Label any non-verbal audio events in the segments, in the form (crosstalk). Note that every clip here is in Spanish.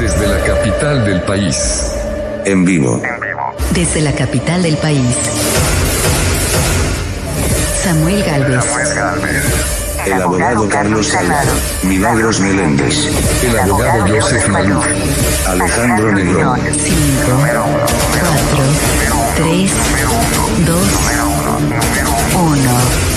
Desde la capital del país. En vivo. Desde la capital del país. Samuel Galvez. El abogado Carlos Salado. Milagros Meléndez. El abogado Joseph Maluf. Alejandro Negrón. 5, 4, 3, 2, 1.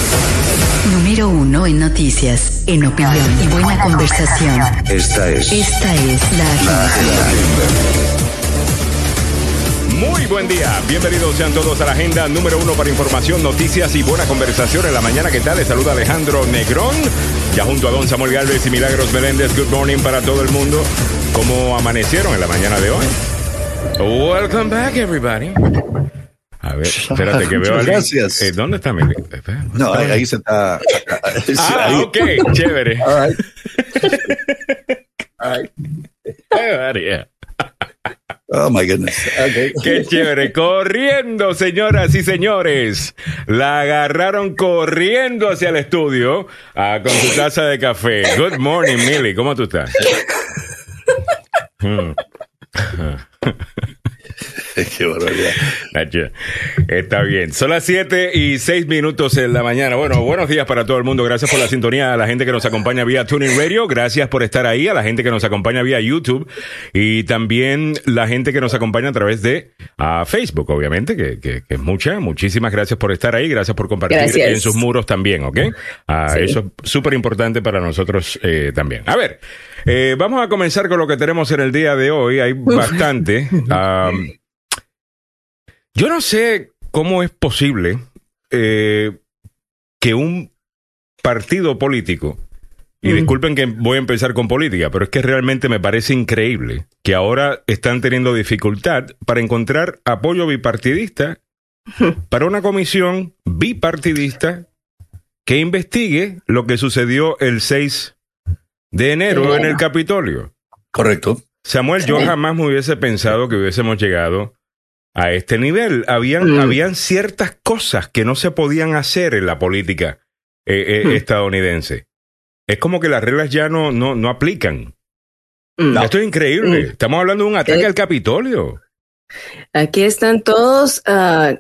Número 1 en noticias, en opinión y buena conversación. Esta es Esta es la agenda. Muy buen día, bienvenidos sean todos a la agenda número uno para información, noticias y buena conversación en la mañana. ¿Qué tal? Les saluda Alejandro Negrón, ya junto a don Samuel Galvez y Milagros Meléndez. Good morning para todo el mundo. ¿Cómo amanecieron en la mañana de hoy? Welcome back, everybody. A ver, (laughs) espérate que veo a alguien. Gracias. Eh, ¿Dónde está mi espera. No, ahí, ahí se está. Ah, ahí. ok, chévere. All right. (laughs) All right. Oh my goodness. Okay. Qué chévere. Corriendo, señoras y señores. La agarraron corriendo hacia el estudio ah, con su taza de café. Good morning, Millie. ¿Cómo tú estás? Hmm. (laughs) (laughs) Qué barbaridad. Nacho, Está bien. Son las 7 y 6 minutos en la mañana. Bueno, buenos días para todo el mundo. Gracias por la sintonía a la gente que nos acompaña vía Tuning Radio. Gracias por estar ahí. A la gente que nos acompaña vía YouTube. Y también la gente que nos acompaña a través de ah, Facebook, obviamente, que, que- que es mucha. Muchísimas gracias por estar ahí. Gracias por compartir Gracias. en sus muros también, ¿ok? Ah, Sí. Eso es súper importante para nosotros eh, también. A ver, eh, vamos a comenzar con lo que tenemos en el día de hoy. Hay bastante. Am, (laughs) yo no sé cómo es posible eh, que un partido político, y disculpen que voy a empezar con política, pero es que realmente me parece increíble que ahora están teniendo dificultad para encontrar apoyo bipartidista (laughs) para una comisión bipartidista que investigue lo que sucedió el 6 de enero en el Capitolio. Correcto. Samuel, yo jamás me hubiese pensado que hubiésemos llegado a este nivel. Habían, Mm. habían ciertas cosas que no se podían hacer en la política eh, eh, Mm. estadounidense. Es como que las reglas ya no, no, no aplican. Mm. Esto es increíble. Estamos hablando de un ataque Eh. al Capitolio. Aquí están todos ah,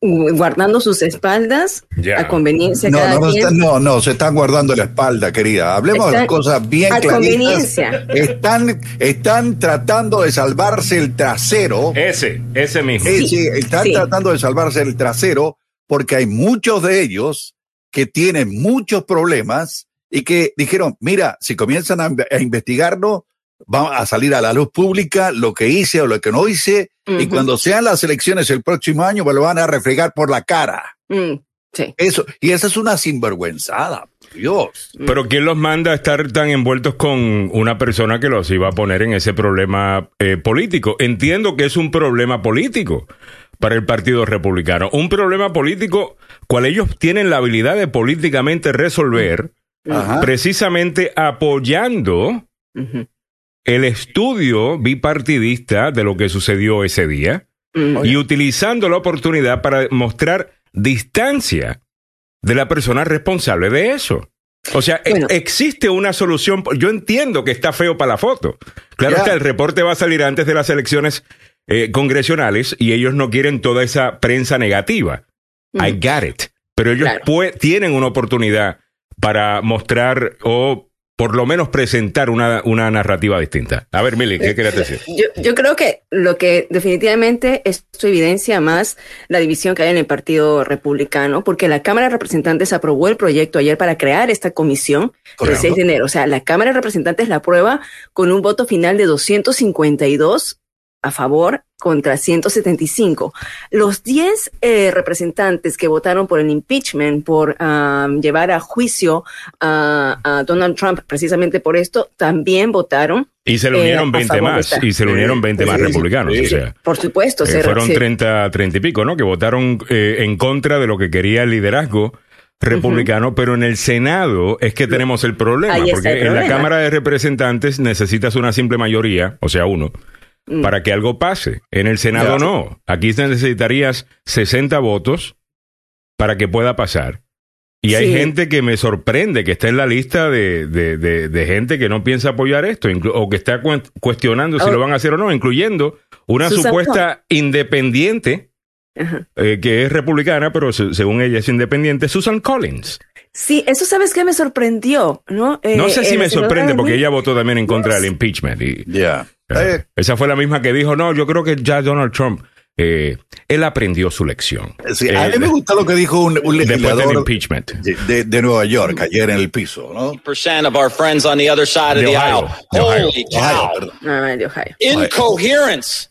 guardando sus espaldas a conveniencia No, cada no, no, quien. no, no, se están guardando la espalda, querida. Hablemos de Están- cosas bien a claritas. conveniencia. Están, están tratando de salvarse el trasero. Ese, ese mismo. Sí, están sí. tratando de salvarse el trasero porque hay muchos de ellos que tienen muchos problemas y que dijeron, mira, si comienzan a, a investigarlo, va a salir a la luz pública lo que hice o lo que no hice, y cuando sean las elecciones el próximo año, me lo van a refregar por la cara. Mm, sí. Eso, y esa es una sinvergüenzada, Dios. Pero ¿quién los manda a estar tan envueltos con una persona que los iba a poner en ese problema eh, político? Entiendo que es un problema político para el Partido Republicano. Un problema político cual ellos tienen la habilidad de políticamente resolver Ajá. precisamente apoyando. El estudio bipartidista de lo que sucedió ese día Mm. y utilizando la oportunidad para mostrar distancia de la persona responsable de eso. O sea, e- Bueno. existe una solución. Yo entiendo que está feo para la foto. Claro Ya. está, el reporte va a salir antes de las elecciones eh, congresionales y ellos no quieren toda esa prensa negativa. I got it. Pero ellos Claro. tienen una oportunidad para mostrar o por lo menos presentar una, una narrativa distinta. A ver, Mili, ¿qué querías decir? Yo, yo creo que lo que definitivamente esto evidencia más la división que hay en el Partido Republicano, porque la Cámara de Representantes aprobó el proyecto ayer para crear esta comisión Correcto. el 6 de enero. O sea, la Cámara de Representantes la aprueba con un voto final de 252 a favor contra 175. Los 10 eh, representantes que votaron por el impeachment, por llevar a juicio a, a Donald Trump precisamente por esto, también votaron Y se le Eh, unieron a 20 favor de más. Y se le unieron 20 más Sí, republicanos. sí, o sea. Por supuesto, Eh, se- fueron se- 30, 30 y pico, ¿no? Que votaron eh, en contra de lo que quería el liderazgo republicano, pero en el Senado es que tenemos el problema, porque el en la. Cámara de Representantes necesitas una simple mayoría, o sea, uno, Mm. para que algo pase. En el Senado Ya. no. Aquí necesitarías 60 votos para que pueda pasar. Y hay gente que me sorprende que está en la lista de, de, de- de gente que no piensa apoyar esto, o que está cu- cuestionando si Oh. lo van a hacer o no, incluyendo una Susan supuesta independiente eh, que es republicana, pero se- según ella es independiente, Susan Collins. Sí, eso sabes que me sorprendió, ¿no? Eh, No sé si el me sorprende porque ella votó también en contra del impeachment. Y, Ya. Eh, esa fue la misma que dijo, no, yo creo que ya Donald Trump, eh, él aprendió su lección. sí, Eh, a mí me gusta lo que dijo un, un después del legislador impeachment. de, de- Nueva York ayer en el piso, ¿no? of our friends on the other side of De the Ohio. aisle. Holy Ohio, cow. Ah, de Ohio. Incoherence.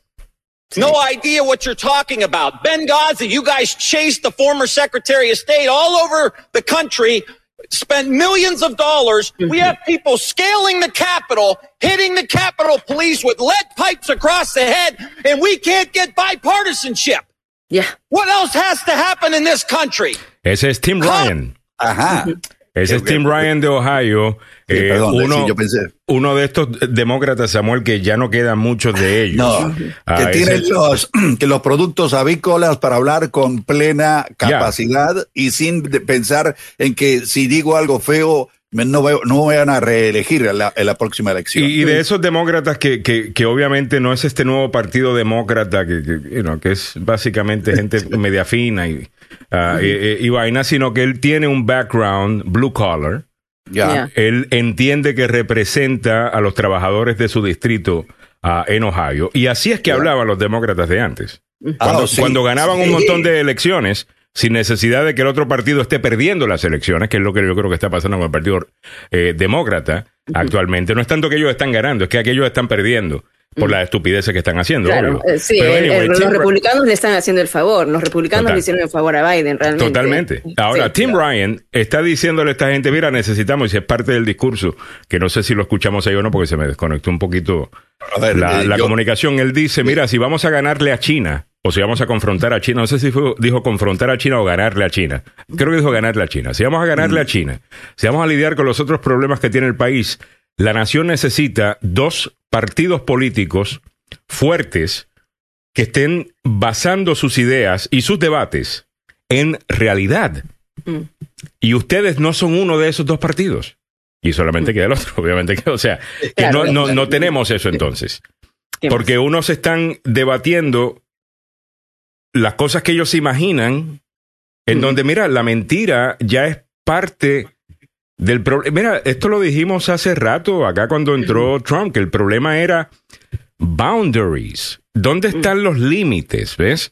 No idea what you're talking about. Benghazi, you guys chased the former Secretary of State all over the country, spent millions of dollars. We mm-hmm. have people scaling the Capitol, hitting the Capitol Police with lead pipes across the head, and we can't get bipartisanship. Yeah. What else has to happen in this country? Ese es Tim Ryan. Ajá. Mm-hmm. Ese es Tim. Ryan de Ohio. Sí, eh, perdón, uno, sí, yo pensé. uno de estos demócratas, Samuel, que ya no quedan muchos de ellos. No, Ah, que ese- tienen los, (clears throat) que los productos avícolas para hablar con plena capacidad y sin pensar en que si digo algo feo, me- no, veo- no vayan a reelegir en la, en la próxima elección. Y, y de esos demócratas que, que, que obviamente no es este nuevo partido demócrata, que, que, you know, que es básicamente (laughs) gente media fina y, ah, y, y vaina, sino que él tiene un background blue collar. ya. Ya. Él entiende que representa a los trabajadores de su distrito ah, en Ohio. Y así es que hablaban los demócratas de antes. Cuando, Ah, sí. cuando ganaban un montón de elecciones, sin necesidad de que el otro partido esté perdiendo las elecciones, que es lo que yo creo que está pasando con el Partido eh, Demócrata actualmente. No es tanto que ellos están ganando, es que aquellos están perdiendo por las estupideces que están haciendo. Claro, obvio. eh, sí, Pero eh, anyway, los Tim republicanos le están haciendo el favor, los republicanos Total. le hicieron el favor a Biden, realmente. Totalmente. Ahora, Sí. Tim Ryan está diciéndole a esta gente, mira, necesitamos, y es parte del discurso, que no sé si lo escuchamos ahí o no, porque se me desconectó un poquito ver, la, eh, la yo- comunicación. Él dice, mira, si vamos a ganarle a China, o si vamos a confrontar a China, no sé si fue- dijo confrontar a China o ganarle a China. Creo que dijo ganarle a China. Si vamos a ganarle a China, si vamos a lidiar con los otros problemas que tiene el país, la nación necesita dos partidos políticos fuertes que estén basando sus ideas y sus debates en realidad. Mm. Y ustedes no son uno de esos dos partidos. Y solamente queda el otro, (laughs) obviamente. que- O sea, que Claro. no, no, no tenemos eso entonces. ¿Qué Porque unos están debatiendo las cosas que ellos se imaginan, en Mm. donde, mira, la mentira ya es parte del. Mira, esto lo dijimos hace rato, acá cuando entró Trump, que el problema era boundaries. ¿Dónde están los límites? ¿Ves?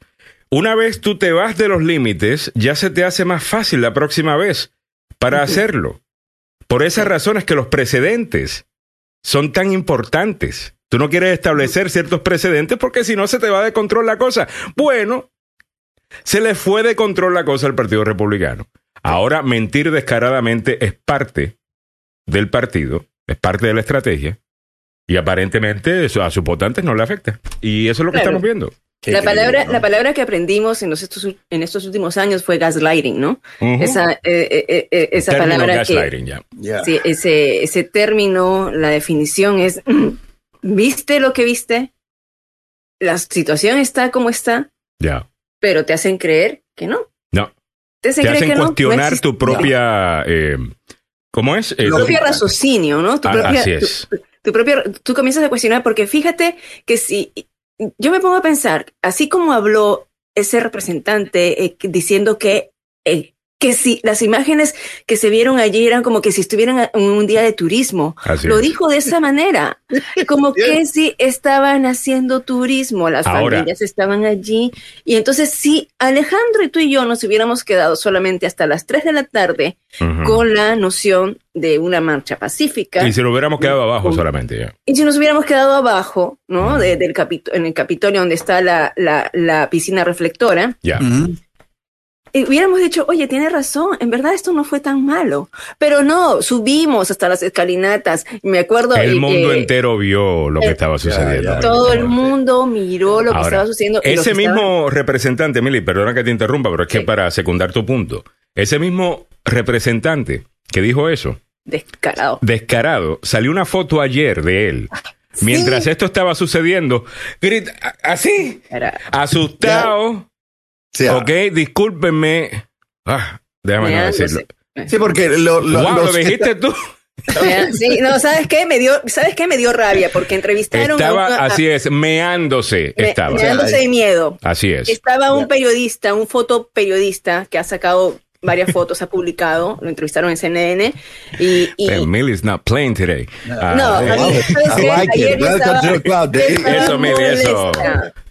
Una vez tú te vas de los límites, ya se te hace más fácil la próxima vez para hacerlo. Por esas razones que los precedentes son tan importantes. Tú no quieres establecer ciertos precedentes porque si no se te va de control la cosa. Bueno, se le fue de control la cosa al Partido Republicano. Ahora mentir descaradamente es parte del partido, es parte de la estrategia. Y aparentemente eso a sus votantes no le afecta. Y eso es lo que Claro. estamos viendo. Qué La palabra, ¿no? la palabra que aprendimos en, los estos, en estos últimos años fue gaslighting, ¿no? Esa, eh, eh, eh, esa Término palabra que, sí, ese, ese término, la definición es, (clears throat) ¿viste lo que viste? La situación está como está, pero te hacen creer que no. No. Te hacen, Te creer hacen que no, no cuestionar existe. tu propia. eh, ¿Cómo es? Eh, tu propio raciocinio, ¿no? Tu Ah, propia, así es. Tu, tu propio, tú comienzas a cuestionar porque fíjate que si yo me pongo a pensar, así como habló ese representante eh, diciendo que eh, que si las imágenes que se vieron allí eran como que si estuvieran en un día de turismo, Así lo es. dijo de esa manera, (laughs) como que si estaban haciendo turismo, las Ahora- familias estaban allí y entonces si Alejandro y tú y yo nos hubiéramos quedado solamente hasta las 3 de la tarde con la noción de una marcha pacífica. Y si lo hubiéramos quedado abajo Con- solamente, ya. Y si nos hubiéramos quedado abajo, ¿no? De- del capito- en el Capitolio donde está la, la, la piscina reflectora, Ya. Hubiéramos dicho, oye, tiene razón, en verdad esto no fue tan malo. Pero no, subimos hasta las escalinatas. Me acuerdo. El eh, mundo eh, entero vio lo que eh, estaba sucediendo. ya. Todo el mundo miró lo que estaba sucediendo. Ese estaba- mismo representante, Mili, perdona que te interrumpa, pero es que Sí. para secundar tu punto, ese mismo representante que dijo eso, Descarado. descarado, salió una foto ayer de él. Mientras esto estaba sucediendo, grita, así, Era- asustado, sea, ok, discúlpenme. Ah, déjame no decirlo. Sí, porque lo, lo- Wow, lo los- dijiste tú. Sí, no, ¿sabes qué? Me dio, ¿sabes qué? Me dio rabia porque entrevistaron a Estaba, una- así es, meándose. me- Estaba. meándose de miedo. Así es. Estaba un periodista, un fotoperiodista que ha sacado varias fotos, ha publicado, lo entrevistaron en CNN y, y- Hey, Millie's not playing today. Ah, no, a mí, ¿sabes I qué? like it. Ayer yo Welcome estaba- to the club. yo estaba Eso, Mili, eso.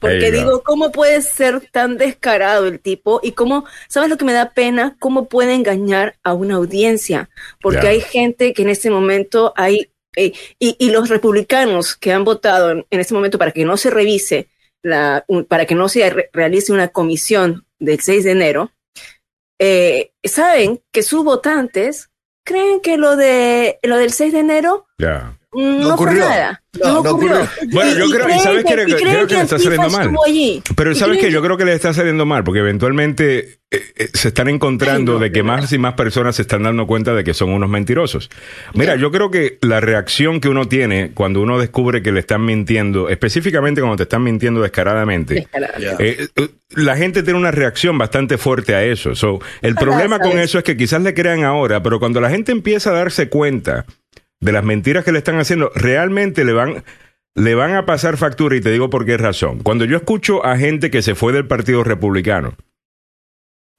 Porque digo, ¿cómo puede ser tan descarado el tipo? Y cómo, ¿sabes lo que me da pena? ¿Cómo puede engañar a una audiencia? Porque hay gente que en este momento hay, eh, y, y los republicanos que han votado en, en este momento para que no se revise, la, un- para que no se re- realice una comisión del 6 de enero, eh, saben que sus votantes creen que lo de lo del 6 de enero. Mm, no, fue ocurrió. nada. No, No, no ocurrió. ocurrió. Bueno, yo creo- y ¿sabes qué? y Creo que le está saliendo mal. Pero sabes que yo creo que le está saliendo mal, porque eventualmente eh, eh, se están encontrando Ay, no, de que más y más personas se están dando cuenta de que son unos mentirosos. Mira, yo creo que la reacción que uno tiene cuando uno descubre que le están mintiendo, específicamente cuando te están mintiendo descaradamente, Descarado. Ya. eh, la gente tiene una reacción bastante fuerte a eso. So, el Ojalá, problema con eso es que quizás le crean ahora, pero cuando la gente empieza a darse cuenta de las mentiras que le están haciendo, realmente le van, le van a pasar factura y te digo por qué razón. Cuando yo escucho a gente que se fue del Partido Republicano,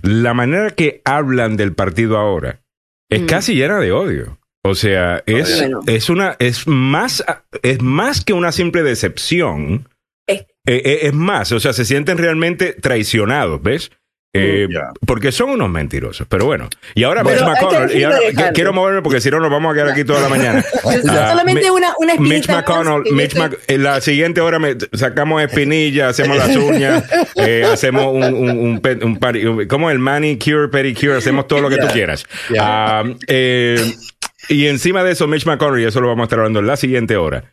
la manera que hablan del partido ahora es Mm. casi llena de odio. O sea, es, Bueno. es una, es más, es más que una simple decepción. Es- Eh, eh, es más, o sea, se sienten realmente traicionados, ¿ves? Eh. Porque son unos mentirosos. Pero bueno, y ahora Pero Mitch McConnell. Y ahora, quiero moverme porque si no nos vamos a quedar aquí toda la mañana. (laughs) Ah, Solamente una, una Mitch McConnell, Mitch estoy- Mc- en la siguiente hora me- sacamos espinillas, hacemos las uñas, (laughs) eh, hacemos un, un, un, pe- un pari- un- como el manicure, pedicure, hacemos todo lo que tú quieras. Ah, eh, y encima de eso, Mitch McConnell, y eso lo vamos a estar hablando en la siguiente hora.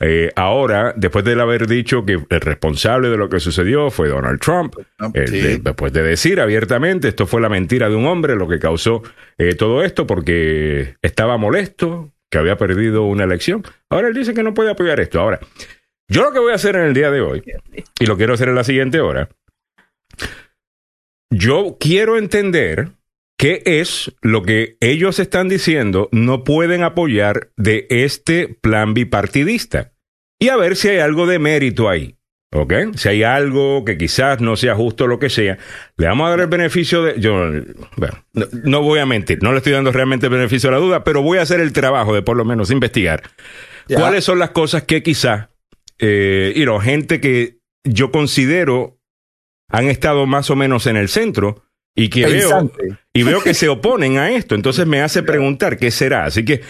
Eh, ahora, después de haber dicho que el responsable de lo que sucedió fue Donald Trump, Trump, eh, sí. de- después de decir abiertamente esto fue la mentira de un hombre lo que causó eh, todo esto porque estaba molesto, que había perdido una elección. Ahora él dice que no puede apoyar esto. Ahora, yo lo que voy a hacer en el día de hoy, y lo quiero hacer en la siguiente hora, yo quiero entender qué es lo que ellos están diciendo no pueden apoyar de este plan bipartidista. Y a ver si hay algo de mérito ahí. ¿Ok? Si hay algo que quizás no sea justo lo que sea, le vamos a dar el beneficio de. Yo, bueno, no, no voy a mentir, no le estoy dando realmente el beneficio de la duda, pero voy a hacer el trabajo de por lo menos investigar cuáles son las cosas que quizás, eh, you know, gente que yo considero han estado más o menos en el centro y que veo, y veo que se oponen a esto. Entonces me hace preguntar qué será. Así que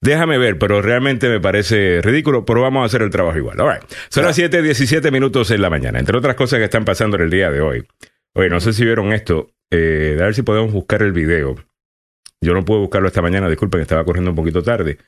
déjame ver, pero realmente me parece ridículo, pero vamos a hacer el trabajo igual. All right. Son las 7, 17 minutos en la mañana. Entre otras cosas que están pasando en el día de hoy. Oye, no sé si vieron esto. Eh, a ver si podemos buscar el video. Yo no pude buscarlo esta mañana, disculpen, estaba corriendo un poquito tarde.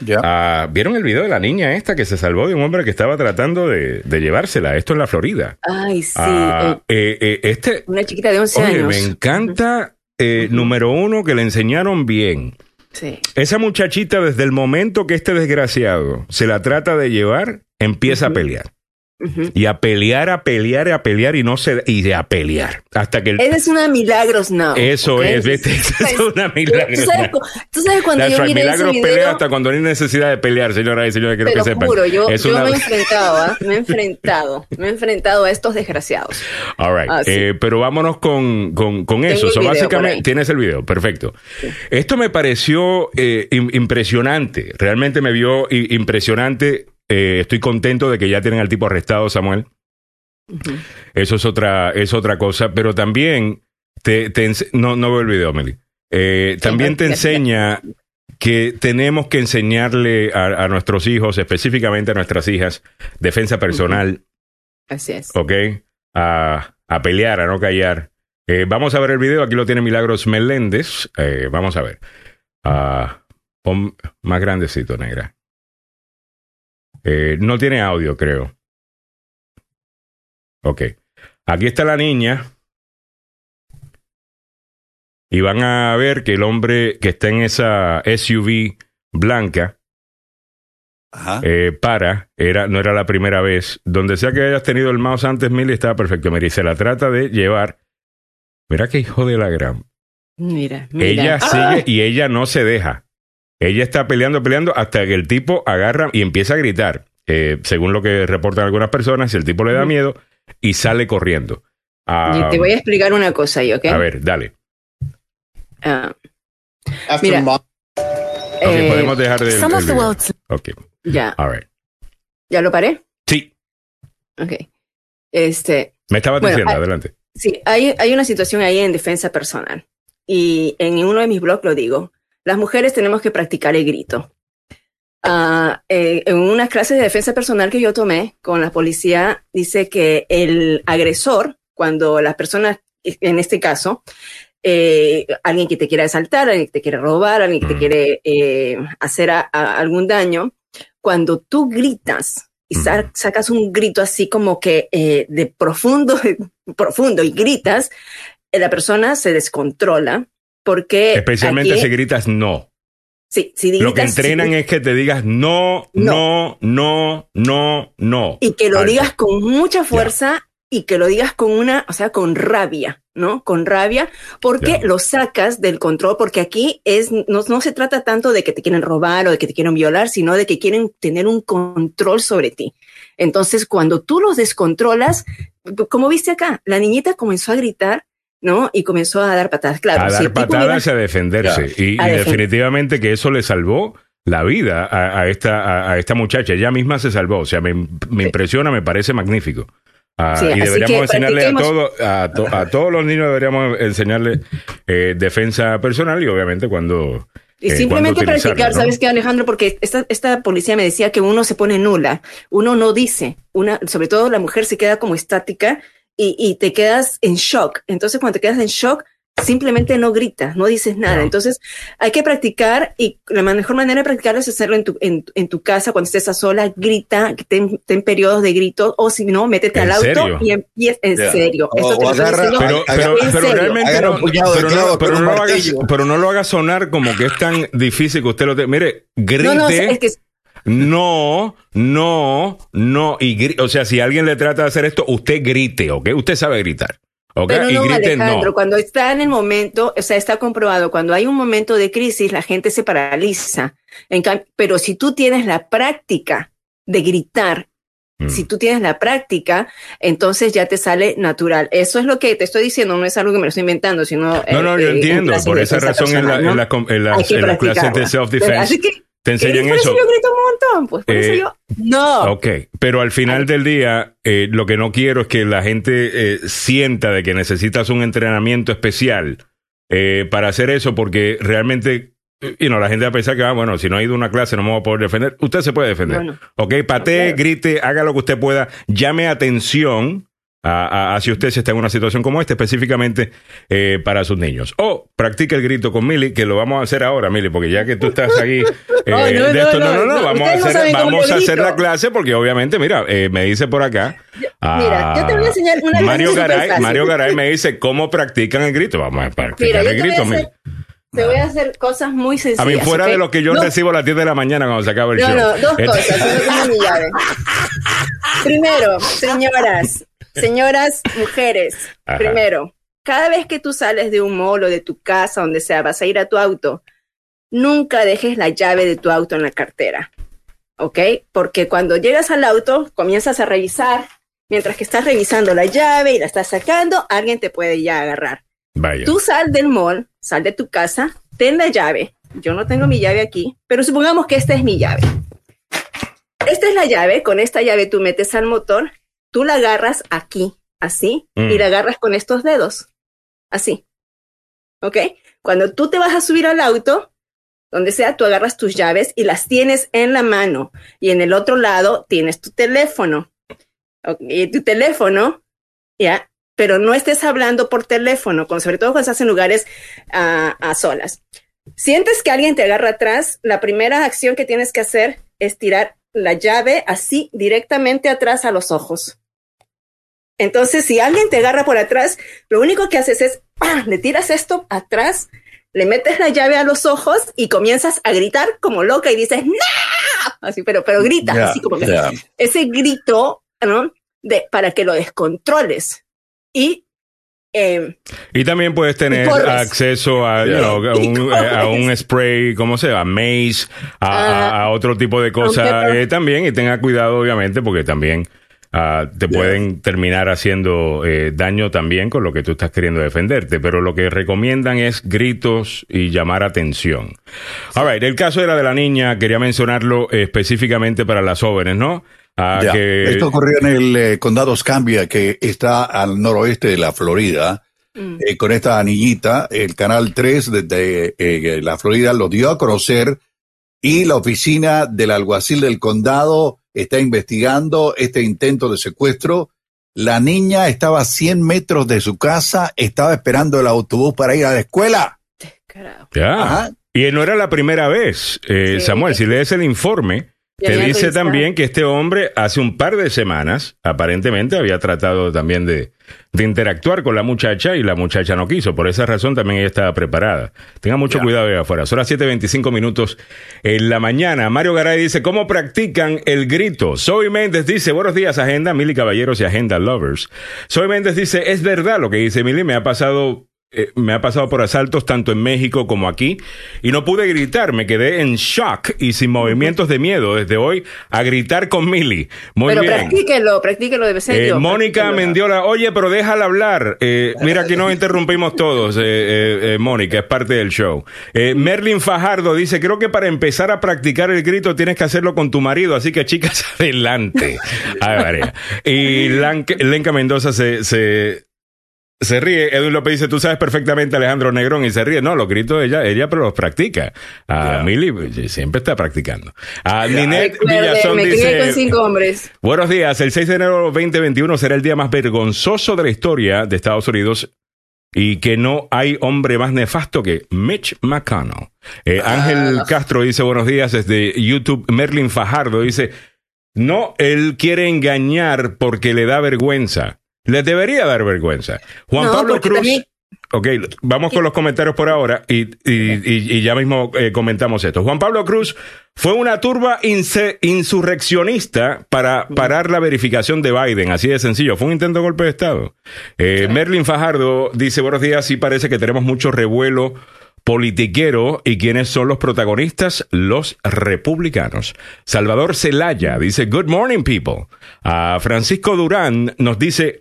Ya. Ah, ¿Vieron el video de la niña esta que se salvó de un hombre que estaba tratando de, de llevársela? Esto en la Florida. Ay, sí. Ah, eh, eh, eh, este, una chiquita de 11 oye, años. me encanta, eh, número uno, que le enseñaron bien. Sí. Esa muchachita, desde el momento que este desgraciado se la trata de llevar, empieza a pelear. Ujú. Y a pelear, a pelear, a pelear y no se y a pelear. Hasta que el- Esa es una milagros now. eso ¿ok? es, ¿viste? (laughs) Esa es una milagro. ¿Tú sabes, tú sabes cuando That's yo right, miré ese milagros pelea video? hasta cuando no hay necesidad de pelear, señoras y señores, quiero que lo sepan. juro, yo, yo una- me he (laughs) enfrentado, ¿ah? me he enfrentado, me he enfrentado a estos desgraciados. All right. Ah, sí. Eh, pero vámonos con, con, con eso. So, video básicamente, tienes el video, perfecto. Esto me pareció eh, im- impresionante. Realmente me vio impresionante. Eh, estoy contento de que ya tienen al tipo arrestado, Samuel. Eso es otra, es otra cosa. Pero también te, no, no veo el video, Meli. Eh, también te enseña que tenemos que enseñarle a, a nuestros hijos, específicamente a nuestras hijas, defensa personal. Así es. ¿ok? A, a pelear, a no callar. Eh, vamos a ver el video, aquí lo tiene Milagros Meléndez. Vamos a ver. Ah, pon más grandecito, negra. Eh, no tiene audio, creo. Ok. Aquí está la niña. Y van a ver que el hombre que está en esa SUV blanca Ajá. eh, para, era, no era la primera vez. Donde sea que hayas tenido el mouse antes, Milly, estaba perfecto. Mira, y se la trata de llevar. Mira qué hijo de la gran. Mira, mira. Ella Ah, sigue y ella no se deja. Ella está peleando, peleando hasta que el tipo agarra y empieza a gritar. Eh, según lo que reportan algunas personas, el tipo le da miedo y sale corriendo. Ah, y te voy a explicar una cosa ahí, ¿ok? a ver, dale. Ah, Mira. mom- Ok, eh, podemos dejar de. Ya, all right. ¿ya lo paré? Sí, Ok. Este, me estaba Bueno, diciendo, ah, adelante. Sí, hay, hay una situación ahí en defensa personal. Y en uno de mis blogs lo digo. Las mujeres tenemos que practicar el grito. Ah, eh, en una clase de defensa personal que yo tomé con la policía, dice que el agresor, cuando las personas, en este caso, eh, alguien que te quiere asaltar, alguien que te quiere robar, alguien que te quiere eh, hacer a- a algún daño, cuando tú gritas y sa- sacas un grito así como que eh, de profundo, (laughs) profundo y gritas, la persona se descontrola porque Especialmente aquí- si gritas no. sí, si Lo que gritas, entrenan es que te digas no, no, no, no, no. y que lo digas con mucha fuerza y que lo digas con una, o sea, con rabia, ¿no? Con rabia, porque Ya. lo sacas del control, porque aquí es, no, no se trata tanto de que te quieren robar o de que te quieren violar, sino de que quieren tener un control sobre ti. Entonces, cuando tú los descontrolas, como viste acá, la niñita comenzó a gritar, ¿no? Y comenzó a dar patadas. Claro, a si dar patadas y a defenderse. Y, y A defender- definitivamente que eso le salvó la vida a, a esta, a, a esta muchacha. Ella misma se salvó. O sea, me, me impresiona, me parece magnífico. Ah, Sí, y deberíamos enseñarle a, todo, a, to- a todos los niños, deberíamos enseñarle eh, defensa personal y obviamente cuando... Y eh, simplemente practicar, ¿no? ¿sabes qué, Alejandro? Porque esta, esta policía me decía que uno se pone nula, uno no dice, una, sobre todo la mujer se queda como estática y, y te quedas en shock. Entonces, cuando te quedas en shock, simplemente no gritas, no dices nada. No. Entonces, hay que practicar y la mejor manera de practicarlo es hacerlo en tu, en, en tu casa, cuando estés a sola, grita, ten, ten periodos de grito, o si no, métete ¿En al auto serio? y empieza en Ya. serio. O- Esto te o agarra- diciendo Pero, pero, pero realmente no, pero, no, pero no lo hagas, pero no lo haga sonar como que es tan difícil que usted lo te, mire grite No, no, es que no no no y o sea si alguien le trata de hacer esto usted grite ¿ok? usted sabe gritar ¿ok? Pero y no, grite Alejandro, no cuando está en el momento, o sea, está comprobado, cuando hay un momento de crisis, la gente se paraliza. En pero si tú tienes la práctica de gritar, Mm. si tú tienes la práctica, entonces ya te sale natural. Eso es lo que te estoy diciendo, no es algo que me lo estoy inventando, sino... no no eh, yo eh, en entiendo por esa razón en, la- en la en las, que en las clases de practicarla. self Así defense que, te enseñan por eso eso yo grito un montón, pues, por eso Eh, yo... No. Ok, pero al final del día, eh, lo que no quiero es que la gente eh, sienta de que necesitas un entrenamiento especial eh, para hacer eso, porque realmente, y no, la gente va a pensar que, ah, bueno, si no ha ido a una clase no me voy a poder defender. Usted se puede defender. Bueno. ok, patee, grite, haga lo que usted pueda, llame atención. A, a- a si usted se está en una situación como esta, específicamente eh, para sus niños. O practique el grito con Mili, que lo vamos a hacer ahora, Mili, porque ya que tú estás aquí (laughs) eh, No, no, de esto, no, no, no, vamos a hacer, vamos a hacer la clase porque obviamente, mira, eh, me dice por acá. Mira, yo te voy a ah, enseñar una Mario Garay. Mario Garay me dice cómo practican el grito. Vamos a practicar Mira, el grito. Mili. te voy a hacer cosas muy sencillas. A mí, fuera de lo que yo No, recibo a las 10 de la mañana cuando se acaba el No, show. no, dos cosas. Yo no tengo mi llave. (laughs) Primero, señoras, señoras, mujeres. Ajá. Primero, cada vez que tú sales de un mall o de tu casa, donde sea, vas a ir a tu auto, nunca dejes la llave de tu auto en la cartera. ¿Ok? Porque cuando llegas al auto, comienzas a revisar. Mientras que estás revisando la llave y la estás sacando, alguien te puede ya agarrar. Vaya. Tú sal del mall, sal de tu casa, ten la llave. Yo no tengo mi llave aquí, pero supongamos que esta es mi llave. Esta es la llave, con esta llave tú metes al motor, tú la agarras aquí, así, Mm. y la agarras con estos dedos, así. ¿Ok? Cuando tú te vas a subir al auto, donde sea, tú agarras tus llaves y las tienes en la mano, y en el otro lado tienes tu teléfono. Ok, Y tu teléfono, ya, pero no estés hablando por teléfono, con, sobre todo cuando estás en lugares ah, a solas. Sientes que alguien te agarra atrás, la primera acción que tienes que hacer es tirar la llave así directamente atrás a los ojos. Entonces, si alguien te agarra por atrás, lo único que haces es, ¡pam! le tiras esto atrás, le metes la llave a los ojos y comienzas a gritar como loca y dices, ¡No! Así, pero, pero gritas, Ya, así como que ya. ese grito, ¿no? De, para que lo descontroles. Y Eh, Y también puedes tener acceso a, you know, a, Y un, corres. a un spray, ¿cómo se llama? Maze, a, a- Ah. a otro tipo de cosas eh, también. Y tenga cuidado, obviamente, porque también ah, te pueden terminar haciendo eh, daño también con lo que tú estás queriendo defenderte. Pero lo que recomiendan es gritos y llamar atención. All right, el caso era de la niña, quería mencionarlo eh, específicamente para las jóvenes, ¿no? Ah, que- Esto ocurrió en el eh, condado Escambia, que está al noroeste de la Florida. mm, eh, con esta niñita, el canal 3 de, de, eh, la Florida lo dio a conocer y la oficina del alguacil del condado está investigando este intento de secuestro. La niña estaba a 100 metros de su casa, estaba esperando el autobús para ir a la escuela. Ya. Ajá. Y no era la primera vez, eh, Sí. Samuel. Si lees el informe, te dice también que este hombre hace un par de semanas, aparentemente, había tratado también de, de interactuar con la muchacha y la muchacha no quiso. Por esa razón también ella estaba preparada. Tenga mucho cuidado ahí afuera. Son las 7.25 minutos en la mañana. Mario Garay dice, ¿cómo practican el grito? Zoe Méndez dice, buenos días, Agenda, Mili Caballeros y Agenda Lovers. Zoe Méndez dice, es verdad lo que dice Mili, me ha pasado eh, me ha pasado por asaltos tanto en México como aquí y no pude gritar, me quedé en shock y sin movimientos de miedo desde hoy a gritar con Mili. Muy Pero bien. practíquelo, practíquelo, debe ser Eh, yo. Mónica. Mendiola, oye, pero déjala hablar. Eh, mira, aquí nos interrumpimos todos, eh, Mónica, es parte del show. Merlin Fajardo dice, creo que para empezar a practicar el grito tienes que hacerlo con tu marido, así que chicas, (laughs) adelante. (laughs) Ay. Y Lenca Mendoza se... se se ríe, Edwin López dice, tú sabes perfectamente Alejandro Negrón y se ríe. No, los gritos de ella, ella pero los practica. A Yeah. Mili pues, siempre está practicando. A Ninette Recuerde, Villazón me dice, con cinco hombres. Buenos días. El 6 de enero de 2021 será el día más vergonzoso de la historia de Estados Unidos y que no hay hombre más nefasto que Mitch McConnell. Eh, Ángel Castro dice buenos días desde YouTube. Merlin Fajardo dice, no, él quiere engañar porque le da vergüenza. Le debería dar vergüenza. Juan No, Pablo Cruz. también- Ok, vamos con los comentarios por ahora y, y- y- y ya mismo eh, comentamos esto. Juan Pablo Cruz fue una turba insurreccionista para parar la verificación de Biden, así de sencillo. Fue un intento de golpe de Estado. Eh, Merlin Fajardo dice, buenos días, sí parece que tenemos mucho revuelo politiquero y quiénes son los protagonistas, los republicanos. Salvador Celaya dice, good morning people. A Francisco Durán nos dice,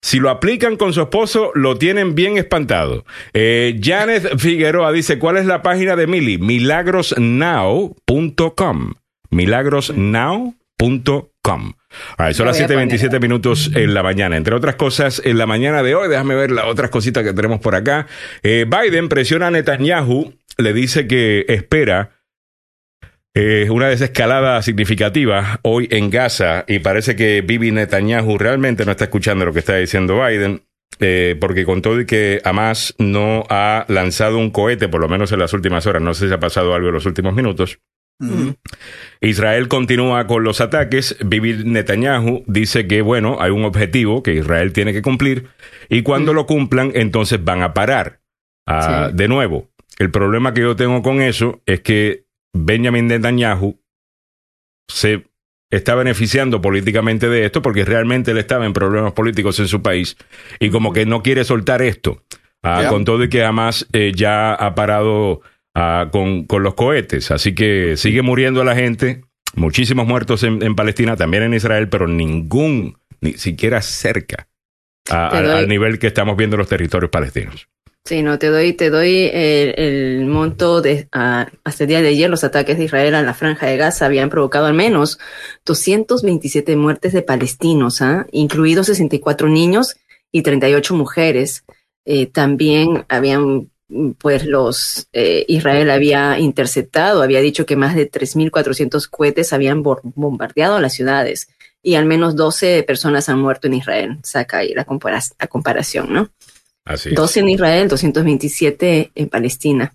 si lo aplican con su esposo, lo tienen bien espantado. Eh, Janet Figueroa dice, ¿cuál es la página de Mili? Milagrosnow.com. Milagrosnow.com. Right, son las voy a 7.27 minutos en la mañana. Entre otras cosas, en la mañana de hoy, déjame ver las otras cositas que tenemos por acá. Eh, Biden presiona a Netanyahu, le dice que espera eh, una desescalada significativa hoy en Gaza y parece que Bibi Netanyahu realmente no está escuchando lo que está diciendo Biden. eh, porque con todo y que Hamas no ha lanzado un cohete, por lo menos en las últimas horas, no sé si ha pasado algo en los últimos minutos, Israel continúa con los ataques. Bibi Netanyahu dice que, bueno, hay un objetivo que Israel tiene que cumplir y cuando lo cumplan, entonces van a parar. Ah, Sí. De nuevo, el problema que yo tengo con eso es que Benjamin Netanyahu se está beneficiando políticamente de esto porque realmente él estaba en problemas políticos en su país y como que no quiere soltar esto. Ah, Ya. Con todo y que además ya ha parado ah, con, con los cohetes. Así que sigue muriendo la gente. Muchísimos muertos en, en Palestina, también en Israel, pero ningún, ni siquiera cerca a- al, al nivel que estamos viendo en los territorios palestinos. Sí, no, te doy, te doy el, el monto de ah, hasta el día de ayer los ataques de Israel a la franja de Gaza habían provocado al menos 227 muertes de palestinos, ¿ah? incluidos 64 niños y 38 mujeres. Eh, también habían, pues los eh, Israel había interceptado, había dicho que más de 3.400 cohetes habían bombardeado las ciudades y al menos 12 personas han muerto en Israel. Saca ahí la, compara- la comparación, ¿no? Así es. 12 en Israel, 227 en Palestina.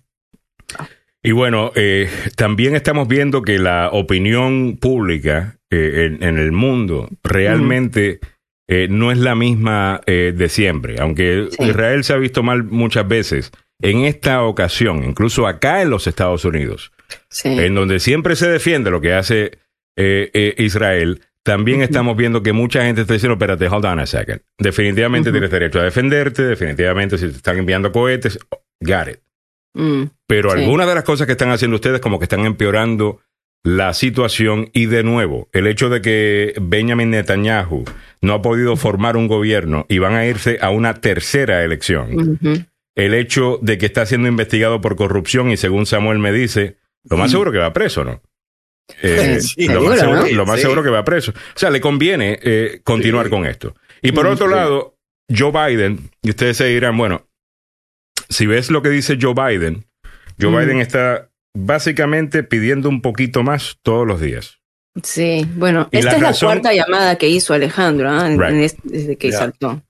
Y bueno, eh, también estamos viendo que la opinión pública eh, en, en el mundo realmente eh, no es la misma eh, de siempre. Aunque Sí. Israel se ha visto mal muchas veces, en esta ocasión, incluso acá en los Estados Unidos, Sí. en donde siempre se defiende lo que hace eh, eh, Israel, también estamos viendo que mucha gente está diciendo, espérate, hold on a second. Definitivamente tienes derecho a defenderte, definitivamente si te están enviando cohetes, got it. Mm, Pero Sí. algunas de las cosas que están haciendo ustedes como que están empeorando la situación y de nuevo, el hecho de que Benjamin Netanyahu no ha podido formar un gobierno y van a irse a una tercera elección. El hecho de que está siendo investigado por corrupción y según Samuel me dice, lo más seguro que va preso, ¿no? Eh, (laughs) Sí, lo, más seguro, ¿no? lo más Sí. seguro que va preso. O sea, le conviene eh, continuar Sí. con esto. Y por otro sí. lado, Joe Biden, y ustedes se dirán, bueno, si ves lo que dice Joe Biden, Joe Mm. Biden está básicamente pidiendo un poquito más todos los días. Sí, bueno, Y esta la es razón- la cuarta llamada que hizo Alejandro ¿ah? En- Right. en este- desde que saltó.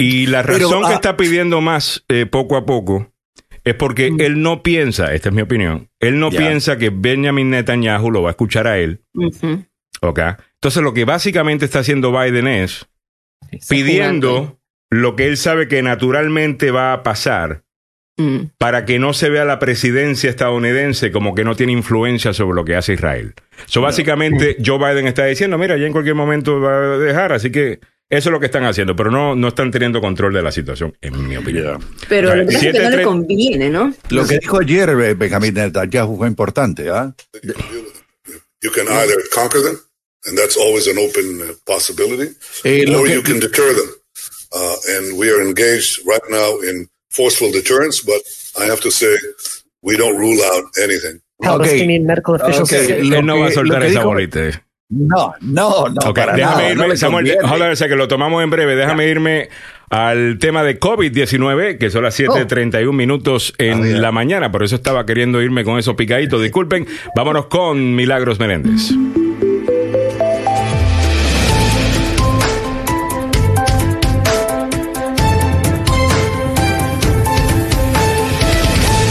Y la Pero, razón que ah, está pidiendo más eh, poco a poco es porque Mm. él no piensa, esta es mi opinión, él no piensa que Benjamin Netanyahu lo va a escuchar a él. ¿ok? Entonces lo que básicamente está haciendo Biden es Está pidiendo jugando. lo que él sabe que naturalmente va a pasar Mm, para que no se vea la presidencia estadounidense como que no tiene influencia sobre lo que hace Israel. So, básicamente, Joe Biden está diciendo, mira, ya en cualquier momento va a dejar, así que eso es lo que están haciendo, pero no, no están teniendo control de la situación, en mi opinión. Pero Right. lo que pasa es que no Siete, le conviene, ¿no? Lo que dijo ayer eh, Benjamin Netanyahu fue importante, ¿ah? You can either conquer them, and that's always an open uh, possibility, Eh, or que- you can deter them. Uh, and we are engaged right now in forceful deterrence, but I have to say, we don't rule out anything. Palestinian medical officials Ok, say lo Él no que- va a soltar que esa dijo- bolita. No, no, no. Ok, para déjame nada, irme, no Samuel, conviene. hold on a second, que lo tomamos en breve. Déjame irme al tema de COVID-19, que son las 7:31 minutos en mira. la mañana. Por eso estaba queriendo irme con eso picadito. Disculpen. Vámonos con Milagros Meléndez.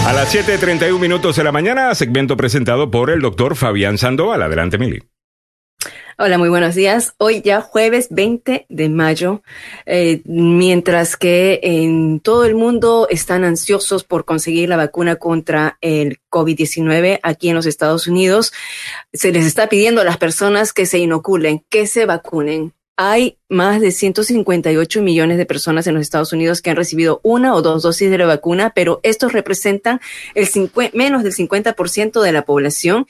A las 7:31 minutos de la mañana, segmento presentado por el doctor Fabián Sandoval. Adelante, Mili. Hola, muy buenos días. Hoy ya jueves 20 de mayo, eh, mientras que en todo el mundo están ansiosos por conseguir la vacuna contra el COVID-19 aquí en los Estados Unidos, se les está pidiendo a las personas que se inoculen, que se vacunen. Hay más de 158 millones de personas en los Estados Unidos que han recibido una o dos dosis de la vacuna, pero estos representan menos del 50% de la población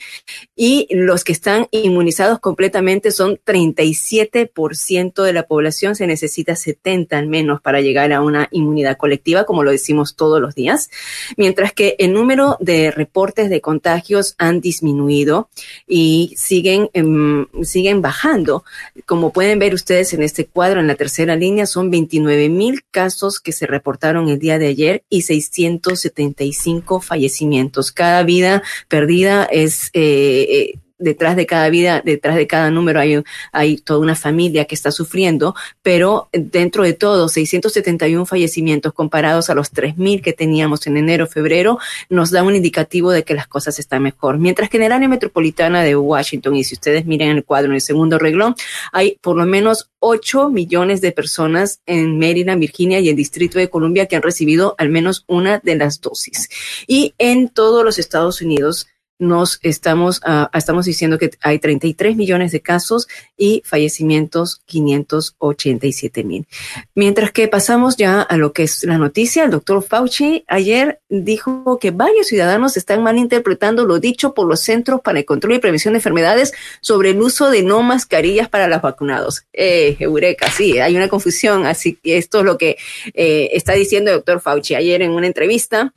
y los que están inmunizados completamente son 37% de la población. Se necesita 70 al menos para llegar a una inmunidad colectiva, como lo decimos todos los días. Mientras que el número de reportes de contagios han disminuido y siguen, em, siguen bajando. Como pueden ver ustedes en este cuadro, en la tercera línea, son 29 mil casos que se reportaron el día de ayer y 675 fallecimientos. Cada vida perdida es eh, eh, detrás de cada vida, detrás de cada número hay, hay toda una familia que está sufriendo, pero dentro de todo, 671 fallecimientos comparados a los 3.000 que teníamos en enero, febrero, nos da un indicativo de que las cosas están mejor. Mientras que en el área metropolitana de Washington, y si ustedes miren el cuadro en el segundo reglón, hay por lo menos 8 millones de personas en Maryland, Virginia y el Distrito de Columbia que han recibido al menos una de las dosis. Y en todos los Estados Unidos, nos estamos, uh, estamos diciendo que hay 33 millones de casos y fallecimientos 587 mil. Mientras que pasamos ya a lo que es la noticia, el doctor Fauci ayer dijo que varios ciudadanos están malinterpretando lo dicho por los Centros para el Control y Prevención de Enfermedades sobre el uso de no mascarillas para los vacunados. Eh, eureka, sí, hay una confusión, así que esto es lo que eh, está diciendo el doctor Fauci ayer en una entrevista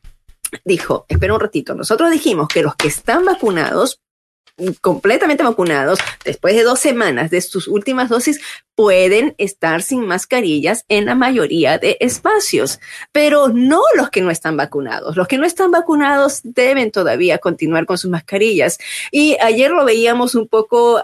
dijo, espera un ratito, nosotros dijimos que los que están vacunados, completamente vacunados, después de dos semanas de sus últimas dosis, pueden estar sin mascarillas en la mayoría de espacios, pero no los que no están vacunados. Los que no están vacunados deben todavía continuar con sus mascarillas. Y ayer lo veíamos un poco uh,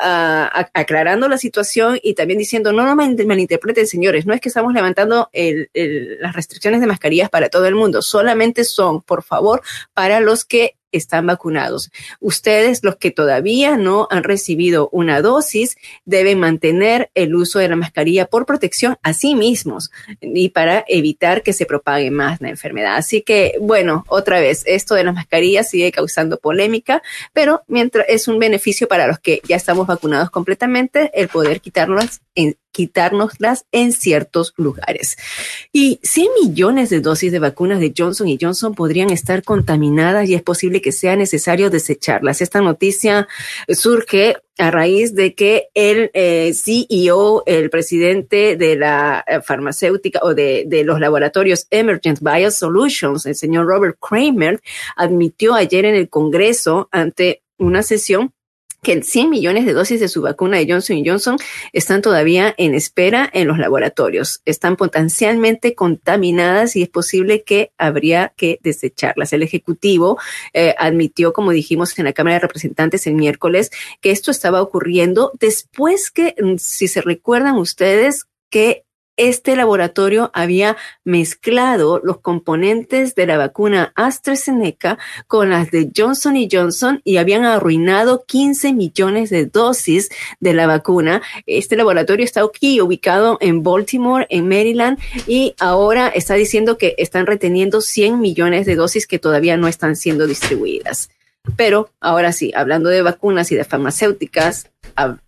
aclarando la situación y también diciendo, no, no malinterpreten, señores, no es que estamos levantando las restricciones de mascarillas para todo el mundo, solamente son, por favor, para los que están vacunados. Ustedes, los que todavía no han recibido una dosis, deben mantener el uso de la mascarilla por protección a sí mismos y para evitar que se propague más la enfermedad. Así que, bueno, otra vez, esto de las mascarillas sigue causando polémica, pero mientras es un beneficio para los que ya estamos vacunados completamente, el poder quitarlas en, quitárnoslas en ciertos lugares. Y 100 millones de dosis de vacunas de Johnson y Johnson podrían estar contaminadas y es posible que sea necesario desecharlas. Esta noticia surge a raíz de que el eh, CEO, el presidente de la eh, farmacéutica o de, de los laboratorios Emergent Biosolutions, el señor Robert Kramer, admitió ayer en el Congreso ante una sesión que 100 millones de dosis de su vacuna de Johnson Johnson están todavía en espera en los laboratorios. Están potencialmente contaminadas y es posible que habría que desecharlas. El Ejecutivo eh, admitió, como dijimos en la Cámara de Representantes el miércoles, que esto estaba ocurriendo después que, mm, si se recuerdan ustedes, que este laboratorio había mezclado los componentes de la vacuna AstraZeneca con las de Johnson Johnson y habían arruinado 15 millones de dosis de la vacuna. Este laboratorio está aquí ubicado en Baltimore, en Maryland, y ahora está diciendo que están reteniendo 100 millones de dosis que todavía no están siendo distribuidas. Pero ahora sí, hablando de vacunas y de farmacéuticas,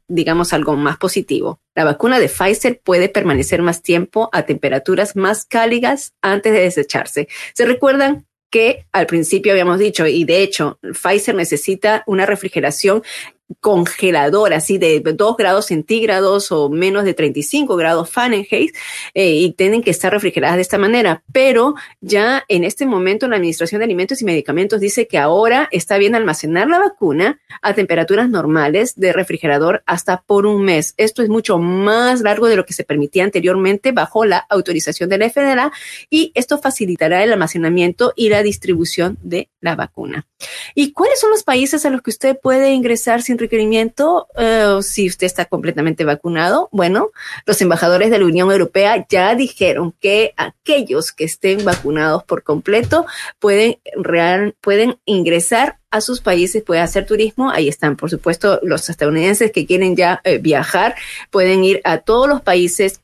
digamos algo más positivo. La vacuna de Pfizer puede permanecer más tiempo a temperaturas más cálidas antes de desecharse. ¿Se recuerdan? que al principio habíamos dicho, y de hecho, Pfizer necesita una refrigeración congelador, así de 2 grados centígrados o menos de 35 grados Fahrenheit, eh, y tienen que estar refrigeradas de esta manera. Pero ya en este momento la Administración de Alimentos y Medicamentos dice que ahora está bien almacenar la vacuna a temperaturas normales de refrigerador hasta por un mes. Esto es mucho más largo de lo que se permitía anteriormente bajo la autorización de la FDA y esto facilitará el almacenamiento y la distribución de la vacuna. ¿Y cuáles son los países a los que usted puede ingresar sin requerimiento eh, si usted está completamente vacunado? Bueno, los embajadores de la Unión Europea ya dijeron que aquellos que estén vacunados por completo pueden, real, pueden ingresar a sus países, pueden hacer turismo. Ahí están, por supuesto, los estadounidenses que quieren ya eh, viajar, pueden ir a todos los países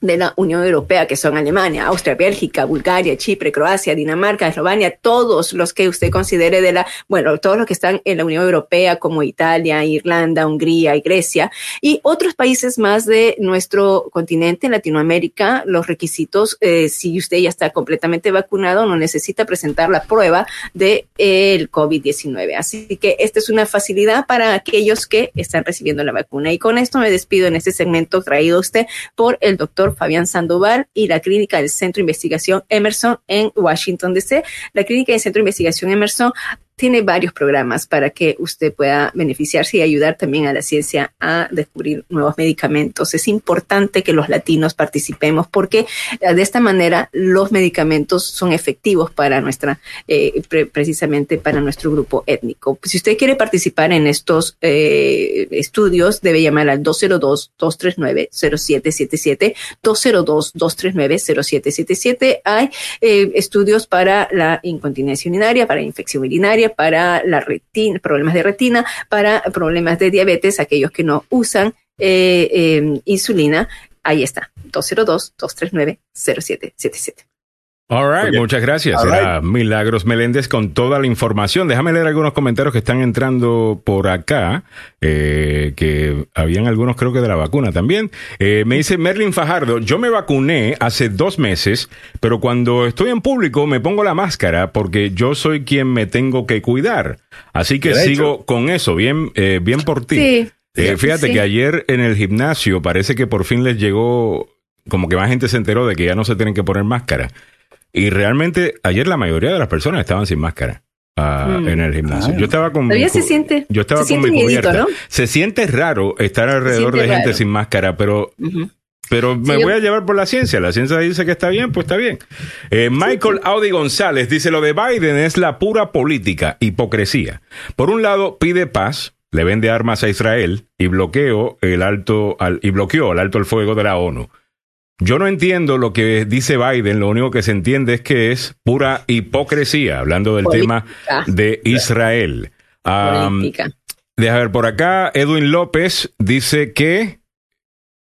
de la Unión Europea, que son Alemania, Austria, Bélgica, Bulgaria, Chipre, Croacia, Dinamarca, Eslovenia, todos los que usted considere de la, bueno, todos los que están en la Unión Europea, como Italia, Irlanda, Hungría y Grecia, y otros países más de nuestro continente, Latinoamérica, los requisitos, eh, si usted ya está completamente vacunado, no necesita presentar la prueba de el COVID-19. Así que esta es una facilidad para aquellos que están recibiendo la vacuna. Y con esto me despido en este segmento traído a usted por el doctor Fabián Sandoval y la clínica del Centro de Investigación Emerson en Washington, D.C. La clínica del Centro de Investigación Emerson tiene varios programas para que usted pueda beneficiarse y ayudar también a la ciencia a descubrir nuevos medicamentos. Es importante que los latinos participemos porque eh, de esta manera los medicamentos son efectivos para nuestra, eh, precisamente para nuestro grupo étnico. Si usted quiere participar en estos eh, estudios, debe llamar al 202-239-0777, 202-239-0777. Hay estudios para la incontinencia urinaria, para la infección urinaria, para la retina, problemas de retina, para problemas de diabetes, aquellos que no usan eh, eh, insulina. Ahí está, 202-239-0777. All right, muchas gracias. Era Milagros Meléndez con toda la información. Déjame leer algunos comentarios que están entrando por acá, eh, que habían algunos creo que de la vacuna también. Eh, me dice Merlin Fajardo, yo me vacuné hace dos meses, pero cuando estoy en público me pongo la máscara porque yo soy quien me tengo que cuidar. Así que sigo con eso, bien, eh, bien por ti. Sí. Eh, fíjate que ayer en el gimnasio parece que por fin les llegó, como que más gente se enteró de que ya no se tienen que poner máscara. Y realmente ayer la mayoría de las personas estaban sin máscara. ah, Mm. en el gimnasio. Yo estaba con Todavía mi se siente- yo estaba se con siente mi miedito, cubierta. ¿no? Se siente raro estar alrededor de gente raro. sin máscara, pero pero me Sí, voy a llevar por la ciencia. La ciencia dice que está bien, pues está bien. Eh, Michael Audi González dice lo de Biden es la pura política, hipocresía. Por un lado pide paz, le vende armas a Israel y bloqueo el alto al, y bloqueó el alto el fuego de la ONU. Yo no entiendo lo que dice Biden, lo único que se entiende es que es pura hipocresía, hablando del Política. tema de Israel. Política. Deja ver por acá, Edwin López dice que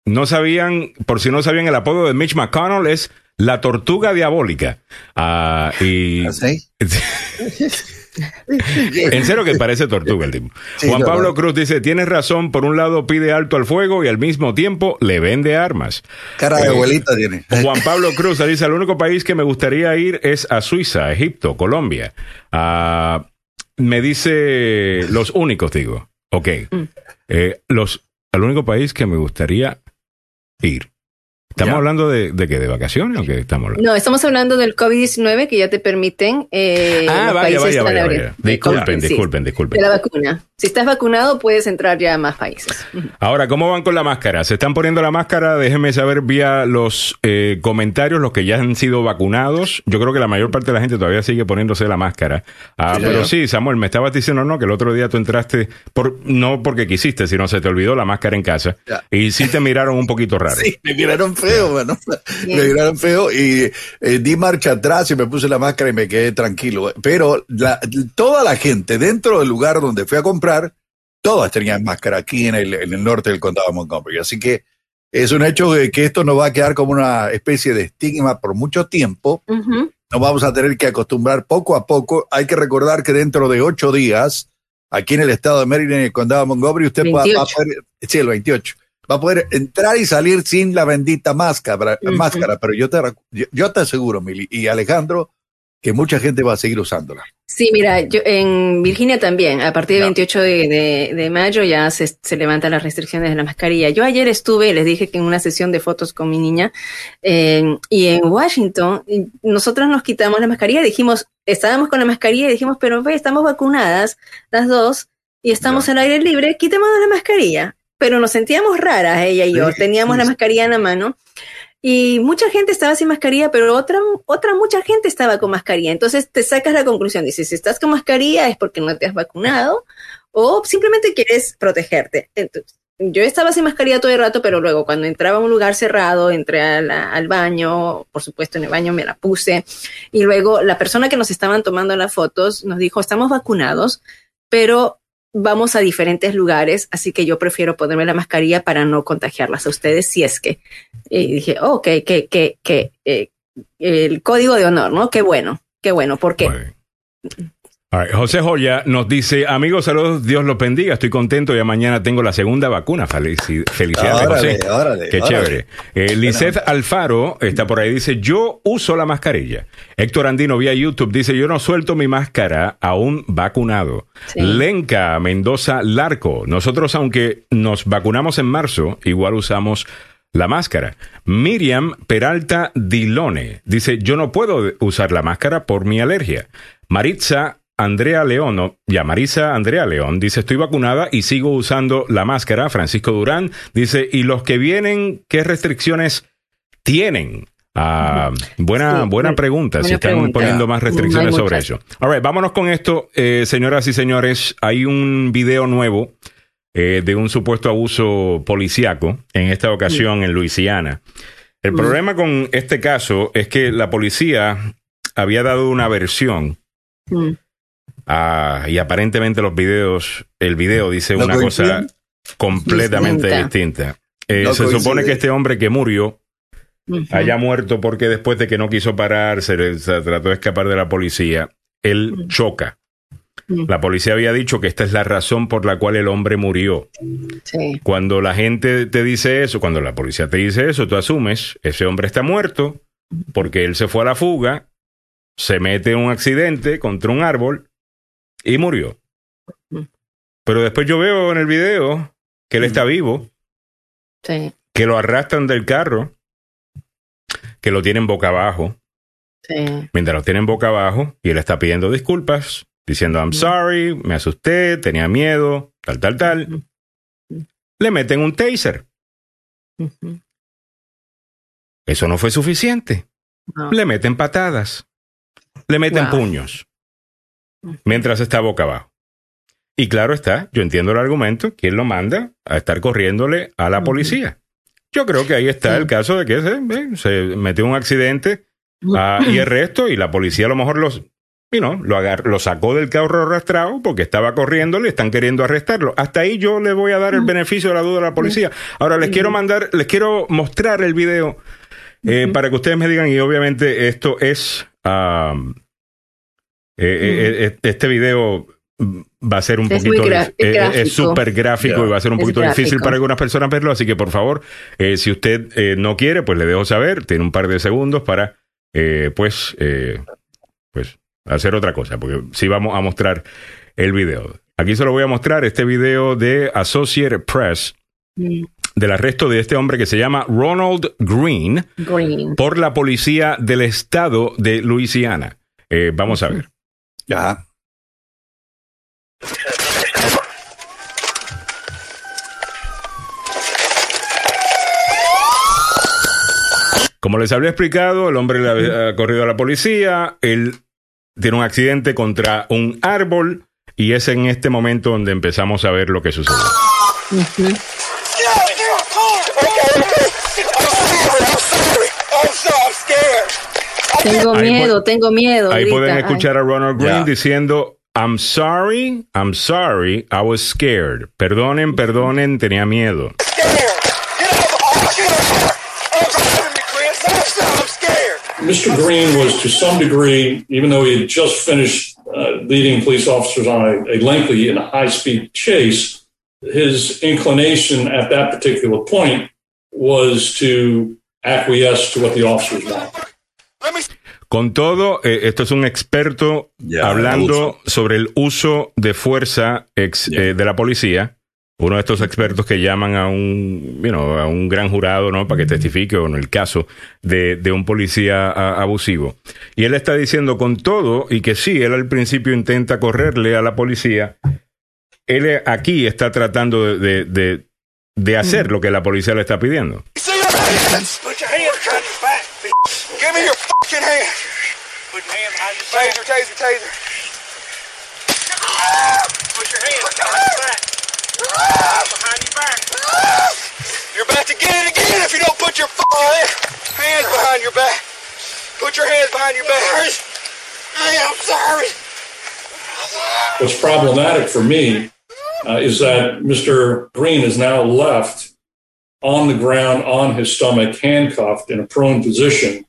no sabían, por si no sabían, el apodo de Mitch McConnell es la tortuga diabólica. Ah, y ¿Así? (laughs) en serio que parece tortuga el tipo. Sí, Juan no, Pablo no. Cruz dice, tienes razón, por un lado pide alto al fuego y al mismo tiempo le vende armas. Cara de Eh, abuelita tiene. Juan Pablo Cruz dice, el único país que me gustaría ir es a Suiza, Egipto, Colombia. Ah, me dice los únicos, digo. Ok. Mm. Eh, los, el único país que me gustaría ir. ¿Estamos Ya. hablando de, de qué? ¿De vacaciones o qué estamos hablando? No, estamos hablando del COVID-19 que ya te permiten eh, ah, los vaya, países vaya, vaya, Disculpen, sí, disculpen, disculpen. de la vacuna. Si estás vacunado, puedes entrar ya a más países. Ahora, ¿cómo van con la máscara? ¿Se están poniendo la máscara? Déjenme saber vía los eh, comentarios, los que ya han sido vacunados. Yo creo que la mayor parte de la gente todavía sigue poniéndose la máscara. Ah, Sí, pero sí, Samuel, me estabas diciendo, no, que el otro día tú entraste, por, no porque quisiste, sino se te olvidó la máscara en casa. Ya. Y sí te miraron un poquito raro. (laughs) Sí, me miraron feo, bueno. (laughs) Me miraron feo y eh, di marcha atrás y me puse la máscara y me quedé tranquilo. Pero la- toda la gente dentro del lugar donde fui a comprar, todas tenían máscara aquí en el, en el norte del condado de Montgomery. Así que es un hecho de que esto nos va a quedar como una especie de estigma por mucho tiempo. Ujú. Nos vamos a tener que acostumbrar poco a poco. Hay que recordar que dentro de ocho días, aquí en el estado de Maryland, en el condado de Montgomery, usted va, va a 28. poder, sí, el 28, va a poder entrar y salir sin la bendita máscara, máscara. Pero yo te, yo, yo te aseguro, Mili, y Alejandro, que mucha gente va a seguir usándola. Sí, mira, yo, en Virginia también, a partir del Ya. 28 de, de- de mayo ya se, se levantan las restricciones de la mascarilla. Yo ayer estuve, les dije que en una sesión de fotos con mi niña, eh, y en Washington, nosotros nos quitamos la mascarilla, dijimos, estábamos con la mascarilla y dijimos, pero ve, estamos vacunadas las dos y estamos al aire libre, quitémonos la mascarilla. Pero nos sentíamos raras, ella y yo, teníamos la mascarilla en la mano. Y mucha gente estaba sin mascarilla, pero otra, otra mucha gente estaba con mascarilla. Entonces te sacas la conclusión, dices, si estás con mascarilla es porque no te has vacunado o simplemente quieres protegerte. Entonces, yo estaba sin mascarilla todo el rato, pero luego cuando entraba a un lugar cerrado, entré la- al baño, por supuesto en el baño me la puse, y luego la persona que nos estaban tomando las fotos nos dijo, estamos vacunados, pero vamos a diferentes lugares, así que yo prefiero ponerme la mascarilla para no contagiarlas a ustedes si es que. Y dije, oh, que, que, que, eh, el código de honor, ¿no? Qué bueno, qué bueno, ¿por qué? Right, José Joya nos dice, amigos, saludos, Dios los bendiga, estoy contento, ya mañana tengo la segunda vacuna. Felici- Felicidades, Órale, José. órale, Qué órale. chévere. Eh, Alfaro está por ahí, dice, yo uso la mascarilla. Héctor Andino vía YouTube dice, yo no suelto mi máscara a un vacunado. Sí. Lenca Mendoza Larco, nosotros aunque nos vacunamos en marzo, igual usamos la máscara. Miriam Peralta Dilone dice, yo no puedo usar la máscara por mi alergia. Maritza Andrea León, ya Marisa Andrea León dice, estoy vacunada y sigo usando la máscara. Francisco Durán dice, ¿y los que vienen, qué restricciones tienen? Ah, buena, Sí, buena buena- pregunta. si están pregunta. poniendo más No restricciones sobre eso. All right, vámonos con esto, eh, señoras y señores. Hay un video nuevo eh, de un supuesto abuso policíaco, en esta ocasión en Luisiana. El Mm. problema con este caso es que la policía había dado una versión Mm. Ah, y aparentemente los videos, el video dice ¿No una cosa completamente Distinta. distinta. Eh, No se supone que este hombre que murió haya muerto porque después de que no quiso parar, se, trató de escapar de la policía, él choca. La policía había dicho que esta es la razón por la cual el hombre murió. Sí. Cuando la gente te dice eso, cuando la policía te dice eso, tú asumes, ese hombre está muerto porque él se fue a la fuga, se mete en un accidente contra un árbol y murió. Mm. Pero después yo veo en el video que él está vivo, Sí. que lo arrastran del carro, que lo tienen boca abajo, Sí. mientras lo tienen boca abajo y él está pidiendo disculpas, diciendo I'm sorry, me asusté, tenía miedo, tal, tal, tal. Le meten un taser. Eso no fue suficiente. No. Le meten patadas. Le meten Wow. puños. Mientras está boca abajo. Y claro está, yo entiendo el argumento, ¿quién lo manda a estar corriéndole a la policía? Yo creo que ahí está el caso de que se, eh, se metió un accidente ah, y arresto y la policía a lo mejor los, you know, lo, agar- lo sacó del carro arrastrado porque estaba corriendo, le están queriendo arrestarlo. Hasta ahí yo le voy a dar el beneficio de la duda a la policía. Ahora les quiero mandar, les quiero mostrar el video eh, para que ustedes me digan y obviamente esto es... um, eh, eh, eh, este video mm, va a ser un Es poquito es súper gráfico y va a ser un Es poquito difícil para algunas personas verlo así que por favor eh, si usted eh, no quiere pues le dejo saber tiene un par de segundos para eh, pues eh, pues hacer otra cosa porque sí vamos a mostrar el video. Aquí se lo voy a mostrar este video de Associated Press Mm, del arresto de este hombre que se llama Ronald Green Green. por la policía del estado de Luisiana. Vamos a ver Ya. Como les había explicado, el hombre le había corrido a la policía, él tiene un accidente contra un árbol y es en este momento donde empezamos a ver lo que sucedió. Ujú. Tengo miedo, tengo miedo. Ahí grita. pueden Ay. escuchar a Ronald Green Ya. diciendo, I'm sorry, I'm sorry, I was scared. Perdonen, perdonen, tenía miedo. Mr. Green was, to some degree, even though he had just finished uh, leading police officers on a, a lengthy and high speed chase, his inclination at that particular point was to acquiesce to what the officers wanted. Con todo, eh, esto es un experto hablando sobre el uso de fuerza ex- eh, de la policía. Uno de estos expertos que llaman a un, you know, a un gran jurado, ¿no? Para que testifique o en el caso de, de un policía a- abusivo. Y él está diciendo con todo y que sí, él al principio intenta correrle a la policía. Él aquí está tratando de, de, de- de hacer lo que la policía le está pidiendo. Fucking hand. Put your hands behind your back. Taser, taser, taser. Put your hands behind your back. Behind your back. You're about to get it again if you don't put your fucking hands behind your back. Put your hands behind your back. I'm sorry. What's problematic for me uh, is that Mr. Green is now left on the ground on his stomach, handcuffed in a prone position.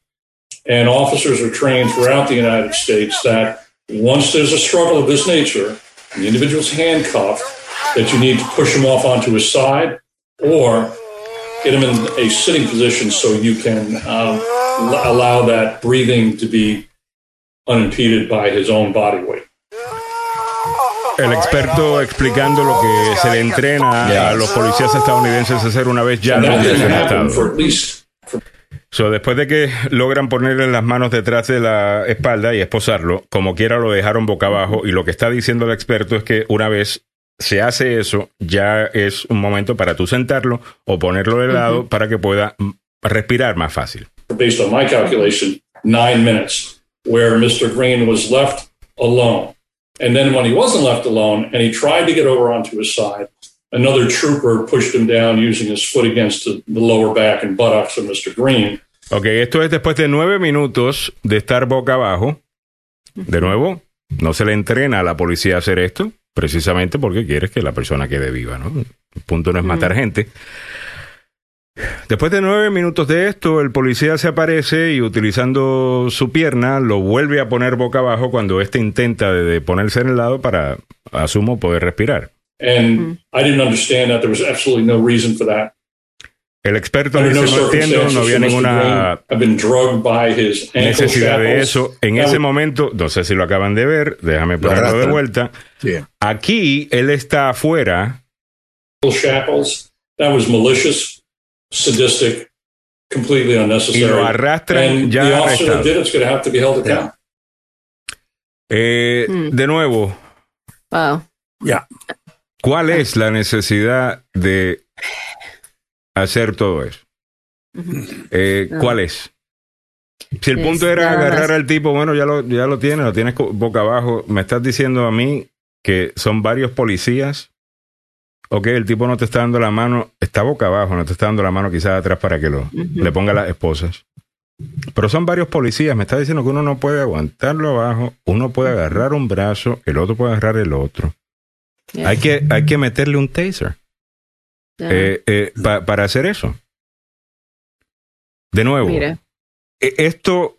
And officers are trained throughout the United States that once there's a struggle of this nature, and the individual's handcuffed, that you need to push him off onto his side or get him in a sitting position so you can um, allow that breathing to be unimpeded by his own body weight. El experto explicando lo que se le entrena a los policías estadounidenses a hacer una vez ya And So, después de que logran ponerle las manos detrás de la espalda y esposarlo, como quiera lo dejaron boca abajo y lo que está diciendo el experto es que una vez se hace eso, ya es un momento para tú sentarlo o ponerlo de lado para que pueda respirar más fácil. based on my calculation, nine minutes, where Mr. Green was left alone. And then when he wasn't left alone and he tried to get over onto his side, another trooper pushed him down using his foot against the, the lower back and buttocks of Mr. Green. Ok, esto es después de nueve minutos de estar boca abajo. De nuevo, no se le entrena a la policía a hacer esto, precisamente porque quieres que la persona quede viva, ¿no? El punto no es matar gente. Después de nueve minutos de esto, el policía se aparece y utilizando su pierna lo vuelve a poner boca abajo cuando éste intenta de, de ponerse en el lado para, asumo, poder respirar. And I didn't understand that there was absolutely no reason for that. El experto dice, no entiendo, no había ninguna necesidad de shackles. eso. En ese momento, no sé si lo acaban de ver, déjame ponerlo de vuelta. Aquí él está afuera, shackles. That was malicious, sadistic, completely y unnecessary. lo arrastran and ya the officer arrestado. that did it's going to have to be held accountable. Eh, Mm. De nuevo, Wow. Ya. ¿cuál es la necesidad de hacer todo eso? Eh. ¿Cuál es? Si el Es punto era agarrar al tipo, bueno, ya lo, ya lo tienes, lo tienes boca abajo. Me estás diciendo a mí que son varios policías ok, el tipo no te está dando la mano, está boca abajo, no te está dando la mano quizás atrás para que lo, le ponga las esposas. Pero son varios policías, me está diciendo que uno no puede aguantarlo abajo, uno puede agarrar un brazo, el otro puede agarrar el otro. Hay que, hay que meterle un taser. Eh, eh, pa- para hacer eso. De nuevo, Mira. eh, esto,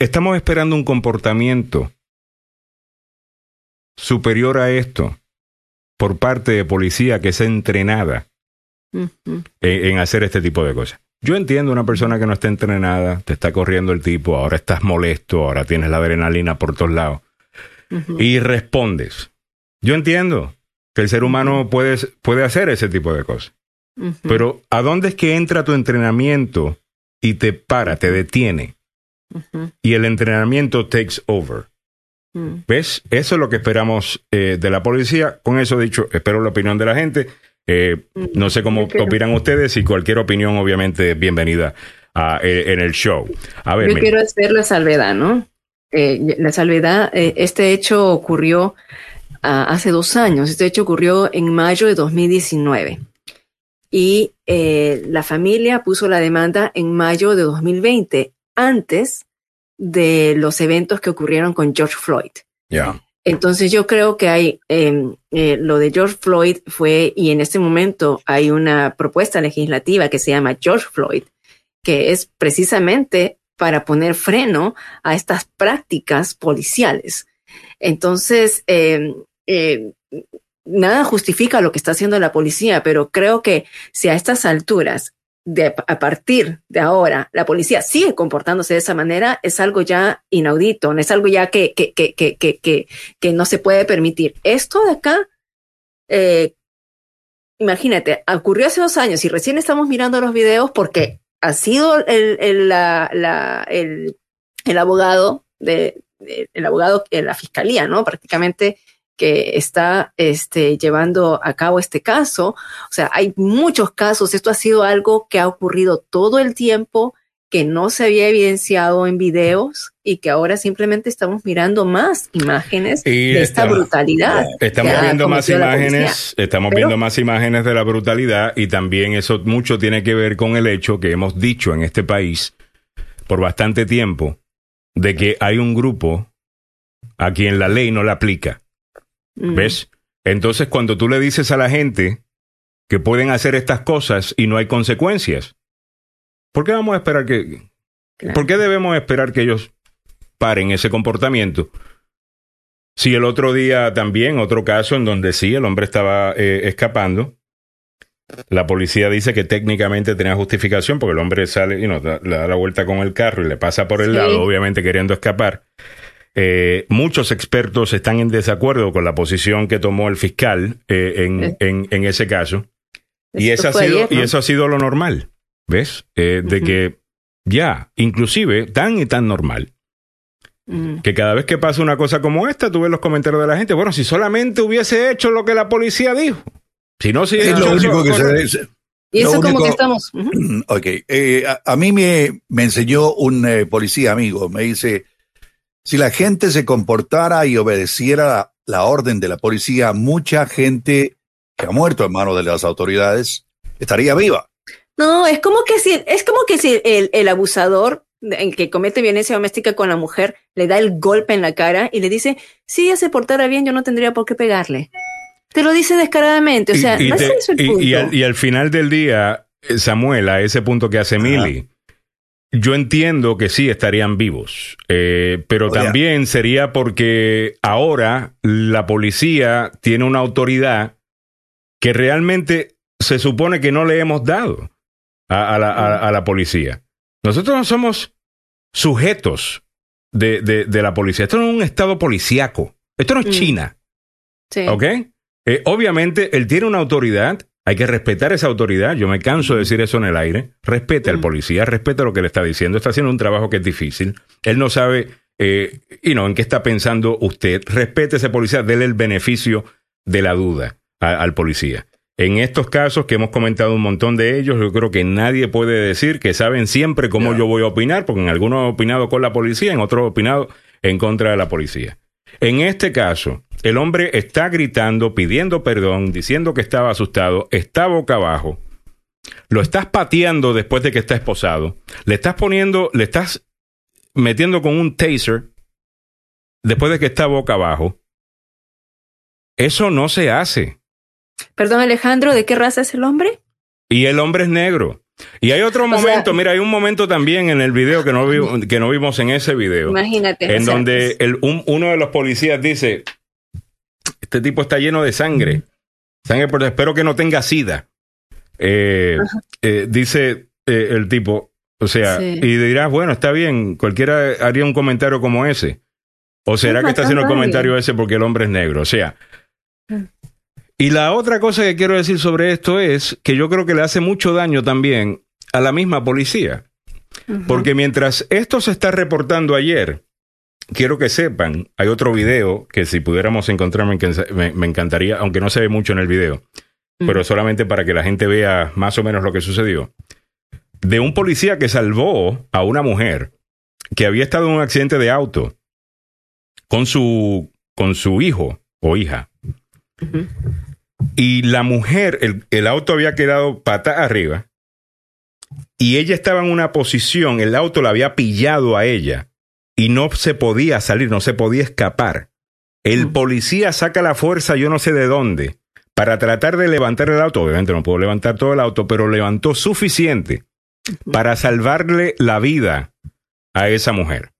estamos esperando un comportamiento superior a esto por parte de policía que es entrenada en, en hacer este tipo de cosas. Yo entiendo una persona que no está entrenada, te está corriendo el tipo, ahora estás molesto, ahora tienes la adrenalina por todos lados y respondes. Yo entiendo que el ser humano puede, puede hacer ese tipo de cosas, pero ¿a dónde es que entra tu entrenamiento y te para, te detiene? Y el entrenamiento takes over. Mm. ¿Ves? Eso es lo que esperamos eh, de la policía. Con eso dicho, espero la opinión de la gente. Eh, no sé cómo Yo quiero- opinan ustedes y cualquier opinión, obviamente, bienvenida a- eh, en el show. A ver, Yo mira. quiero hacer la salvedad, ¿no? Eh, la salvedad, este hecho ocurrió ah, hace dos años, este hecho ocurrió en mayo de 2019 y eh, la familia puso la demanda en mayo de 2020, antes de los eventos que ocurrieron con George Floyd. Ya. Entonces yo creo que hay eh, eh, lo de George Floyd fue y en este momento hay una propuesta legislativa que se llama George Floyd, que es precisamente para poner freno a estas prácticas policiales. Entonces, eh, eh, nada justifica lo que está haciendo la policía, pero creo que si a estas alturas, de, a partir de ahora, la policía sigue comportándose de esa manera, es algo ya inaudito, es algo ya que, que, que, que, que, que, que no se puede permitir. Esto de acá, eh, imagínate, ocurrió hace dos años y recién estamos mirando los videos porque ha sido el, el, el, el abogado de, el abogado la fiscalía, ¿no? Prácticamente que está este, llevando a cabo este caso. O sea, hay muchos casos. Esto ha sido algo que ha ocurrido todo el tiempo, que no se había evidenciado en videos y que ahora simplemente estamos mirando más imágenes Y de esta estamos- brutalidad. Estamos viendo más imágenes, estamos Pero- viendo más imágenes de la brutalidad y también eso mucho tiene que ver con el hecho que hemos dicho en este país por bastante tiempo de que hay un grupo a quien la ley no la aplica. Mm. ¿Ves? Entonces, cuando tú le dices a la gente que pueden hacer estas cosas y no hay consecuencias, ¿por qué vamos a esperar que... Claro. ¿Por qué debemos esperar que ellos paren ese comportamiento? Si el otro día también, otro caso en donde sí, el hombre estaba eh, escapando, la policía dice que técnicamente tenía justificación porque el hombre sale y no da, le da la vuelta con el carro y le pasa por el Sí. lado, obviamente queriendo escapar. Eh, muchos expertos están en desacuerdo con la posición que tomó el fiscal eh, en, Eh. en- en ese caso. Y, ese ha sido, ayer, ¿no? y eso ha sido lo normal, ¿ves? Eh, de Ujú. que ya, inclusive, tan y tan normal, Mm. que cada vez que pasa una cosa como esta, tú ves los comentarios de la gente, bueno, si solamente hubiese hecho lo que la policía dijo. Si no, si Es lo único que se dice. Y eso como único- que estamos. ujú. Ok, eh, a, a mí me, me enseñó un eh, policía amigo, me dice, si la gente se comportara y obedeciera la, la orden de la policía, mucha gente que ha muerto en manos de las autoridades estaría viva. No, es como que si, es como que si el, el abusador, el que comete violencia doméstica con la mujer, le da el golpe en la cara y le dice, si ella se portara bien, yo no tendría por qué pegarle. Te lo dice descaradamente, o sea, y, no te- es eso el y- punto. y al, y al final del día, eh, Samuel, a ese punto que hace Mili, yo entiendo que sí estarían vivos, eh, pero Oh, yeah. también sería porque ahora la policía tiene una autoridad que realmente se supone que no le hemos dado a, a la, a- a la policía. Nosotros no somos sujetos de, de- de la policía. Esto no es un estado policíaco. Esto no es Mm. China. Sí. ¿Ok? Eh, obviamente, él tiene una autoridad, hay que respetar esa autoridad. Yo me canso de decir eso en el aire. Respete al Mm. policía, respete lo que le está diciendo. Está haciendo un trabajo que es difícil. Él no sabe, eh, y no, en qué está pensando usted. Respete a ese policía, déle el beneficio de la duda a- al policía. En estos casos que hemos comentado un montón de ellos, yo creo que nadie puede decir que saben siempre cómo yo voy a opinar, porque en algunos he opinado con la policía, en otros he opinado en contra de la policía. En este caso, el hombre está gritando, pidiendo perdón, diciendo que estaba asustado, está boca abajo, lo estás pateando después de que está esposado, le estás poniendo, le estás metiendo con un taser después de que está boca abajo. Eso no se hace. Perdón, Alejandro, ¿de qué raza es el hombre? Y el hombre es negro. Y hay otro O momento, sea- mira, hay un momento también en el video que no, vi- que no vimos en ese video. Imagínate. En donde el, un- uno de los policías dice, este tipo está lleno de sangre. Sangre, pero espero que no tenga sida. Eh, eh, dice eh, el tipo, o sea, Sí. y dirás, bueno, está bien, cualquiera haría un comentario como ese. O será Sí, que está haciendo el comentario ese porque el hombre es negro. O sea. Y la otra cosa que quiero decir sobre esto es que yo creo que le hace mucho daño también a la misma policía. Porque mientras esto se está reportando ayer, quiero que sepan, hay otro video que si pudiéramos encontrar me, encan- me- me encantaría, aunque no se ve mucho en el video, pero solamente para que la gente vea más o menos lo que sucedió, de un policía que salvó a una mujer que había estado en un accidente de auto con su, con su hijo o hija. Y la mujer, el, el auto había quedado pata arriba y ella estaba en una posición, el auto la había pillado a ella y no se podía salir, no se podía escapar. El Mm. policía saca la fuerza, yo no sé de dónde, para tratar de levantar el auto. Obviamente no pudo levantar todo el auto, pero levantó suficiente para salvarle la vida a esa mujer.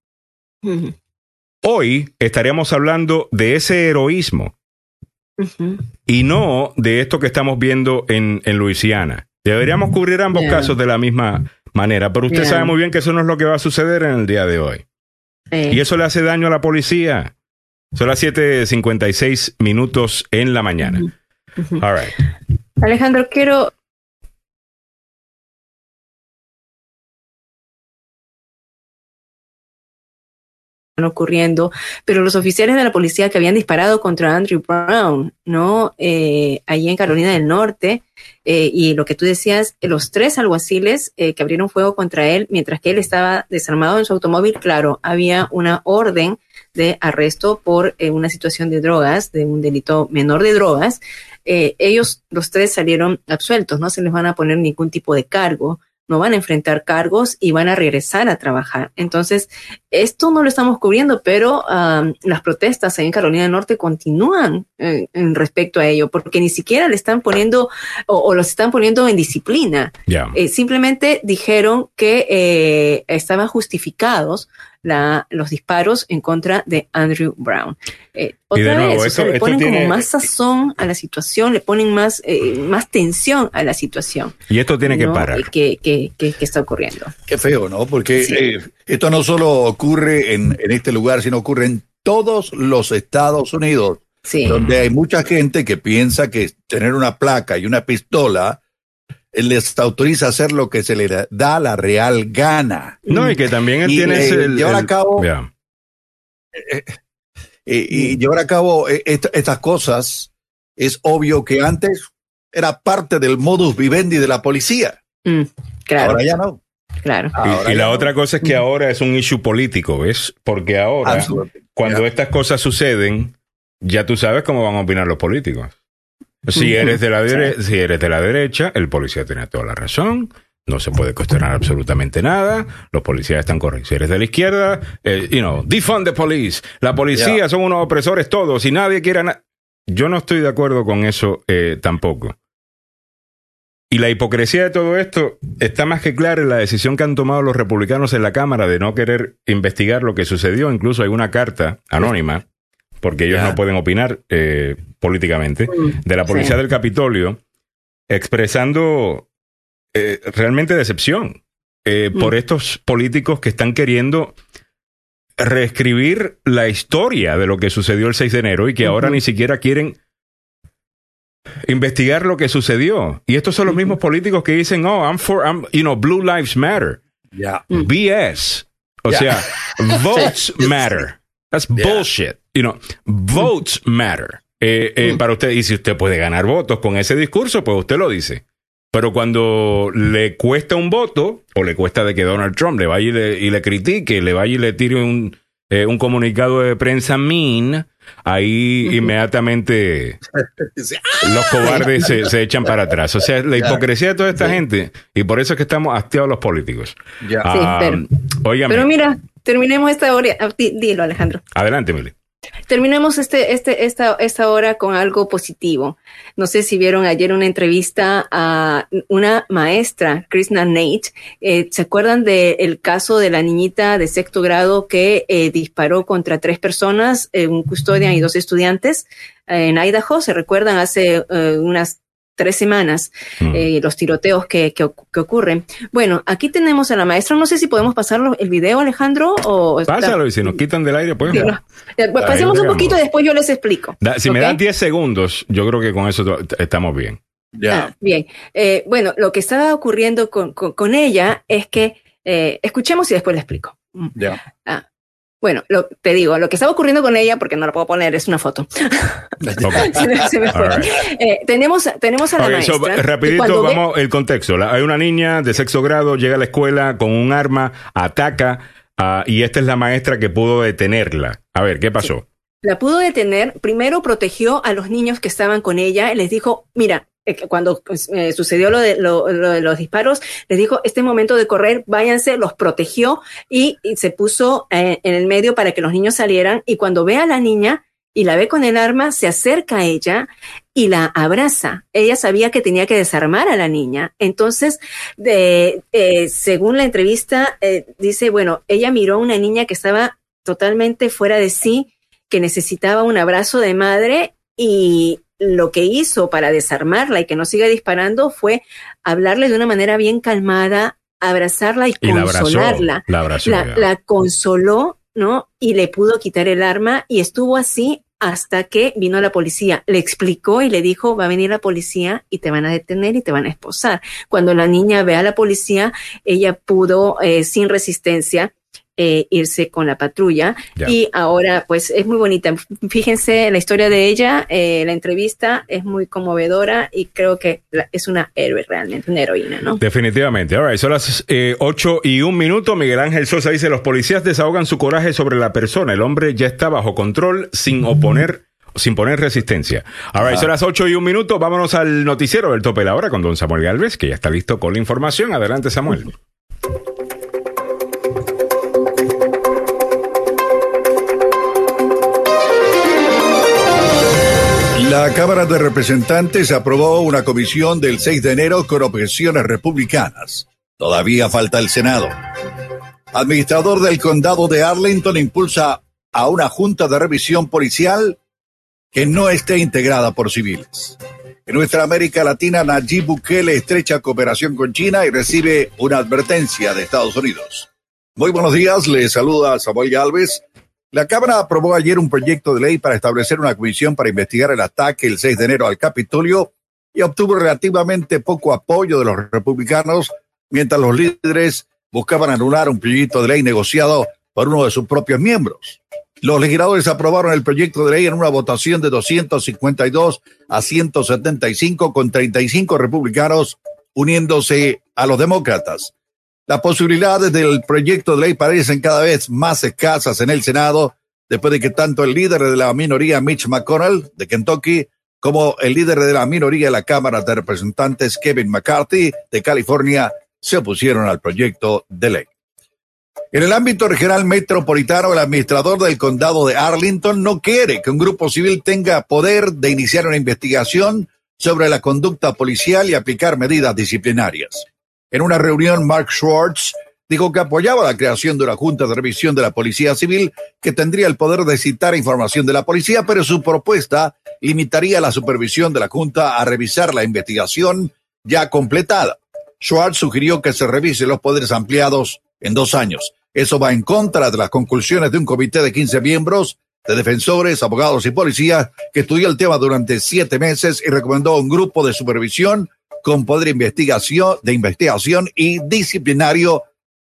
Hoy estaríamos hablando de ese heroísmo Y no de esto que estamos viendo en, en Luisiana. Deberíamos cubrir ambos casos de la misma manera, pero usted sabe muy bien que eso no es lo que va a suceder en el día de hoy. Sí. Y eso le hace daño a la policía. Son las 7.56 minutos en la mañana. All right. Alejandro, quiero ocurriendo, pero los oficiales de la policía que habían disparado contra Andrew Brown, ¿no? Eh, allí en Carolina del Norte, eh, y lo que tú decías, los tres alguaciles eh, que abrieron fuego contra él mientras que él estaba desarmado en su automóvil, claro, había una orden de arresto por eh, una situación de drogas, de un delito menor de drogas, ellos, los tres, salieron absueltos, no se les van a poner ningún tipo de cargo, no van a enfrentar cargos y van a regresar a trabajar. Entonces, esto no lo estamos cubriendo, pero um, las protestas en Carolina del Norte continúan eh, en respecto a ello, porque ni siquiera le están poniendo o, o los están poniendo en disciplina. Eh, simplemente dijeron que eh, estaban justificados la, los disparos en contra de Andrew Brown. Eh, de otra nuevo, vez, o esto- sea, le ponen tiene- como más sazón a la situación, le ponen más, eh, más tensión a la situación. Y esto tiene que parar. Que, que, que, que está ocurriendo. Qué feo, ¿no? Porque Sí. eh, esto no solo ocurre en, en este lugar, sino ocurre en todos los Estados Unidos, Sí. donde hay mucha gente que piensa que tener una placa y una pistola les autoriza a hacer lo que se le da- la real gana. No, y que también él Y, tiene eh, ese- el, llevar a cabo- Ya. Eh, y llevar a cabo est- estas cosas es obvio que antes era parte del modus vivendi de la policía. Mm, claro, Ahora ya no. claro. Y- Ahora y, ya la no. otra cosa es que ahora es un issue político, ¿ves? Porque ahora, cuando estas cosas suceden, ya tú sabes cómo van a opinar los políticos. Si eres de la dere- si eres de la derecha, el policía tiene toda la razón. No se puede cuestionar absolutamente nada. Los policías están correctos. Si eres de la izquierda, eh, you know, defund the police. La policía son unos opresores todos y nadie quiere nada. Yo no estoy de acuerdo con eso eh, tampoco. Y la hipocresía de todo esto está más que clara en la decisión que han tomado los republicanos en la Cámara de no querer investigar lo que sucedió. Incluso hay una carta anónima, porque ellos no pueden opinar eh, políticamente, de la policía Sí. del Capitolio, expresando eh, realmente decepción eh, Mm. por estos políticos que están queriendo reescribir la historia de lo que sucedió el 6 de enero y que ahora ni siquiera quieren investigar lo que sucedió. Y estos son los mismos políticos que dicen, oh, I'm for, I'm, you know, Blue Lives Matter. Mm. BS. O Yeah. sea, (laughs) votes matter. That's Yeah. bullshit. You know, votes matter. Eh, eh, Mm. Para usted, y si usted puede ganar votos con ese discurso, pues usted lo dice. Pero cuando le cuesta un voto, o le cuesta de que Donald Trump le vaya y le, y le critique, le vaya y le tire un, eh, un comunicado de prensa min, ahí inmediatamente (laughs) los cobardes se, se echan para atrás. O sea, la hipocresía de toda esta gente, y por eso es que estamos hastiados los políticos. Ya. Ah, Sí, pero- óigame. Pero mira, terminemos esta hora. ah, di- Dilo, Alejandro. Adelante, Mili. Terminemos este, este, esta, esta hora con algo positivo. No sé si vieron ayer una entrevista a una maestra, Krishna Nate. Eh, ¿Se acuerdan del caso de la niñita de sexto grado que eh, disparó contra tres personas, eh, un custodian y dos estudiantes en Idaho? ¿Se recuerdan hace unas tres semanas Mm. eh, los tiroteos que, que, oc- que ocurren? Bueno, aquí tenemos a la maestra. No sé si podemos pasarlo el video, Alejandro, o Pásalo y si nos quitan del aire, pues. Sí, no. Ahí Pasemos un poquito y después yo les explico. Da- si me dan 10 segundos, yo creo que con eso estamos bien. Ya. Ah, bien. Eh, bueno, lo que estaba ocurriendo con, con- con ella es que, eh, escuchemos y después le explico. Ya. Ah, bueno, lo, te digo, lo que estaba ocurriendo con ella, porque no la puedo poner, es una foto. (laughs) Ok. se me, se me fue. All right. Eh, tenemos, tenemos a la maestra. rapidito, ve- vamos el contexto. La- hay una niña de sexto grado, llega a la escuela con un arma, ataca, ah, y esta es la maestra que pudo detenerla. A ver, ¿qué pasó? la pudo detener, primero protegió a los niños que estaban con ella y les dijo, mira, cuando eh, sucedió lo de, lo- lo de los disparos, les dijo, este momento de correr, váyanse, los protegió y, se puso eh, en el medio para que los niños salieran y cuando ve a la niña y la ve con el arma, se acerca a ella y la abraza. Ella sabía que tenía que desarmar a la niña. Entonces, eh, según la entrevista, eh, dice, bueno, ella miró a una niña que estaba totalmente fuera de sí, que necesitaba un abrazo de madre y lo que hizo para desarmarla y que no siga disparando fue hablarle de una manera bien calmada, abrazarla y, Y la abrazó. consolarla. La abrazó. La, ya. la consoló, ¿no? Y le pudo quitar el arma y estuvo así hasta que vino la policía. Le explicó y le dijo, va a venir la policía y te van a detener y te van a esposar. Cuando la niña ve a la policía, ella pudo, eh, sin resistencia, eh, irse con la patrulla y ahora pues es muy bonita. Fíjense la historia de ella, eh, la entrevista es muy conmovedora y creo que la- es una héroe realmente, una heroína, ¿no? Definitivamente. All right, son las eh, 8 y un minuto. Miguel Ángel Sosa dice, los policías desahogan su coraje sobre la persona. El hombre ya está bajo control sin oponer, sin poner resistencia. All right, son las 8 y un minuto. Vámonos al noticiero del tope de la hora con don Samuel Galvez, que ya está listo con la información. Adelante, Samuel. La Cámara de Representantes aprobó una comisión del 6 de enero con objeciones republicanas. Todavía falta el Senado. Administrador del condado de Arlington impulsa a una junta de revisión policial que no esté integrada por civiles. En nuestra América Latina, Nayib Bukele estrecha cooperación con China y recibe una advertencia de Estados Unidos. Muy buenos días, les saluda Samuel Galvez. La Cámara aprobó ayer un proyecto de ley para establecer una comisión para investigar el ataque el 6 de enero al Capitolio y obtuvo relativamente poco apoyo de los republicanos mientras los líderes buscaban anular un proyecto de ley negociado por uno de sus propios miembros. Los legisladores aprobaron el proyecto de ley en una votación de 252 a 175 con 35 republicanos uniéndose a los demócratas. Las posibilidades del proyecto de ley parecen cada vez más escasas en el Senado después de que tanto el líder de la minoría Mitch McConnell de Kentucky como el líder de la minoría de la Cámara de Representantes Kevin McCarthy de California se opusieron al proyecto de ley. En el ámbito regional metropolitano, el administrador del condado de Arlington no quiere que un grupo civil tenga poder de iniciar una investigación sobre la conducta policial y aplicar medidas disciplinarias. En una reunión, Mark Schwartz dijo que apoyaba la creación de una junta de revisión de la Policía Civil que tendría el poder de citar información de la policía, pero su propuesta limitaría la supervisión de la junta a revisar la investigación ya completada. Schwartz sugirió que se revisen los poderes ampliados en dos años. Eso va en contra de las conclusiones de un comité de 15 miembros de defensores, abogados y policías que estudió el tema durante siete meses y recomendó un grupo de supervisión con poder de investigación, de investigación y disciplinario,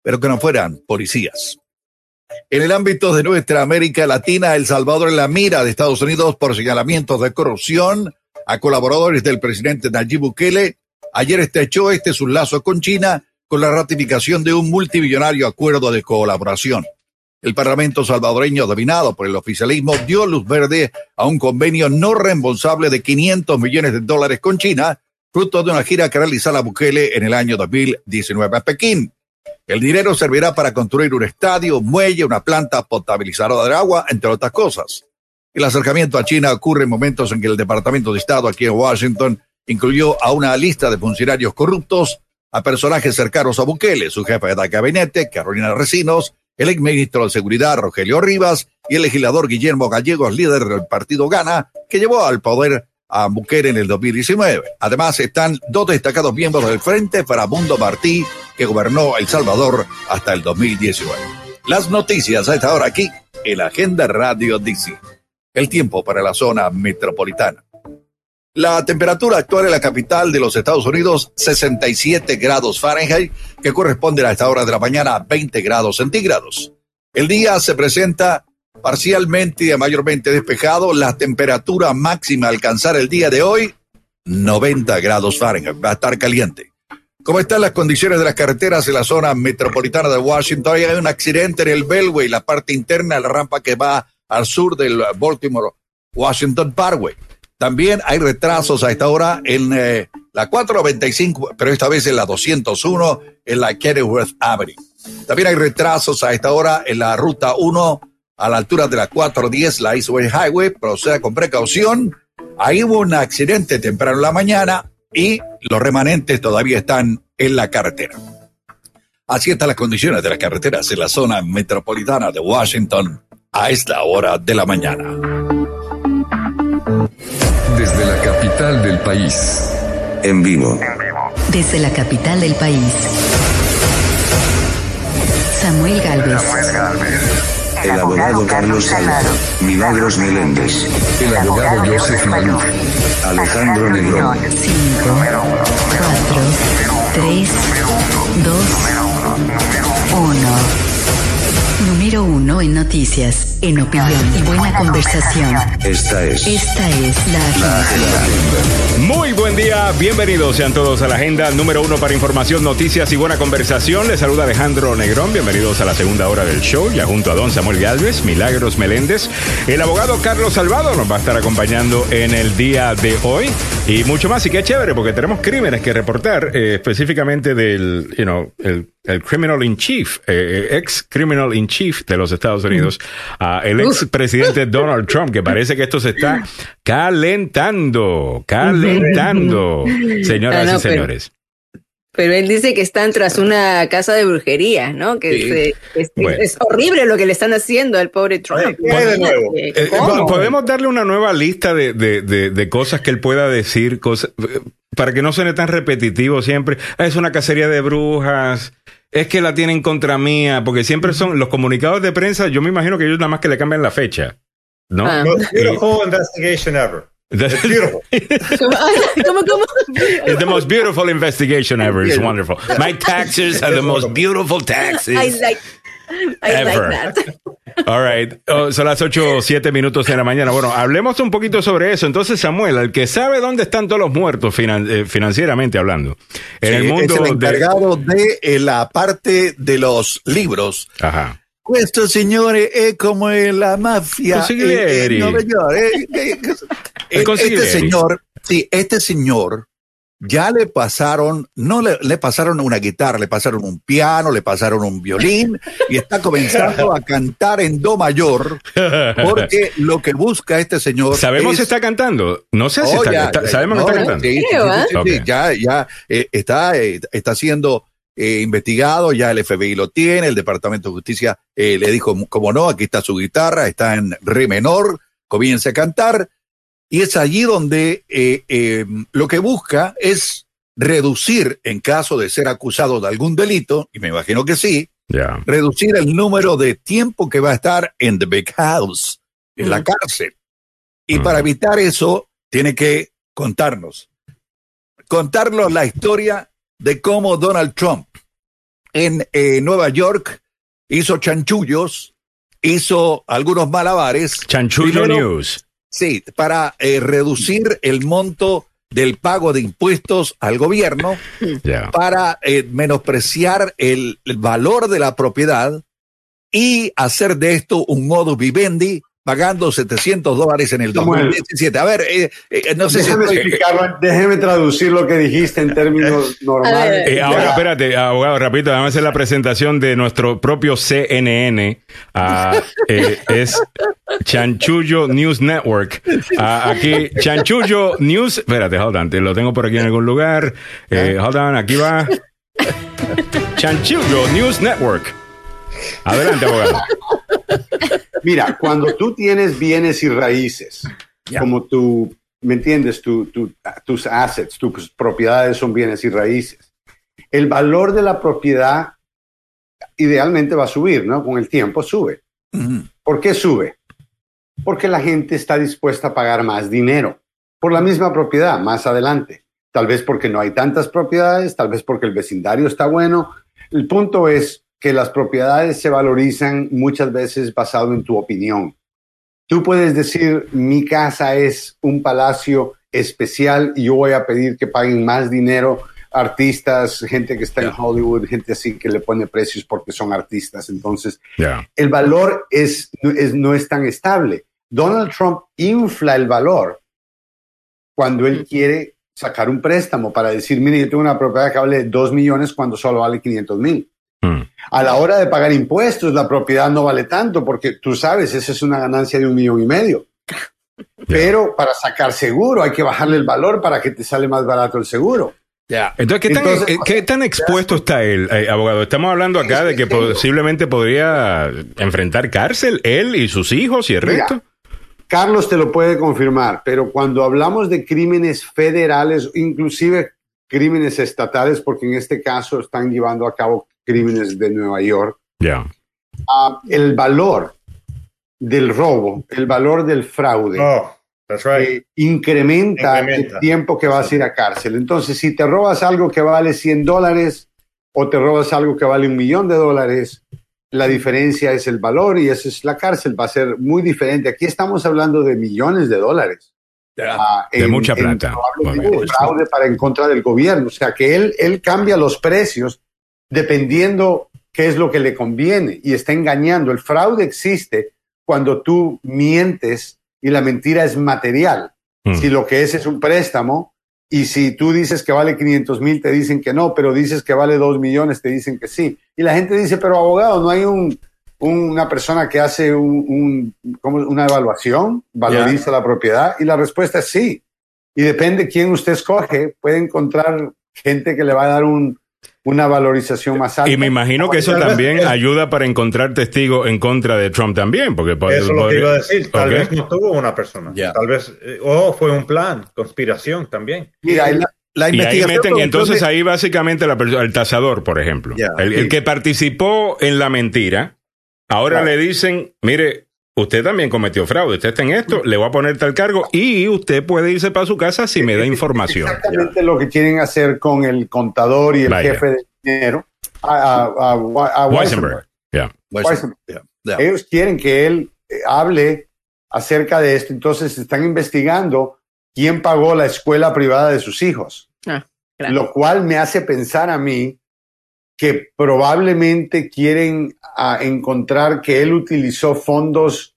pero que no fueran policías. En el ámbito de nuestra América Latina, El Salvador en la mira de Estados Unidos por señalamientos de corrupción a colaboradores del presidente Nayib Bukele, ayer estrechó este sus lazos con China con la ratificación de un multimillonario acuerdo de colaboración. el Parlamento salvadoreño, dominado por el oficialismo, dio luz verde a un convenio no reembolsable de 500 millones de dólares con China, fruto de una gira que realizara Bukele en el año 2019 a Pekín. El dinero servirá para construir un estadio, muelle, una planta potabilizadora de agua, entre otras cosas. El acercamiento a China ocurre en momentos en que el Departamento de Estado aquí en Washington incluyó a una lista de funcionarios corruptos, a personajes cercanos a Bukele, su jefe de gabinete, Carolina Recinos, el exministro de Seguridad, Rogelio Rivas, y el legislador Guillermo Gallegos, líder del partido Gana, que llevó al poder a en el 2019. Además, están dos destacados miembros del Frente Farabundo Martí, que gobernó El Salvador hasta el 2019. Las noticias a esta hora aquí en la Agenda Radio DC. El tiempo para la zona metropolitana. La temperatura actual en la capital de los Estados Unidos, 67 grados Fahrenheit, que corresponde a esta hora de la mañana a 20 grados centígrados. El día se presenta parcialmente y mayormente despejado. La temperatura máxima a alcanzar el día de hoy, 90 grados Fahrenheit. Va a estar caliente. ¿Cómo están las condiciones de las carreteras en la zona metropolitana de Washington? Hay un accidente en el Beltway, la parte interna de la rampa que va al sur del Baltimore Washington Parkway. También hay retrasos a esta hora en eh, la 495, pero esta vez en la 201, en la Kenilworth Avenue. También hay retrasos a esta hora en la ruta 1 a la altura de la 410, la Eastway Highway. Proceda con precaución. Ahí hubo un accidente temprano en la mañana y los remanentes todavía están en la carretera. Así están las condiciones de las carreteras en la zona metropolitana de Washington a esta hora de la mañana. Desde la capital del país. En vivo. Desde la capital del país. Samuel Galvez. El abogado Carlos Salado. Milagros Meléndez. El abogado Joseph Maluf. Alejandro Negrón. 5, 4, 3, 2, 1. Número 1 en noticias, en opinión y buena conversación. Esta es Esta es la agenda. Muy buen día, bienvenidos sean todos a la agenda número uno para información, noticias y buena conversación. Les saluda Alejandro Negrón, bienvenidos a la segunda hora del show, ya junto a don Samuel Galvez, Milagros Meléndez. El abogado Carlos Salvado nos va a estar acompañando en el día de hoy y mucho más. Y qué chévere, porque tenemos crímenes que reportar, eh, específicamente del, you know, el, el criminal in chief, eh, ex criminal in chief de los Estados Unidos, ah, el ex presidente (laughs) Donald Trump, que parece que esto se está calentando, calentando, (laughs) señoras Ah, no, y señores. Pero él dice que están tras una casa de brujería, ¿no? Que Sí. se- es, Bueno. es horrible lo que le están haciendo al pobre Trump. Eh, Eh. Podemos darle una nueva lista de, de- de- de cosas que él pueda decir, cosas, eh, para que no suene tan repetitivo siempre. "Ah, Es una cacería de brujas. Es que la tienen contra mía, porque siempre son los comunicados de prensa. Yo me imagino que ellos nada más que le cambian la fecha, ¿no? Ah. Most beautiful investigation ever. It's beautiful. (laughs) ¿Cómo, cómo? It's the most beautiful investigation ever. It's wonderful. My taxes are the most beautiful taxes. I like, I Ever. like that. (laughs) All right. Oh, son las 8 o 7 minutos de la mañana. Bueno, hablemos un poquito sobre eso. Entonces, Samuel, el que sabe dónde están todos los muertos finan- eh, financieramente hablando, en el Sí, mundo es el de... encargado de, eh, la parte de los libros. Ajá. Esto, señores, es como en la mafia Consiglieri. en, Nueva York. eh, eh, (laughs) eh, El consiglieri. este señor, sí, este señor ya le pasaron, no le, le pasaron una guitarra, le pasaron un piano, le pasaron un violín y está comenzando a cantar en do mayor porque lo que busca este señor ¿Sabemos es- si está cantando? No sé si Oh, está, ya, está- ya, ¿Sabemos no, que está cantando? sí, sí, Creo, sí, sí, sí, Ok. ya, ya eh, está, eh, está siendo eh, investigado, ya el FBI lo tiene, el Departamento de Justicia eh, le dijo, como no, aquí está su guitarra, está en re menor, comienza a cantar, y es allí donde eh, eh, lo que busca es reducir, en caso de ser acusado de algún delito, y me imagino que sí, reducir el número de tiempo que va a estar en The Big House, en la cárcel. Y para evitar eso, tiene que contarnos, contarnos la historia de cómo Donald Trump en eh, Nueva York hizo chanchullos, hizo algunos malabares. Chanchullo Primero, News. Sí, para eh, reducir el monto del pago de impuestos al gobierno para eh, menospreciar el, el valor de la propiedad y hacer de esto un modus vivendi pagando 700 dólares en el Samuel. 2017. A ver, eh, eh, no sé Déjame si... explicarlo, déjeme traducir lo que dijiste en términos (laughs) normales. Eh, ahora, espérate, abogado, rapidito, vamos a hacer la presentación de nuestro propio CNN. Ah, (laughs) eh, es Chanchullo News Network. Ah, aquí, Chanchullo News. Espérate, hold on, te lo tengo por aquí en algún lugar. Eh, hold on, aquí va. Chanchullo News Network. Adelante, abogado. (laughs) Mira, cuando tú tienes bienes y raíces, como tú, ¿me entiendes? Tu- tu- tus assets, tus propiedades son bienes y raíces. El valor de la propiedad idealmente va a subir, ¿no? Con el tiempo sube. ¿Por qué sube? Porque la gente está dispuesta a pagar más dinero por la misma propiedad más adelante. Tal vez porque no hay tantas propiedades, tal vez porque el vecindario está bueno. El punto es que las propiedades se valorizan muchas veces basado en tu opinión. Tú puedes decir, mi casa es un palacio especial y yo voy a pedir que paguen más dinero artistas, gente que está en Hollywood, gente así que le pone precios porque son artistas. Entonces, el valor es, no es- no es tan estable. Donald Trump infla el valor cuando él quiere sacar un préstamo para decir, mire, yo tengo una propiedad que vale 2 millones cuando solo vale 500 mil. A la hora de pagar impuestos, la propiedad no vale tanto porque tú sabes, esa es una ganancia de un millón y medio. Pero para sacar seguro hay que bajarle el valor para que te sale más barato el seguro. Entonces, ¿qué tan, Entonces, qué tan expuesto está él, eh, abogado? Estamos hablando acá de que posiblemente podría enfrentar cárcel él y sus hijos y el Mira, resto. Carlos te lo puede confirmar, pero cuando hablamos de crímenes federales, inclusive crímenes estatales, porque en este caso están llevando a cabo crímenes de Nueva York, Ya. ah, el valor del robo, el valor del fraude, eh, incrementa, Incrementa. el tiempo que vas a ir a cárcel. Entonces, si te robas algo que vale 100 dólares o te robas algo que vale un millón de dólares, la diferencia es el valor y esa es la cárcel. Va a ser muy diferente. Aquí estamos hablando de millones de dólares. Ah, De en- mucha en plata. Obviamente. fraude para en contra del gobierno. O sea, que él, él cambia los precios dependiendo qué es lo que le conviene y está engañando. El fraude existe cuando tú mientes y la mentira es material. Mm. Si lo que es es un préstamo y si tú dices que vale 500 mil, te dicen que no, pero dices que vale 2 millones, te dicen que sí. Y la gente dice, pero abogado, no hay un, un- una persona que hace un, una evaluación, valoriza la propiedad y la respuesta es sí. Y depende quién usted escoge, puede encontrar gente que le va a dar un, una valorización más alta. Y me imagino que eso también ayuda para encontrar testigos en contra de Trump también, porque Eso es lo que iba a decir. Tal vez no tuvo una persona. Tal vez, eh, o fue un plan, conspiración también. Mira, la, la y ahí meten, y entonces de- ahí básicamente la perso- el tasador, por ejemplo, el, que participó en la mentira, ahora Claro. le dicen, mire, usted también cometió fraude, usted está en esto, le voy a poner tal cargo y usted puede irse para su casa si me da (laughs) información. exactamente lo que quieren hacer con el contador y el Vaya. jefe de dinero, a, a- a- a Weisenberg. Weisenberg. Ellos quieren que él eh, hable acerca de esto, entonces están investigando quién pagó la escuela privada de sus hijos, Ah, claro. lo cual me hace pensar a mí que probablemente quieren ah, encontrar que él utilizó fondos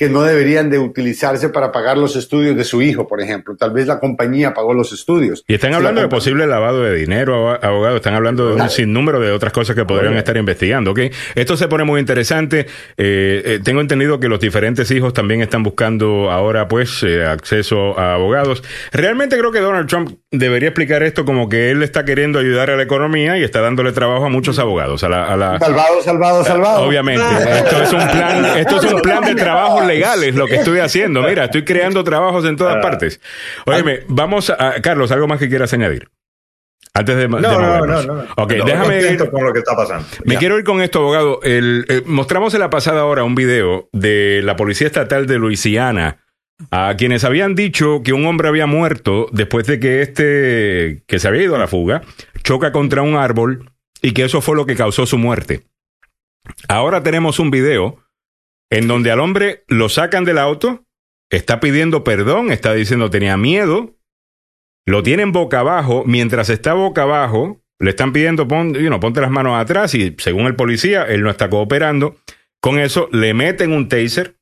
que no deberían de utilizarse para pagar los estudios de su hijo, por ejemplo. Tal vez la compañía pagó los estudios. Y están hablando la de posible lavado de dinero, abo- abogado. Están hablando de un sinnúmero de otras cosas que podrían estar investigando. ¿ok? Esto se pone muy interesante. Eh, eh, tengo entendido que los diferentes hijos también están buscando ahora, pues, eh, acceso a abogados. Realmente creo que Donald Trump debería explicar esto como que él está queriendo ayudar a la economía y está dándole trabajo a muchos abogados. A la, a la- Salvado, salvado, salvado. Obviamente, esto es un plan, esto es un plan de trabajo legal, es lo que estoy (laughs) haciendo. Mira, estoy creando trabajos en todas partes. Óyeme, vamos a Carlos, algo más que quieras añadir. Antes de, de No, no, no, no. Ok, No, déjame ir. con lo que está pasando. Me Ya. quiero ir con esto, abogado. El, eh, mostramos en la pasada hora un video de la Policía Estatal de Luisiana a quienes habían dicho que un hombre había muerto después de que este, que se había ido a la fuga, choca contra un árbol y que eso fue lo que causó su muerte. Ahora tenemos un video en donde al hombre lo sacan del auto, está pidiendo perdón, está diciendo tenía miedo, lo tienen boca abajo, mientras está boca abajo, le están pidiendo, pon, you know, ponte las manos atrás y según el policía, él no está cooperando. Con eso le meten un taser,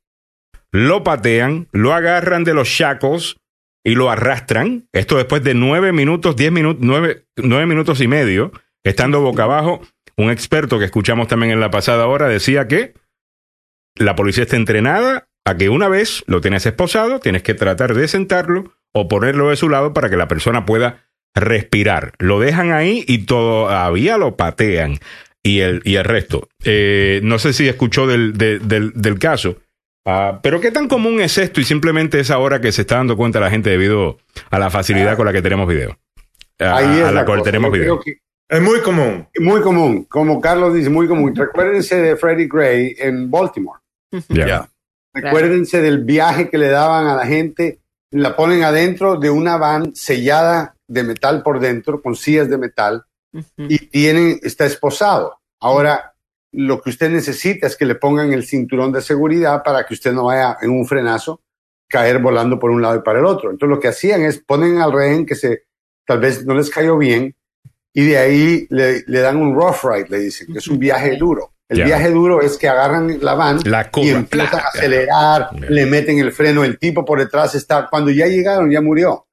lo patean, lo agarran de los shackles y lo arrastran. Esto después de nueve minutos, diez minutos, nueve, nueve minutos y medio, estando boca abajo. Un experto que escuchamos también en la pasada hora decía que la policía está entrenada a que una vez lo tienes esposado, tienes que tratar de sentarlo o ponerlo de su lado para que la persona pueda respirar. Lo dejan ahí y todavía lo patean y el, y el resto. Eh, no sé si escuchó del, de- del, del caso, ah, pero ¿qué tan común es esto y simplemente es ahora que se está dando cuenta la gente debido a la facilidad con la que tenemos video? A, Ahí es a la cual cosa. tenemos Yo video. Es muy común. muy común, como Carlos dice, muy común. Recuérdense de Freddie Gray en Baltimore. Ya. Recuérdense del viaje que le daban a la gente. La ponen adentro de una van sellada de metal por dentro, con sillas de metal, y tienen, está esposado. Ahora, lo que usted necesita es que le pongan el cinturón de seguridad para que usted no vaya en un frenazo caer volando por un lado y para el otro. Entonces, lo que hacían es ponen al rehén que se tal vez no les cayó bien y de ahí le, le dan un rough ride, le dicen, que es un viaje duro. El Ya. viaje duro es que agarran la van La y empiezan a acelerar, Ya. le meten el freno, el tipo por detrás está, cuando ya llegaron, ya murió.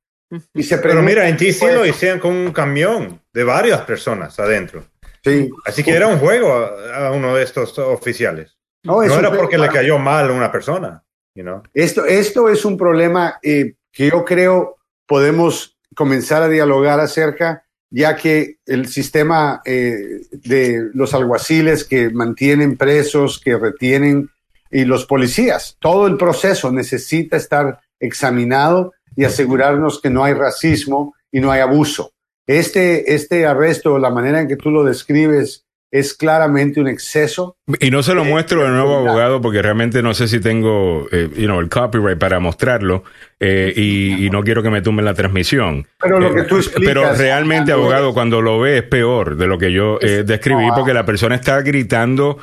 Y se Pero mira, en TC lo hicieron con un camión de varias personas adentro. Sí. Así que era un juego a, a uno de estos oficiales. No, No, era porque le cayó mal a una persona. You know? Esto, esto es un problema eh, que yo creo podemos comenzar a dialogar acerca, ya que el sistema eh, de los alguaciles que mantienen presos, que retienen, y los policías, todo el proceso necesita estar examinado y asegurarnos que no hay racismo y no hay abuso. Este, este arresto, la manera en que tú lo describes, es claramente un exceso. Y no se lo muestro de nuevo, abogado, porque realmente no sé si tengo eh, you know, el copyright para mostrarlo eh, y, y no quiero que me tumben la transmisión. Pero lo Eh, que tú explicas- Pero realmente, abogado, cuando lo ve es peor de lo que yo eh, describí, porque la persona está gritando.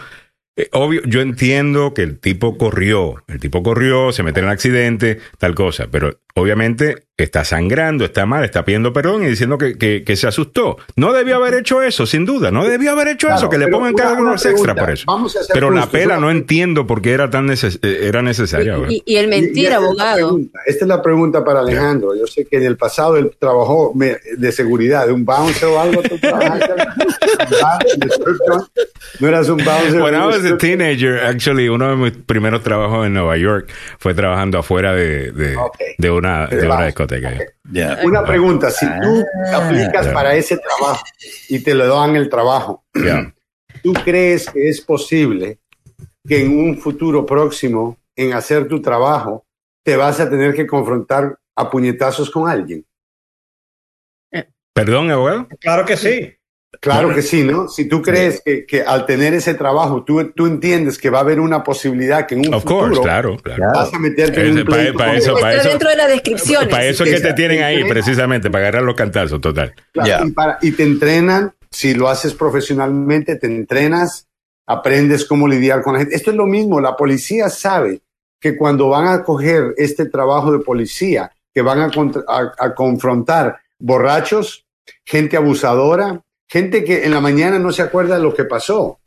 eh, obvio, yo entiendo que el tipo corrió, el tipo corrió, se mete en el accidente, tal cosa, pero obviamente está sangrando, está mal, está pidiendo perdón y diciendo que, que- que se asustó. No debió haber hecho eso, sin duda, no debió haber hecho Claro, eso, que le pongan cargos una extra pregunta. por eso. Vamos a ser Pero la pela no entiendo por qué era tan neces- eh, era necesaria. Y, y el Y- y mentir, es abogado. pregunta. Esta es la pregunta para Alejandro. Yo sé que en el pasado él trabajó de seguridad, de un bouncer o algo. No eras un bouncer. When I was a teenager, actually, uno de mis primeros trabajos en Nueva York fue trabajando afuera de, de, de una, de una discoteca. Una pregunta, si tú aplicas ya. para ese trabajo y te lo dan el trabajo. ¿tú crees que es posible que en un futuro próximo, en hacer tu trabajo, te vas a tener que confrontar a puñetazos con alguien? Perdón, abogado. Claro que sí. Claro que sí, ¿no? Si tú crees que, que al tener ese trabajo, tú, tú entiendes que va a haber una posibilidad que en un Of futuro course, claro, claro. vas a meterte en Ese- un pa- pleito pa con- eso, pa' Está eso- dentro de las descripciones. Para eso es que te tienen ahí, precisamente, para agarrar los cantazos, total. Claro, Ya. y, para- y te entrenan, si lo haces profesionalmente, te entrenas, aprendes cómo lidiar con la gente. Esto es lo mismo, la policía sabe que cuando van a coger este trabajo de policía, que van a, contra- a- a confrontar borrachos, gente abusadora, gente que en la mañana no se acuerda de lo que pasó.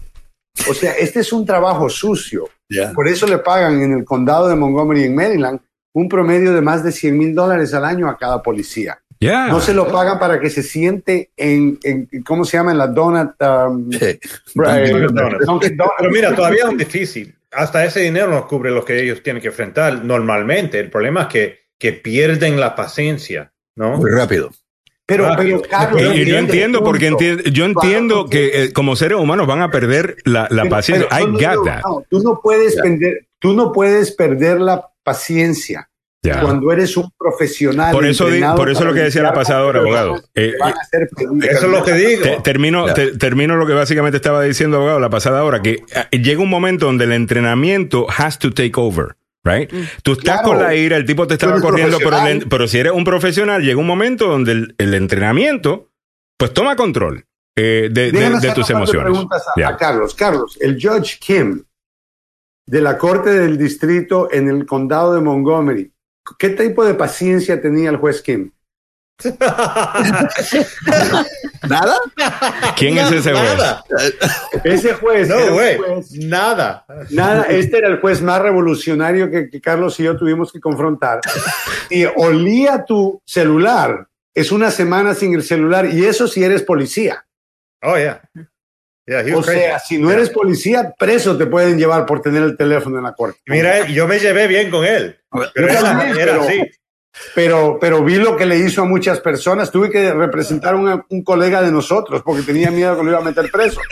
O sea, este es un trabajo sucio. Por eso le pagan en el condado de Montgomery, en Maryland, un promedio de más de 100 mil dólares al año a cada policía. No se lo pagan para que se siente en, en ¿cómo se llama? En la donut. um, Sí. eh. Pero mira, todavía es difícil. Hasta ese dinero no cubre lo que ellos tienen que enfrentar normalmente. El problema es que, que pierden la paciencia, ¿no? Muy rápido. Pero, Ah, pero, Carlos, Y, y yo entiendo, porque yo entiendo que eh, como seres humanos van a perder la, la Pero- paciencia. pero- I no, got no, that. no, tú no puedes Ya. perder, tú no puedes perder la paciencia Ya. cuando eres un profesional. Por eso, por eso lo que decía la pasadora, abogado. Eh. Eso es lo que digo. Te- termino, Ya. te- termino lo que básicamente estaba diciendo, abogado, la pasada hora, que eh, llega un momento donde el entrenamiento has to take over. Right? Tú estás Claro. con la ira, el tipo te estaba corriendo, pero, el pero si eres un profesional, llega un momento donde el, el entrenamiento, pues toma control eh, de, tus emociones. preguntas a, Ya. a Carlos. Carlos, el Judge Kim de la Corte del Distrito en el condado de Montgomery, ¿qué tipo de paciencia tenía el juez Kim? (laughs) ¿Nada? ¿Quién es ese juez? Nada. Ese juez. No, güey. Nada. Nada, este era el juez más revolucionario que, que Carlos y yo tuvimos que confrontar. Y olía tu celular. Es una semana sin el celular. Y eso si eres policía. Oh, yeah. O crazy. sea, si no eres policía, preso te pueden llevar por tener el teléfono en la corte. Mira, yo me llevé bien con él. Pero Yo era, también, era pero- así. Pero, pero vi lo que le hizo a muchas personas. Tuve que representar a un, un colega de nosotros porque tenía miedo que lo iba a meter preso. (laughs)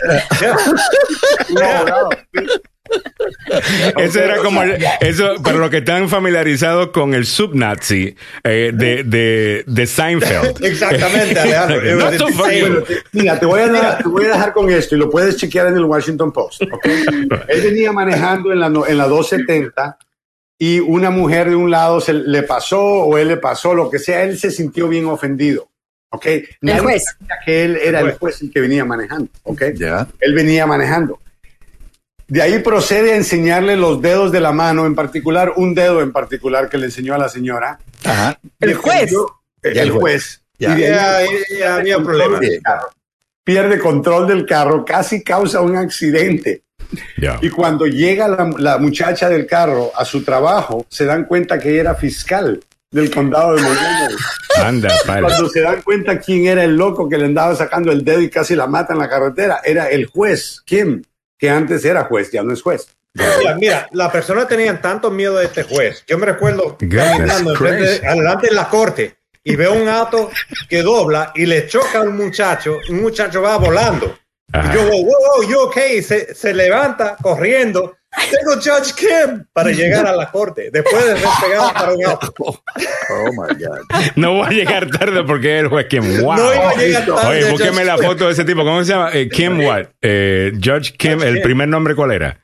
Ese era como el- eso para los que están familiarizados con el subnazi eh, de, de, de Seinfeld. (laughs) Exactamente, Alejandro. (laughs) So. Bueno, te- mira, te voy, a dar- te voy a dejar con esto y lo puedes chequear en el Washington Post. Él venía manejando en la, en la 270 y una mujer de un lado se le pasó o él le pasó, lo que sea, él se sintió bien ofendido. ¿ok? Nadie juez. sabía que él era el juez el que venía manejando. ¿ok? Ya. Él venía manejando. De ahí procede a enseñarle los dedos de la mano, en particular un dedo en particular que le enseñó a la señora. Ajá. El juez. El, Ya el juez. juez. Ya. Y de ahí Ya, ya, ya había problemas. Pierde control del carro, casi causa un accidente. Ya. Y cuando llega la, la muchacha del carro a su trabajo, se dan cuenta que ella era fiscal del condado de Montgomery. Anda. Cuando se dan cuenta quién era el loco que le andaba sacando el dedo y casi la mata en la carretera, era el juez, Kim, que antes era juez, ya no es juez. Mira, mira, las personas tenían tanto miedo de este juez. Yo me recuerdo caminando adelante en la corte y veo un auto que dobla y le choca a un muchacho. Un muchacho va volando. Ajá. Y yo, wow, wow, you okay? Se, se levanta corriendo. Tengo Judge Kim para (laughs) llegar a la corte después de ser pegado para un auto. Oh my God. No voy a llegar tarde porque es el juez Kim. Wow. No iba a llegar tarde, Oye, búsqueme la foto de ese tipo. ¿Cómo se llama? Eh, Kim what? Eh, Judge Kim. Judge ¿El Kim. primer nombre cuál era?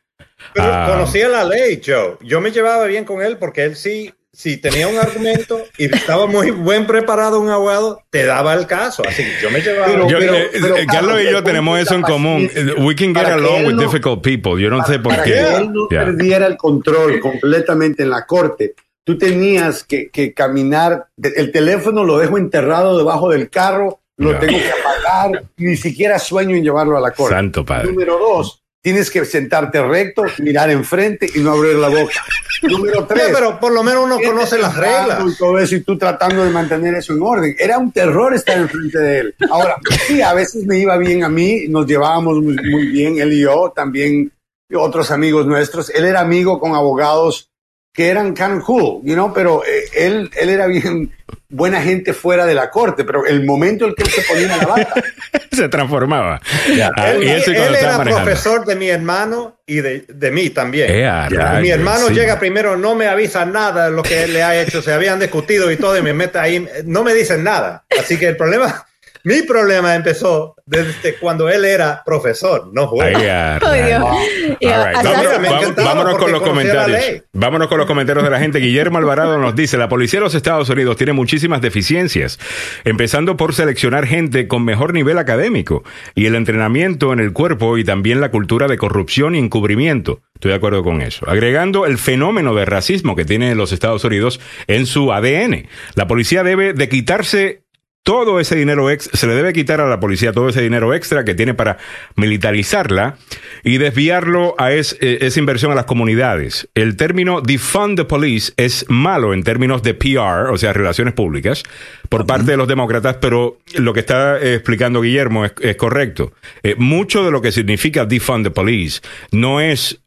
Pero Ah. conocía la ley, Joe. Yo me llevaba bien con él porque él sí, si tenía un argumento y estaba muy buen preparado un abogado, te daba el caso. Así que yo me llevaba Pero- Yo, bien. eh, pero, eh, Carlos y yo tenemos eso en común. We can get Para along with no- difficult people. Yo no sé por Para qué. que él no Ya. perdiera el control completamente en la corte, tú tenías que, que caminar. El teléfono lo dejo enterrado debajo del carro, lo Ya. tengo que apagar, ni siquiera sueño en llevarlo a la corte. Santo padre. Número dos, tienes que sentarte recto, mirar enfrente y no abrir la boca. (laughs) Número Sí, tres. pero por lo menos uno conoce las reglas. Y todo eso, y tú tratando de mantener eso en orden. Era un terror estar enfrente de él. Ahora, sí, a veces me iba bien a mí, nos llevábamos muy, muy bien, él y yo, también otros amigos nuestros. Él era amigo con abogados que eran kind of cool, you know, pero eh, él, él era bien buena gente fuera de la corte, pero el momento en que él se ponía la bata, (laughs) Se transformaba. Ah, Él, y él estaba era manejando. profesor de mi hermano y de, de mí también. Mi hermano sí. llega primero, no me avisa nada de lo que él le ha hecho, se habían discutido y todo, y me mete ahí, no me dicen nada. Así que el problema, mi problema empezó desde cuando él era profesor, no juez. Vámonos con los comentarios. Vámonos con los comentarios de la gente. Guillermo Alvarado nos dice, la policía de los Estados Unidos tiene muchísimas deficiencias, empezando por seleccionar gente con mejor nivel académico y el entrenamiento en el cuerpo y también la cultura de corrupción y encubrimiento. Estoy de acuerdo con eso. Agregando el fenómeno de racismo que tiene los Estados Unidos en su ADN. La policía debe de quitarse todo ese dinero ex se le debe quitar a la policía todo ese dinero extra que tiene para militarizarla y desviarlo a es- eh, esa inversión a las comunidades. El término defund the police es malo en términos de PR, o sea, relaciones públicas, por parte de los demócratas, pero lo que está explicando Guillermo es, es correcto. Eh, mucho de lo que significa defund the police no es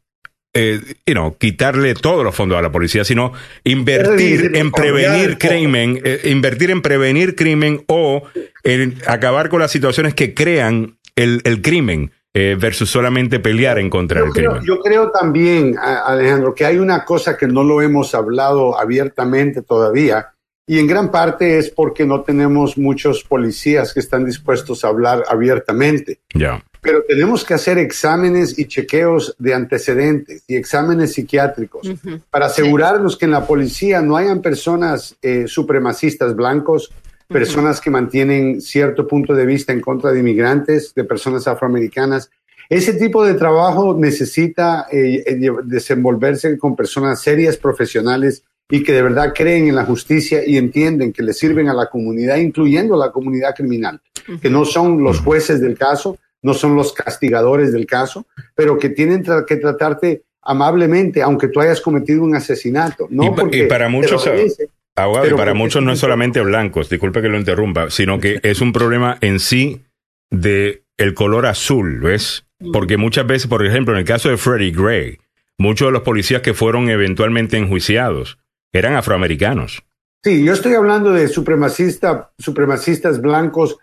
eh, you know, quitarle todos los fondos a la policía, sino invertir en prevenir crimen, eh, invertir en prevenir crimen o en acabar con las situaciones que crean el, el crimen eh, versus solamente pelear en contra Yo del creo, crimen. yo creo también, Alejandro, que hay una cosa que no lo hemos hablado abiertamente todavía, y en gran parte es porque no tenemos muchos policías que están dispuestos a hablar abiertamente. Ya. Pero tenemos que hacer exámenes y chequeos de antecedentes y exámenes psiquiátricos para asegurarnos que en la policía no hayan personas eh, supremacistas blancos, personas que mantienen cierto punto de vista en contra de inmigrantes, de personas afroamericanas. Ese tipo de trabajo necesita eh, eh, desenvolverse con personas serias, profesionales y que de verdad creen en la justicia y entienden que le sirven a la comunidad, incluyendo a la comunidad criminal, que no son los jueces del caso, no son los castigadores del caso, pero que tienen tra- que tratarte amablemente, aunque tú hayas cometido un asesinato. No Y porque y para muchos, lo merece, Abogado, y para muchos no es solamente blancos, disculpe que lo interrumpa, sino que es un problema en sí de el color azul, ¿ves? Porque muchas veces, por ejemplo, en el caso de Freddie Gray, muchos de los policías que fueron eventualmente enjuiciados eran afroamericanos. Sí, yo estoy hablando de supremacista, supremacistas blancos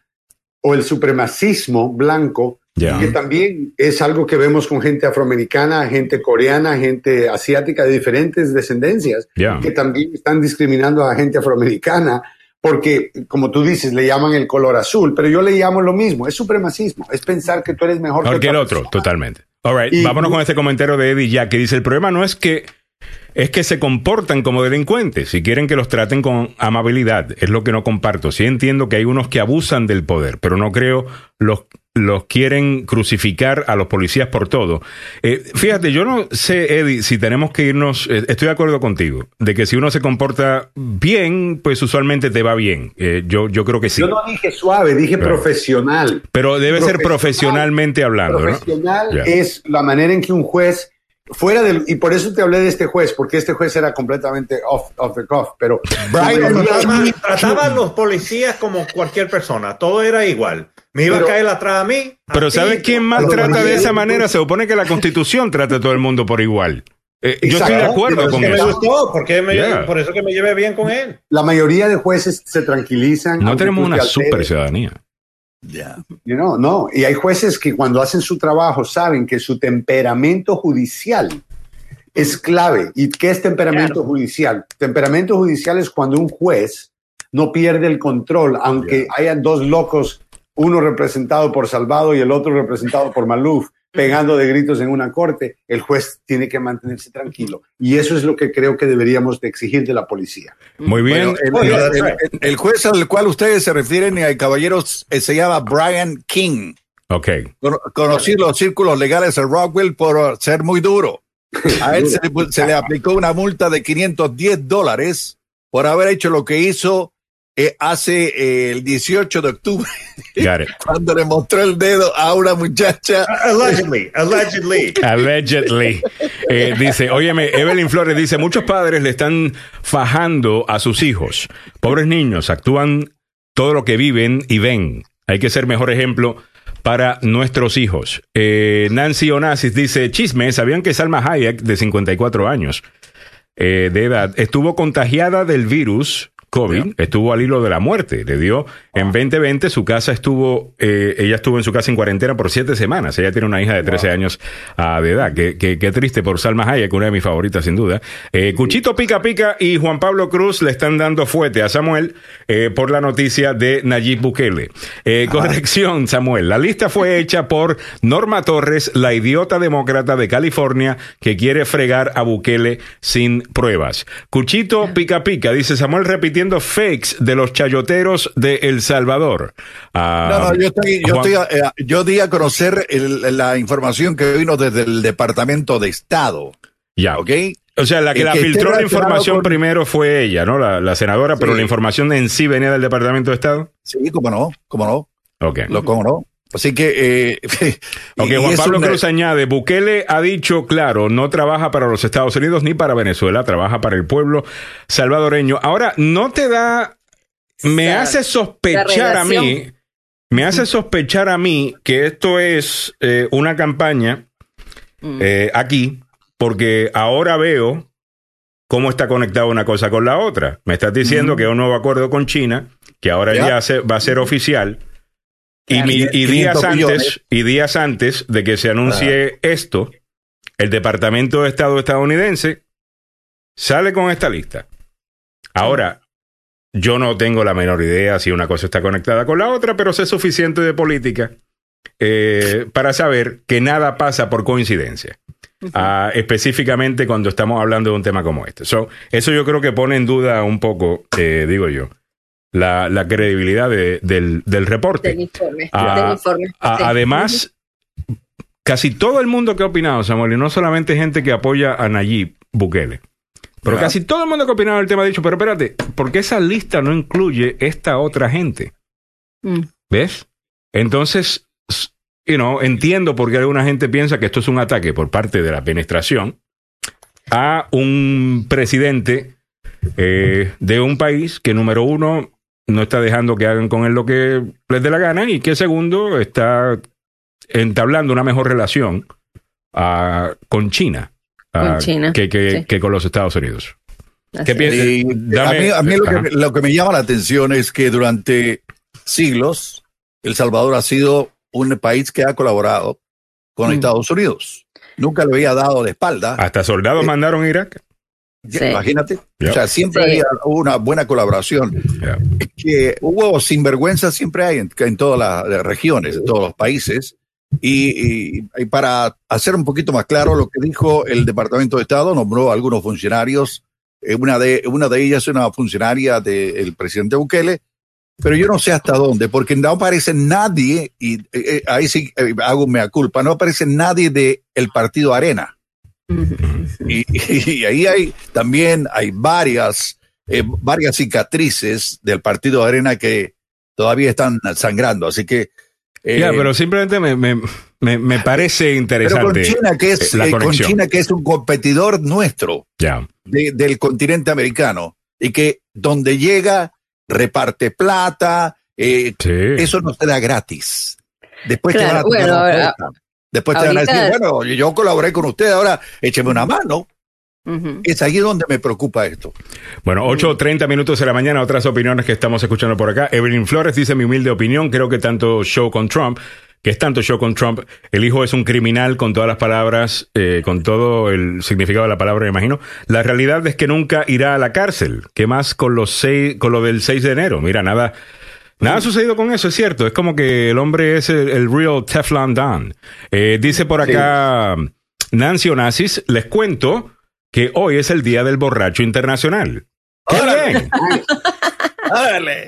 o el supremacismo blanco, Ya. que también es algo que vemos con gente afroamericana, gente coreana, gente asiática de diferentes descendencias, Ya. que también están discriminando a gente afroamericana, porque, como tú dices, le llaman el color azul, pero yo le llamo lo mismo, es supremacismo, es pensar que tú eres mejor, Mejor que el otro, persona. totalmente. All right, Y- vámonos con este comentario de Eddie Jack que dice, el problema no es que es que se comportan como delincuentes y quieren que los traten con amabilidad. Es lo que no comparto. Sí entiendo que hay unos que abusan del poder, pero no creo los los quieren crucificar a los policías por todo. Eh, fíjate, yo no sé, Eddie, si tenemos que irnos, eh, estoy de acuerdo contigo, de que si uno se comporta bien, pues usualmente te va bien. Eh, yo, yo creo que sí. Yo no dije suave, dije profesional. Pero debe ser Profesional. profesionalmente hablando, profesional es la manera en que un juez fuera del y por eso te hablé de este juez porque este juez era completamente off, off the cuff pero Brian, trataba, a los policías como cualquier persona, todo era igual. Me iba Pero- a caer atrás a mí. a Pero ti, ¿sabes quién más trata de esa manera? Se supone que la constitución trata a todo el mundo por igual. Eh, yo estoy de acuerdo eso con que me eso. gustó, porque me- Yeah. por eso que me llevé bien con él. la mayoría de jueces se tranquilizan No tenemos una super ciudadanía. Ya. you know, no. Y hay jueces que cuando hacen su trabajo saben que su temperamento judicial es clave. Y qué es temperamento judicial temperamento judicial es cuando un juez no pierde el control aunque hayan dos locos uno representado por Salvado y el otro representado por Maluf pegando de gritos en una corte, el juez tiene que mantenerse tranquilo. Y eso es lo que creo que deberíamos de exigir de la policía. Muy bien. Bueno, el, el- el- el juez al cual ustedes se refieren, eh, caballeros, eh, se llama Brian King. ok. Cono- Conocí los círculos legales de Rockwell por uh, ser muy duro. A él se, le pu- se le aplicó una multa de 510 dólares por haber hecho lo que hizo eh, hace eh, el 18 de octubre, (laughs) cuando le mostró el dedo a una muchacha. Allegedly, allegedly. (laughs) Allegedly. Eh, dice, óyeme, Evelyn Flores dice, muchos padres le están fajando a sus hijos. Pobres niños, actúan todo lo que viven y ven. Hay que ser mejor ejemplo para nuestros hijos. Eh, Nancy Onassis dice, chisme, ¿sabían que Salma Hayek, de 54 años eh, de edad, estuvo contagiada del virus COVID, estuvo al hilo de la muerte, le dio en 2020, su casa estuvo, eh, ella estuvo en su casa en cuarentena por siete semanas, ella tiene una hija de 13 años ah, de edad, qué, qué- qué triste por Salma Hayek, una de mis favoritas sin duda. Eh, Cuchito Pica Pica y Juan Pablo Cruz le están dando fuerte a Samuel eh, por la noticia de Nayib Bukele. Eh, corrección, Samuel, la lista fue (laughs) hecha por Norma Torres, la idiota demócrata de California que quiere fregar a Bukele sin pruebas. Cuchito Pica Pica, dice Samuel repitiendo fakes de los chayoteros de El Salvador. Ah, No, no, yo, estoy, yo, estoy, eh, yo di a conocer el- la información que vino desde el Departamento de Estado. Ya. ¿Ok? O sea, la que El la que filtró la información con- primero fue ella, ¿no? La, la senadora, pero la información en sí venía del Departamento de Estado. Sí, cómo no, cómo no, Ok. lo cómo no. Así que. Eh, (laughs) y Juan Pablo una- Cruz añade, Bukele ha dicho, claro, no trabaja para los Estados Unidos ni para Venezuela, trabaja para el pueblo salvadoreño. Ahora, ¿no te da, me hace sospechar a mí, me hace sospechar a mí que esto es eh, una campaña eh, aquí, porque ahora veo cómo está conectada una cosa con la otra. Me estás diciendo que hay un nuevo acuerdo con China, que ahora Ya. ya se, va a ser oficial. Y, Claro. mi- y 500 días antes, millones. y días antes de que se anuncie esto, el Departamento de Estado estadounidense sale con esta lista. Ahora, yo no tengo la menor idea si una cosa está conectada con la otra, pero sé suficiente de política eh, para saber que nada pasa por coincidencia. Ah, específicamente cuando estamos hablando de un tema como este. So, eso yo creo que pone en duda un poco, eh, digo yo, la, la credibilidad de- del, del reporte. Del informe. Ah, del informe. A- sí. Además, casi todo el mundo que ha opinado, Samuel, y no solamente gente que apoya a Nayib Bukele, Pero casi todo el mundo que ha opinado del tema ha dicho, pero espérate, ¿por qué esa lista no incluye esta otra gente? Mm. ¿Ves? Entonces, you know, entiendo por qué alguna gente piensa que esto es un ataque por parte de la administración a un presidente eh, de un país que, número uno, no está dejando que hagan con él lo que les dé la gana y que, segundo, está entablando una mejor relación ah, con China, ah, Con China, que, que- sí. que con los Estados Unidos. ¿Qué es. Dame- a mí, a mí lo, que, lo que me llama la atención es que durante siglos El Salvador ha sido un país que ha colaborado con Mm. Estados Unidos. Nunca le había dado de espalda. Hasta soldados mandaron a Irak. Sí. Imagínate. Ya. O sea, siempre Sí. había una buena colaboración. Es que hubo sinvergüenza siempre hay en, en todas las regiones, en todos los países. Y, y- y para hacer un poquito más claro lo que dijo el Departamento de Estado, nombró a algunos funcionarios. eh, una, de, una de ellas es una funcionaria del presidente Bukele, pero yo no sé hasta dónde, porque no aparece nadie, y eh, eh, ahí sí eh, hago mea culpa, no aparece nadie del el partido Arena. Y, y ahí hay también hay varias, eh, varias cicatrices del partido Arena que todavía están sangrando. Así que. eh, Ya, pero simplemente me, me, me, me parece pero interesante. con China, que es, eh, la eh, con. China, que es un competidor nuestro Ya. de- del continente americano y que donde llega reparte plata, eh, Sí. eso no se da gratis. Después te van a bueno, ahora- Después te van a decir, bueno, yo colaboré con usted, ahora écheme una mano. Es ahí donde me preocupa esto. Bueno, 8.30 minutos de la mañana, otras opiniones que estamos escuchando por acá. Evelyn Flores dice mi humilde opinión, creo que tanto show con Trump, que es tanto show con Trump, el hijo es un criminal con todas las palabras, eh, con todo el significado de la palabra, me imagino. La realidad es que nunca irá a la cárcel. ¿Qué más con, los seis, con lo del 6 de enero? Mira, nada... Nada ha sucedido con eso, es cierto. Es como que el hombre es el, el real Teflon Don. Eh, dice por acá Nancy Onassis, les cuento que hoy es el Día del Borracho Internacional. ¡Qué bien! (laughs)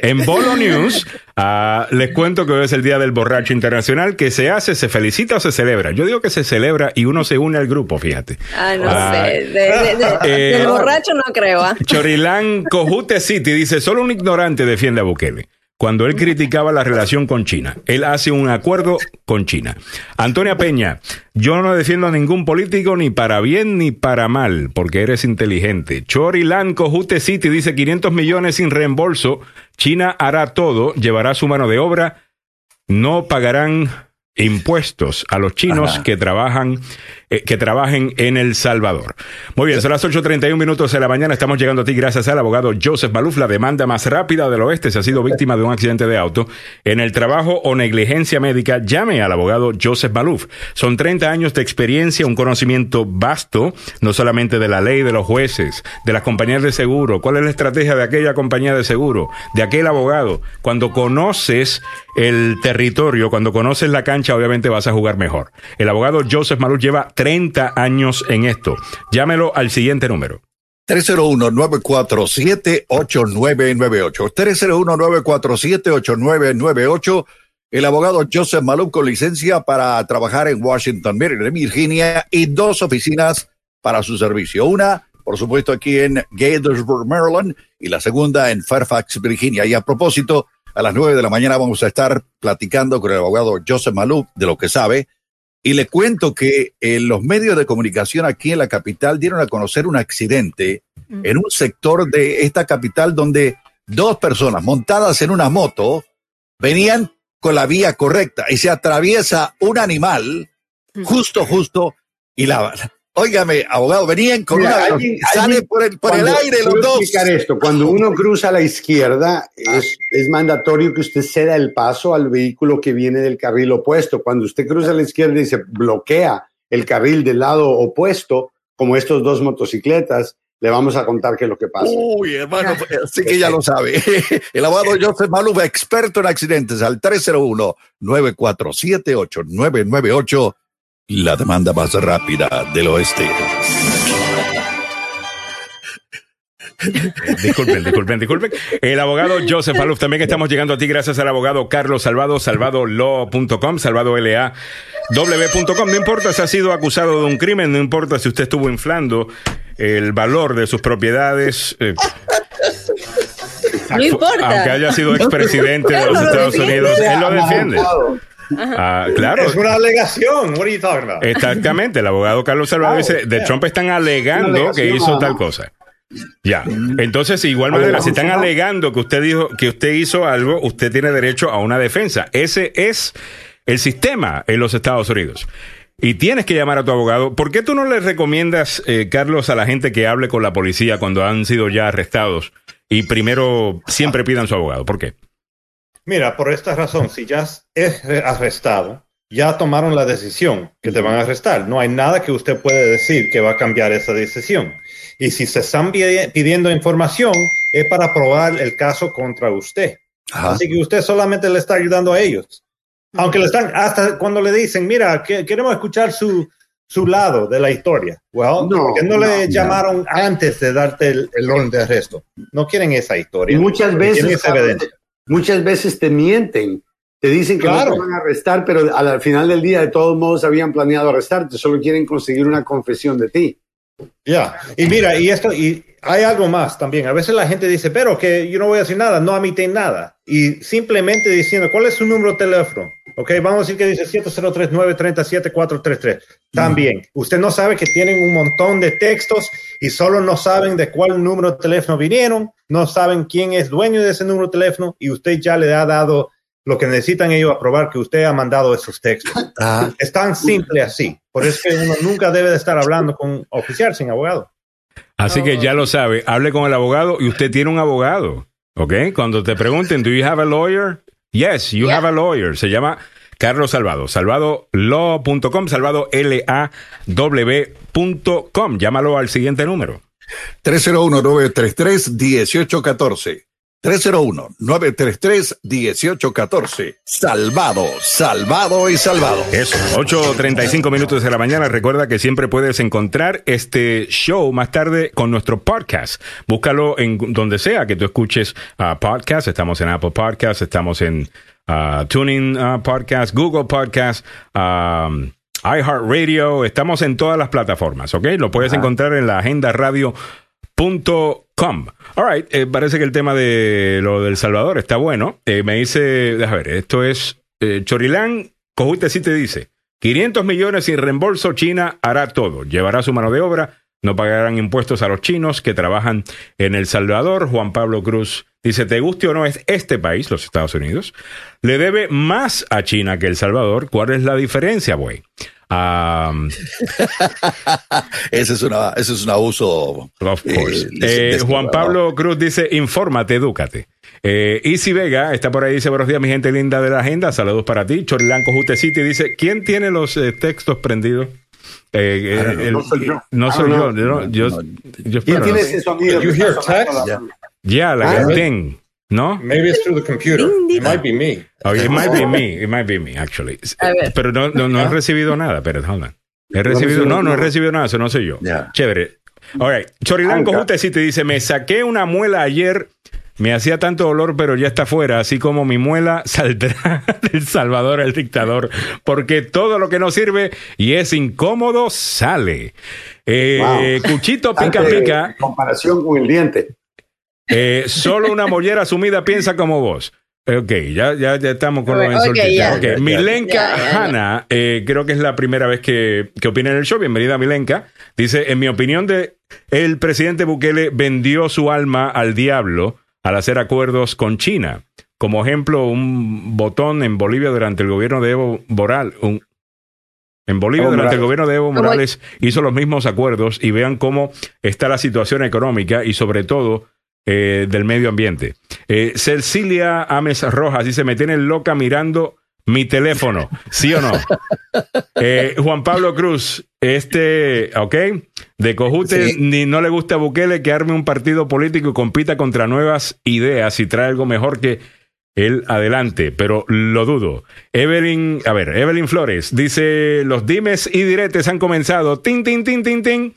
En Bolo News, ah, les cuento que hoy es el Día del Borracho Internacional. que se hace? ¿Se felicita o se celebra? Yo digo que se celebra y uno se une al grupo, fíjate. Ah, no sé. De- de- de- eh, del borracho no creo. ¿ah? Chorilán Cojute City dice, solo un ignorante defiende a Bukele. Cuando él criticaba la relación con China, él hace un acuerdo con China. Antonia Peña, yo no defiendo a ningún político ni para bien ni para mal, porque eres inteligente. Chorilán Cojute City dice 500 millones sin reembolso. China hará todo, llevará su mano de obra, no pagarán impuestos a los chinos Ajá. que trabajan eh, que trabajen en El Salvador. Muy bien, son las 8.31 minutos de la mañana. Estamos llegando a ti gracias al abogado Joseph Maluf, la demanda más rápida del oeste. Se ha sido víctima de un accidente de auto en el trabajo o negligencia médica. Llame al abogado Joseph Maluf. Son 30 años de experiencia, un conocimiento vasto, no solamente de la ley, de los jueces, de las compañías de seguro. ¿Cuál es la estrategia de aquella compañía de seguro? De aquel abogado. Cuando conoces el territorio, cuando conoces la cancha, obviamente vas a jugar mejor. El abogado Joseph Maluf lleva 30 años en esto. Llámelo al siguiente número. 301-947-8998. 301-947-8998. El abogado Joseph Maluk con licencia para trabajar en Washington, Maryland, Virginia y dos oficinas para su servicio. Una, por supuesto, aquí en Gaithersburg, Maryland y la segunda en Fairfax, Virginia. Y a propósito, a las nueve de la mañana vamos a estar platicando con el abogado Joseph Maluk de lo que sabe. Y le cuento que en los medios de comunicación aquí en la capital dieron a conocer un accidente en un sector de esta capital donde dos personas montadas en una moto venían con la vía correcta y se atraviesa un animal justo, justo y la... Óigame, abogado, venían con Mira, una... alguien- sale alguien- por el, por el cuando- aire los dos. explicar esto. Cuando uno cruza a la izquierda, es, es mandatorio que usted ceda el paso al vehículo que viene del carril opuesto. Cuando usted cruza a la izquierda y se bloquea el carril del lado opuesto, como estos dos motocicletas, le vamos a contar qué es lo que pasa. Uy, hermano, así que ya lo sabe. (laughs) El abogado Joseph Maluf, experto en accidentes, al 301-947-8998, la demanda más rápida del oeste. Disculpen, disculpen, disculpen. El abogado Joseph Maluf, también estamos llegando a ti gracias al abogado Carlos Salvado, salvadolaw.com, salvadolaw.com. No importa si ha sido acusado de un crimen, no importa si usted estuvo inflando el valor de sus propiedades. eh, No importa. aunque haya sido expresidente de los Estados defiende. Unidos, él lo defiende. Ah, claro. Es una alegación. What are you talking about? Exactamente, el abogado Carlos Salvador dice, de Trump están alegando que hizo tal cosa. Ya, entonces, de igual manera, si están alegando que usted dijo que usted hizo algo, usted tiene derecho a una defensa. Ese es el sistema en los Estados Unidos. Y tienes que llamar a tu abogado. ¿Por qué tú no le recomiendas, eh, Carlos, a la gente que hable con la policía cuando han sido ya arrestados y primero siempre pidan su abogado? ¿Por qué? Mira, por esta razón, si ya es arrestado, ya tomaron la decisión que te van a arrestar. No hay nada que usted puede decir que va a cambiar esa decisión. Y si se están pi- pidiendo información, es para probar el caso contra usted. Así que usted solamente le está ayudando a ellos. Aunque le están, hasta cuando le dicen, mira, que, queremos escuchar su, su lado de la historia. Well, No, ¿por qué no, le no, llamaron antes de darte el, el orden de arresto? No quieren esa historia. Y muchas Quieren veces, esa evidencia. Muchas veces te mienten. Te dicen que Claro. no te van a arrestar, pero al, al final del día, de todos modos, habían planeado arrestarte. Solo quieren conseguir una confesión de ti. Ya, y mira, y esto, y hay algo más también. A veces la gente dice, pero que yo no voy a decir nada, no admiten nada. Y simplemente diciendo, ¿cuál es su número de teléfono? Ok, vamos a decir que dice 703-937-433. También, usted no sabe que tienen un montón de textos y solo no saben de cuál número de teléfono vinieron, no saben quién es dueño de ese número de teléfono y usted ya le ha dado lo que necesitan ellos a probar que usted ha mandado esos textos. Es tan simple así. Por eso que uno nunca debe de estar hablando con un oficial sin abogado. Así que ya lo sabe, hable con el abogado y usted tiene un abogado, ¿ok? Cuando te pregunten, ¿do you have a lawyer? Yes, you have a lawyer. Se llama Carlos Salvado, salvadolaw.com, salvado L-A-W.com. Llámalo al siguiente número. 301-933-1814. 301-933-1814. Salvado, salvado y salvado. Eso, 8.35 minutos de la mañana. Recuerda que siempre puedes encontrar este show más tarde con nuestro podcast. Búscalo en donde sea que tú escuches ah, podcast. Estamos en Apple Podcast, estamos en ah, Tuning ah, Podcast, Google Podcast, um, iHeartRadio. Estamos en todas las plataformas, ¿ok? Lo puedes encontrar en la agenda radio Com. Eh, parece que el tema de lo del Salvador está bueno. Eh, me dice, déjame ver, esto es eh, Chorilán, Cojute sí te dice, 500 millones sin reembolso, China hará todo, llevará su mano de obra, no pagarán impuestos a los chinos que trabajan en El Salvador. Juan Pablo Cruz dice, te guste o no, es este país, los Estados Unidos, le debe más a China que El Salvador. ¿Cuál es la diferencia, güey? Um, (laughs) ese es una, ese es un abuso. Of course. eh, Eh, Juan Pablo Cruz dice, infórmate, edúcate. Eh, Easy Vega está por ahí, dice, buenos días, mi gente linda de la agenda, saludos para ti. Chorilanco Juste City dice, ¿quién tiene los eh, textos prendidos? Eh, eh, el- no soy yo. No I soy yo, yo, yo, yo ¿Quién tiene ese sonido? You hear text? la- Yeah, like Ah, right. ¿No? Maybe it's through the computer. It might be me. Oh, it might be (laughs) me, it might be me, actually. Pero no, no, no he recibido nada, pero hold on. He recibido, no, no he recibido nada, eso no soy yo. Ya. Chévere. All right. Chorilanco Anca. Juste sí te dice, me saqué una muela ayer, me hacía tanto dolor, pero ya está fuera, así como mi muela saldrá (laughs) del Salvador el dictador, porque todo lo que no sirve y es incómodo sale. Eh, Wow. Cuchito pica pica, Comparación con el diente. Eh, solo una mollera sumida piensa como vos. Ok, ya, ya, ya estamos con los Ok, insultos. ya. Ok, Milenka ya, ya. Hanna, eh, creo que es la primera vez que, que opina en el show. Bienvenida, Milenka. Dice, en mi opinión, de el presidente Bukele vendió su alma al diablo al hacer acuerdos con China. Como ejemplo, un botón en Bolivia durante el gobierno de Evo Morales. un- en Bolivia, Evo durante el gobierno de Evo Morales, hizo los mismos acuerdos y vean cómo está la situación económica y sobre todo eh, del medio ambiente. Eh, Cecilia Ames Rojas dice, me tienen loca mirando mi teléfono, ¿sí o no? (laughs) Eh, Juan Pablo Cruz, este, ok, de Cojute, Sí. ni no le gusta a Bukele que arme un partido político y compita contra nuevas ideas y trae algo mejor que él adelante, pero lo dudo. Evelyn, a ver, Evelyn Flores dice, los dimes y diretes han comenzado. Tin, tin, tin, tin, tin.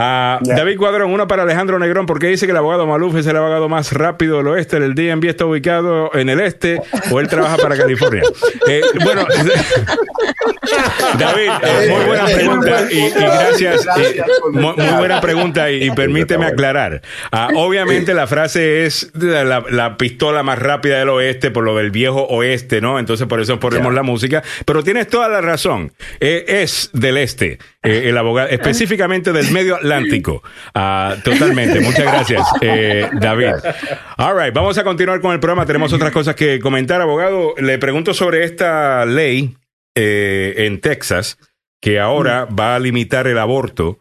Ah, David Cuadrón, uno para Alejandro Negrón, porque dice que el abogado Maluf es el abogado más rápido del oeste. El DMV está ubicado en el este o él trabaja para (laughs) California. Eh, bueno, (laughs) David, eh, muy buena pregunta y, y gracias. eh, muy, muy buena pregunta y, y permíteme aclarar. Ah, obviamente la frase es la, la pistola más rápida del oeste por lo del viejo oeste, ¿no? Entonces por eso ponemos la música. Pero tienes toda la razón. Eh, es del este, eh, el abogado, específicamente del medio Atlántico. Ah, totalmente. Muchas gracias, eh, David. All right, vamos a continuar con el programa. Tenemos otras cosas que comentar, abogado. Le pregunto sobre esta ley eh, en Texas que ahora va a limitar el aborto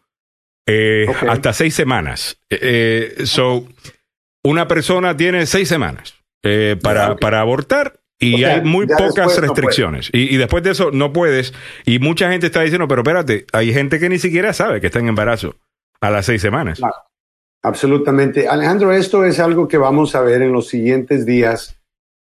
eh, hasta seis semanas. So, una persona tiene seis semanas para, para abortar y O sea, hay muy pocas no restricciones. y, y después de eso no puedes. Y mucha gente está diciendo, pero espérate, hay gente que ni siquiera sabe que está en embarazo a las seis semanas. Claro. Absolutamente. Alejandro, esto es algo que vamos a ver en los siguientes días.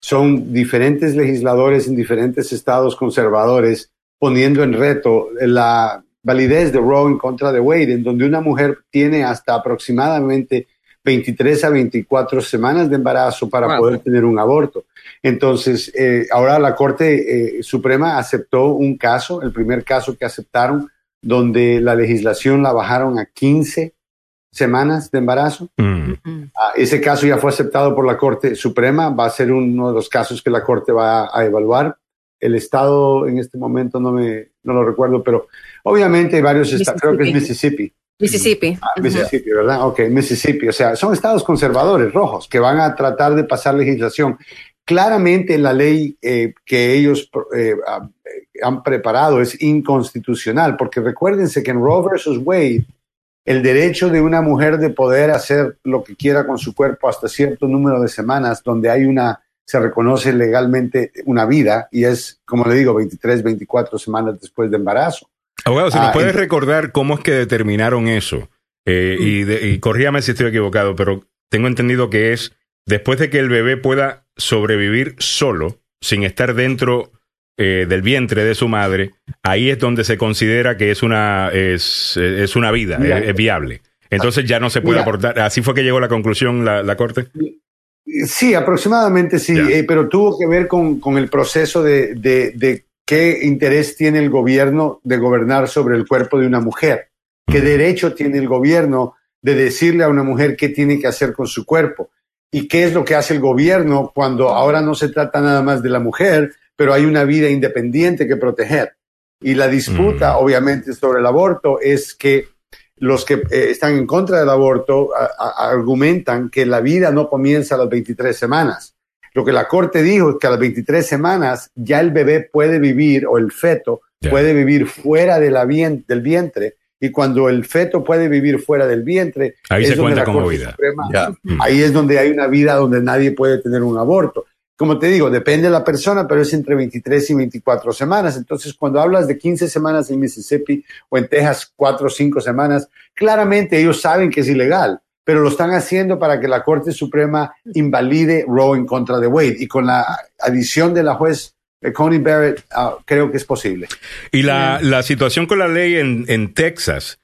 Son diferentes legisladores en diferentes estados conservadores poniendo en reto la validez de Roe en contra de Wade, en donde una mujer tiene hasta aproximadamente 23 a 24 semanas de embarazo para Wow. poder tener un aborto. Entonces, eh, ahora la Corte eh, Suprema aceptó un caso, el primer caso que aceptaron, donde la legislación la bajaron a 15 semanas de embarazo. Mm. Ah, ese caso ya fue aceptado por la Corte Suprema, va a ser uno de los casos que la Corte va a, evaluar. El Estado en este momento no, me, no lo recuerdo, pero obviamente hay varios estados, creo que es Mississippi. Mississippi. Ah, Mississippi, ¿verdad? Ok, Mississippi. O sea, son estados conservadores rojos que van a tratar de pasar legislación. Claramente la ley eh, que ellos eh, eh, han preparado es inconstitucional, porque recuérdense que en Roe versus Wade, el derecho de una mujer de poder hacer lo que quiera con su cuerpo hasta cierto número de semanas, donde hay una, se reconoce legalmente una vida, y es, como le digo, 23, 24 semanas después de embarazo. Abogado, si nos Ah, puedes recordar cómo es que determinaron eso, Eh, y, de- y corrígame si estoy equivocado, pero tengo entendido que es después de que el bebé pueda sobrevivir solo, sin estar dentro eh, del vientre de su madre, ahí es donde se considera que es una, es, es una vida, Mira. es, es viable. Entonces ya no se puede Mira. aportar. Así fue que llegó la conclusión la, la corte. Sí, aproximadamente sí, eh, pero tuvo que ver con, con el proceso de, de- de qué interés tiene el gobierno de gobernar sobre el cuerpo de una mujer, qué derecho tiene el gobierno de decirle a una mujer qué tiene que hacer con su cuerpo y qué es lo que hace el gobierno cuando ahora no se trata nada más de la mujer, pero hay una vida independiente que proteger. Y la disputa, obviamente, sobre el aborto es que los que eh, están en contra del aborto a- a- argumentan que la vida no comienza a las 23 semanas. Lo que la corte dijo es que a las 23 semanas ya el bebé puede vivir o el feto puede vivir fuera de la vien- del vientre y cuando el feto puede vivir fuera del vientre, Ahí es se donde cuenta la como Corte vida. Suprema-. Mm. Ahí es donde hay una vida donde nadie puede tener un aborto. Como te digo, depende de la persona, pero es entre 23 y 24 semanas. Entonces, cuando hablas de 15 semanas en Mississippi o en Texas, 4 o 5 semanas, claramente ellos saben que es ilegal, pero lo están haciendo para que la Corte Suprema invalide Roe en contra de Wade. Y con la adición de la juez eh, Coney Barrett, ah, creo que es posible. Y la, la situación con la ley en, en Texas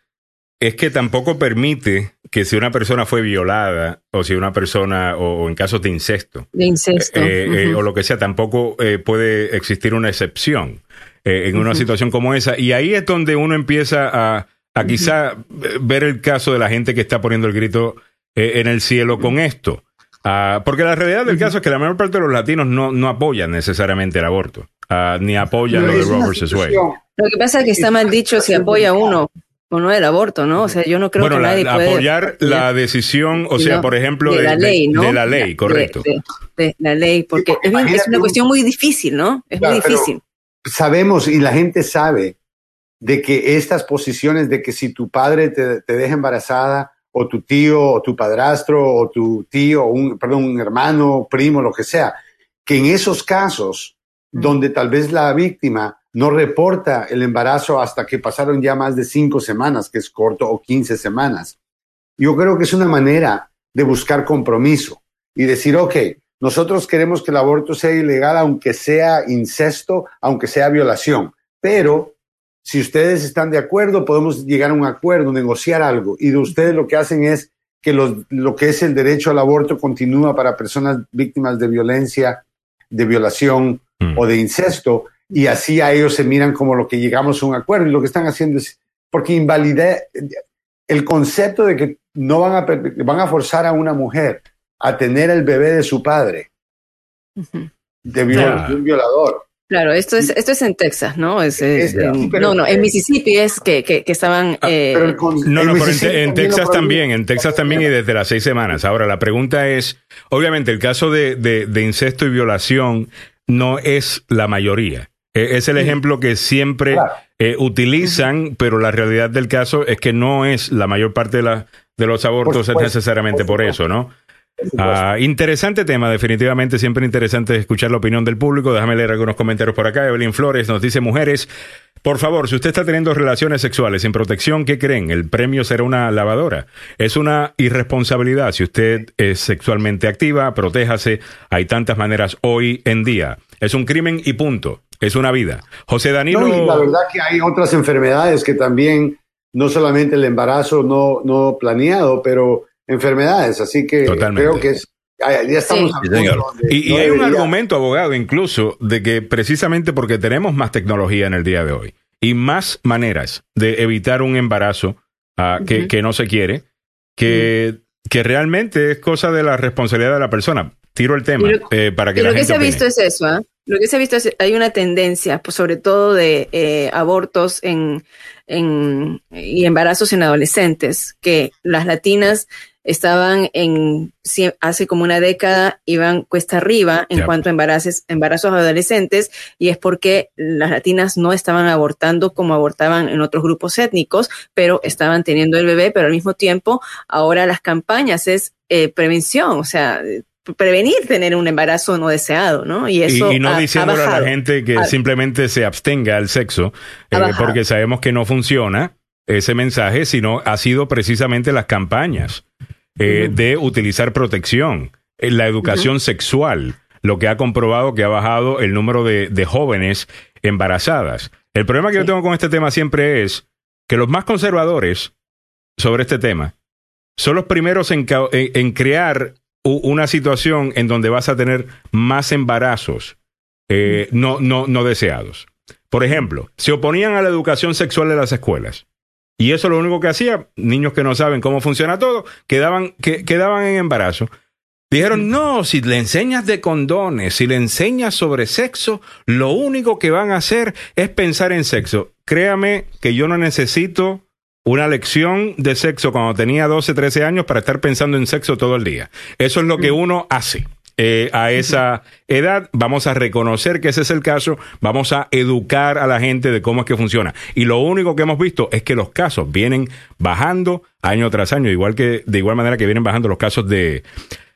es que tampoco permite que si una persona fue violada o si una persona, o, o en casos de incesto, De incesto. eh, eh, o lo que sea, tampoco eh, puede existir una excepción eh, en una situación como esa. Y ahí es donde uno empieza a, a quizá eh, ver el caso de la gente que está poniendo el grito eh, en el cielo con esto. Ah, porque la realidad del caso es que la mayor parte de los latinos no, no apoyan necesariamente el aborto, ah, ni apoyan lo de versus Wade. Lo que pasa es que está mal dicho si apoya uno o no el aborto, ¿no? O sea, yo no creo bueno, que la- nadie puede apoyar la decisión, o sea, No, por ejemplo, de la ley, ¿no? de la ley, correcto. De, de- de la ley, porque porque es, una un- cuestión muy difícil, ¿no? Es Claro, muy difícil. sabemos y la gente sabe de que estas posiciones de que si tu padre te, te deja embarazada o tu tío o tu padrastro o tu tío, o un, perdón, un hermano, primo, lo que sea, que en esos casos donde tal vez la víctima no reporta el embarazo hasta que pasaron ya más de cinco semanas, que es corto, o 15 semanas. Yo creo que es una manera de buscar compromiso y decir, ok, nosotros queremos que el aborto sea ilegal, aunque sea incesto, aunque sea violación, pero si ustedes están de acuerdo, podemos llegar a un acuerdo, negociar algo. Y de ustedes lo que hacen es que los- lo que es el derecho al aborto continúa para personas víctimas de violencia, de violación Mm. o de incesto, y así a ellos se miran como lo que llegamos a un acuerdo. Y lo que están haciendo es, porque invalidé el concepto de que no van a, van a forzar a una mujer a tener el bebé de su padre, viol- de un violador. Claro, esto es, esto es en Texas, ¿no? Es, es- Es- en- sí, pero- no, no, en Mississippi es que, que, que estaban... eh, Pero el con- No, no, pero en, en Texas también, en Texas también y desde las seis semanas. Ahora, la pregunta es, obviamente el caso de, de- de incesto y violación no es la mayoría. Eh, Es el ejemplo que siempre Claro. eh, utilizan, pero la realidad del caso es que no es la mayor parte de, la- de los abortos es supuesto, necesariamente por eso, ¿no? Ah, interesante tema, definitivamente, siempre interesante escuchar la opinión del público. Déjame leer algunos comentarios por acá. Evelyn Flores nos dice, mujeres, por favor, si usted está teniendo relaciones sexuales sin protección, ¿qué creen? ¿El premio será una lavadora? Es una irresponsabilidad. Si usted es sexualmente activa, protéjase. Hay tantas maneras hoy en día. Es un crimen y punto. Es una vida. José Danilo... No, y la verdad que hay otras enfermedades que también, no solamente el embarazo no, no planeado, pero enfermedades. Así que Totalmente. creo que es, ya estamos Sí. al Sí, Y, y no hay un argumento, abogado, incluso, de que precisamente porque tenemos más tecnología en el día de hoy y más maneras de evitar un embarazo ah, que, no se quiere, que, que realmente es cosa de la responsabilidad de la persona. Tiro el tema Y lo- eh, para que Y la lo que se ha opine. visto es eso, ¿ah? Lo que se ha visto es, hay una tendencia, pues, sobre todo de eh, abortos en, en, y embarazos en adolescentes, que las latinas estaban en, hace como una década, iban cuesta arriba en cuanto a embarazos, embarazos adolescentes, y es porque las latinas no estaban abortando como abortaban en otros grupos étnicos, pero estaban teniendo el bebé, pero al mismo tiempo, ahora las campañas es eh, prevención, o sea, prevenir tener un embarazo no deseado, ¿no? Y eso y no diciéndole a la gente que Ha- simplemente se abstenga al sexo, eh, porque sabemos que no funciona ese mensaje, sino ha sido precisamente las campañas eh, de utilizar protección, eh, la educación sexual, lo que ha comprobado que ha bajado el número de, de jóvenes embarazadas. El problema que yo tengo con este tema siempre es que los más conservadores sobre este tema son los primeros en, en- en crear una situación en donde vas a tener más embarazos eh, no, no, no deseados. Por ejemplo, se oponían a la educación sexual de las escuelas. Y eso lo único que hacía, niños que no saben cómo funciona todo, quedaban, que, quedaban en embarazo. Dijeron, no, si le enseñas de condones, si le enseñas sobre sexo, lo único que van a hacer es pensar en sexo. Créame que yo no necesito una lección de sexo cuando tenía 12, 13 años para estar pensando en sexo todo el día. Eso es lo que uno hace. Eh, a esa edad, vamos a reconocer que ese es el caso, vamos a educar a la gente de cómo es que funciona. Y lo único que hemos visto es que los casos vienen bajando año tras año, igual que de igual manera que vienen bajando los casos de,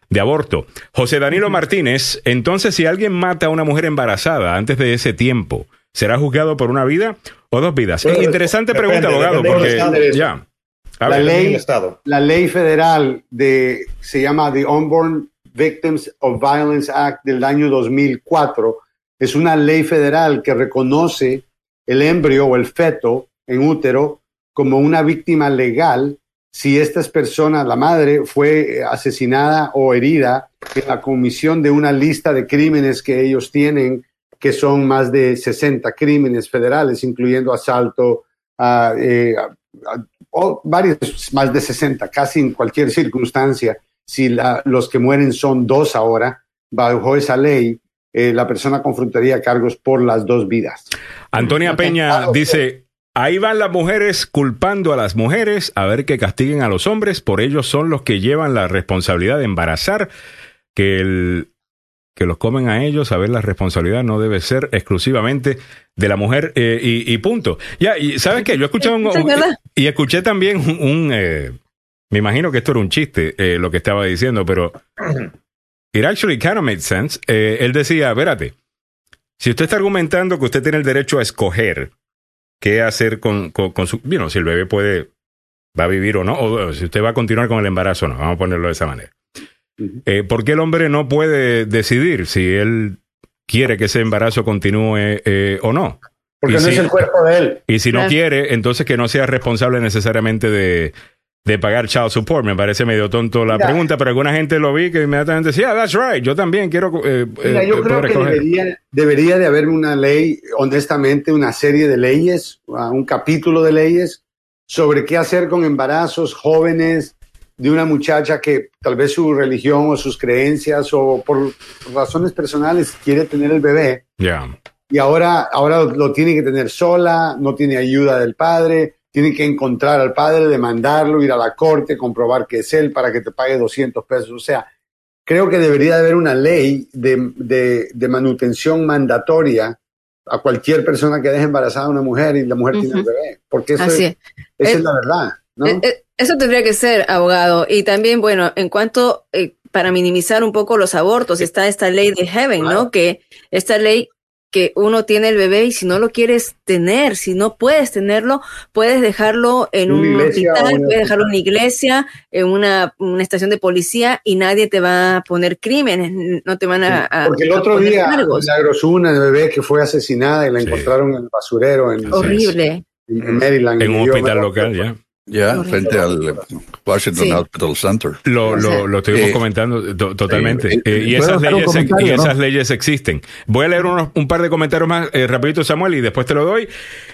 de aborto. José Danilo Martínez, entonces si alguien mata a una mujer embarazada antes de ese tiempo, ¿será juzgado por una vida o dos vidas? Pues, Interesante depende, pregunta, abogado, porque ya. La ley- la ley federal de se llama The Unborn Victims of Violence Act del año 2004 es una ley federal que reconoce el embrio o el feto en útero como una víctima legal si estas personas, la madre, fue asesinada o herida en la comisión de una lista de crímenes que ellos tienen, que son más de 60 crímenes federales, incluyendo asalto, ah, eh, o varios, más de 60, casi en cualquier circunstancia. Si la- los que mueren son dos ahora, bajo esa ley, eh, la persona confrontaría cargos por las dos vidas. Antonia Peña dice, ahí van las mujeres culpando a las mujeres a ver que castiguen a los hombres, por ellos son los que llevan la responsabilidad de embarazar, que el que los comen a ellos, a ver la responsabilidad no debe ser exclusivamente de la mujer eh, y, y punto. Ya, y sabes qué, yo he escuchado un, un- verdad. y escuché también un, un, eh, me imagino que esto era un chiste eh, lo que estaba diciendo, pero it actually kind of made sense. Eh, él decía, espérate, si usted está argumentando que usted tiene el derecho a escoger qué hacer con, con, con su, bueno, si el bebé puede, va a vivir o no, o si usted va a continuar con el embarazo o no, vamos a ponerlo de esa manera. Eh, ¿Por qué el hombre no puede decidir si él quiere que ese embarazo continúe eh, o no? Porque Y no si- es el cuerpo de él. Y si no quiere, entonces que no sea responsable necesariamente de, de pagar child support. Me parece medio tonto la Mira. pregunta, pero alguna gente lo vi que inmediatamente decía, "Ah, that's right, yo también quiero eh, Mira, eh, yo creo poder que escoger". debería, debería de haber una ley, honestamente, una serie de leyes, uh, un capítulo de leyes sobre qué hacer con embarazos jóvenes de una muchacha que tal vez su religión o sus creencias o por razones personales quiere tener el bebé Ya. y ahora, ahora lo tiene que tener sola, no tiene ayuda del padre, tiene que encontrar al padre, demandarlo, ir a la corte, comprobar que es él para que te pague 200 pesos. O sea, creo que debería de haber una ley de, de- de manutención mandatoria a cualquier persona que deje embarazada a una mujer y la mujer tiene el Ujú. bebé, porque eso Así es, es. esa Eh, es la verdad. ¿no? Eh, eh, Eso tendría que ser, abogado. Y también, bueno, en cuanto, eh, para minimizar un poco los abortos, está esta ley de Heaven, ¿no? Que esta ley que uno tiene el bebé y si no lo quieres tener, si no puedes tenerlo, puedes dejarlo en Una un hospital, puedes dejarlo en una iglesia, en una, una estación de policía y nadie te va a poner crímenes, no te van a, a- Porque el a otro día, cargos. Milagros, hubo una bebé que fue asesinada y la Sí. encontraron en el basurero en, Horrible. en- en Maryland. En Y un hospital local, ya. Ya, Correcto. frente al Washington Sí. Hospital Center. Lo, lo, lo estuvimos Eh, comentando to- totalmente. eh, Eh, y, ¿puedo esas leyes, y no? esas leyes existen. Voy a leer unos- un par de comentarios más eh, rapidito, Samuel, y después te lo doy.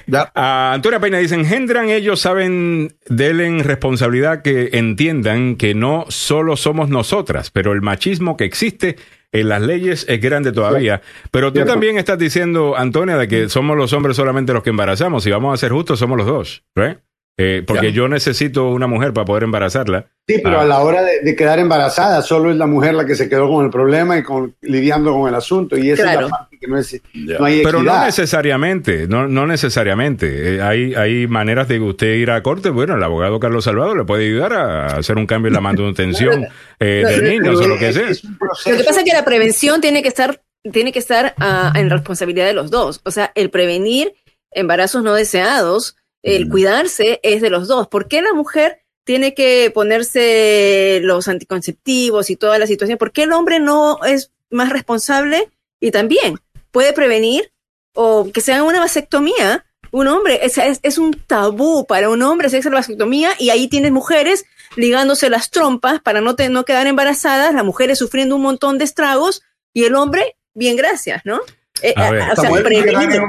Ya. A Antonia Peña dice, engendran ellos, saben, denle responsabilidad que entiendan que no solo somos nosotras, pero el machismo que existe en las leyes es grande todavía. Pero tú Cierto. también estás diciendo, Antonia, de que somos los hombres solamente los que embarazamos. Si vamos a ser justos, somos los dos, ¿right? Eh, porque Ya. yo necesito una mujer para poder embarazarla. Sí, pero Ah. a la hora de, de quedar embarazada, solo es la mujer la que se quedó con el problema y con, lidiando con el asunto. Y esa es la parte que no, es, no hay Pero no necesariamente, no, no necesariamente. Eh, hay, hay maneras de que usted ir a corte. Bueno, el abogado Carlos Salvador le puede ayudar a hacer un cambio en la (laughs) manutención eh, de niños o lo que Es- sea. Lo que pasa es que la prevención tiene que estar, tiene que estar ah, en responsabilidad de los dos. O sea, el prevenir embarazos no deseados, el cuidarse es de los dos. ¿Por qué la mujer tiene que ponerse los anticonceptivos y toda la situación? ¿Por qué el hombre no es más responsable y también puede prevenir o que se haga una vasectomía? Un hombre, es, es, es un tabú para un hombre hacerse la vasectomía y ahí tienes mujeres ligándose las trompas para no, te- no quedar embarazadas, las mujeres sufriendo un montón de estragos y el hombre, bien, gracias, ¿no? Eh, A ver, o sea, prevenir.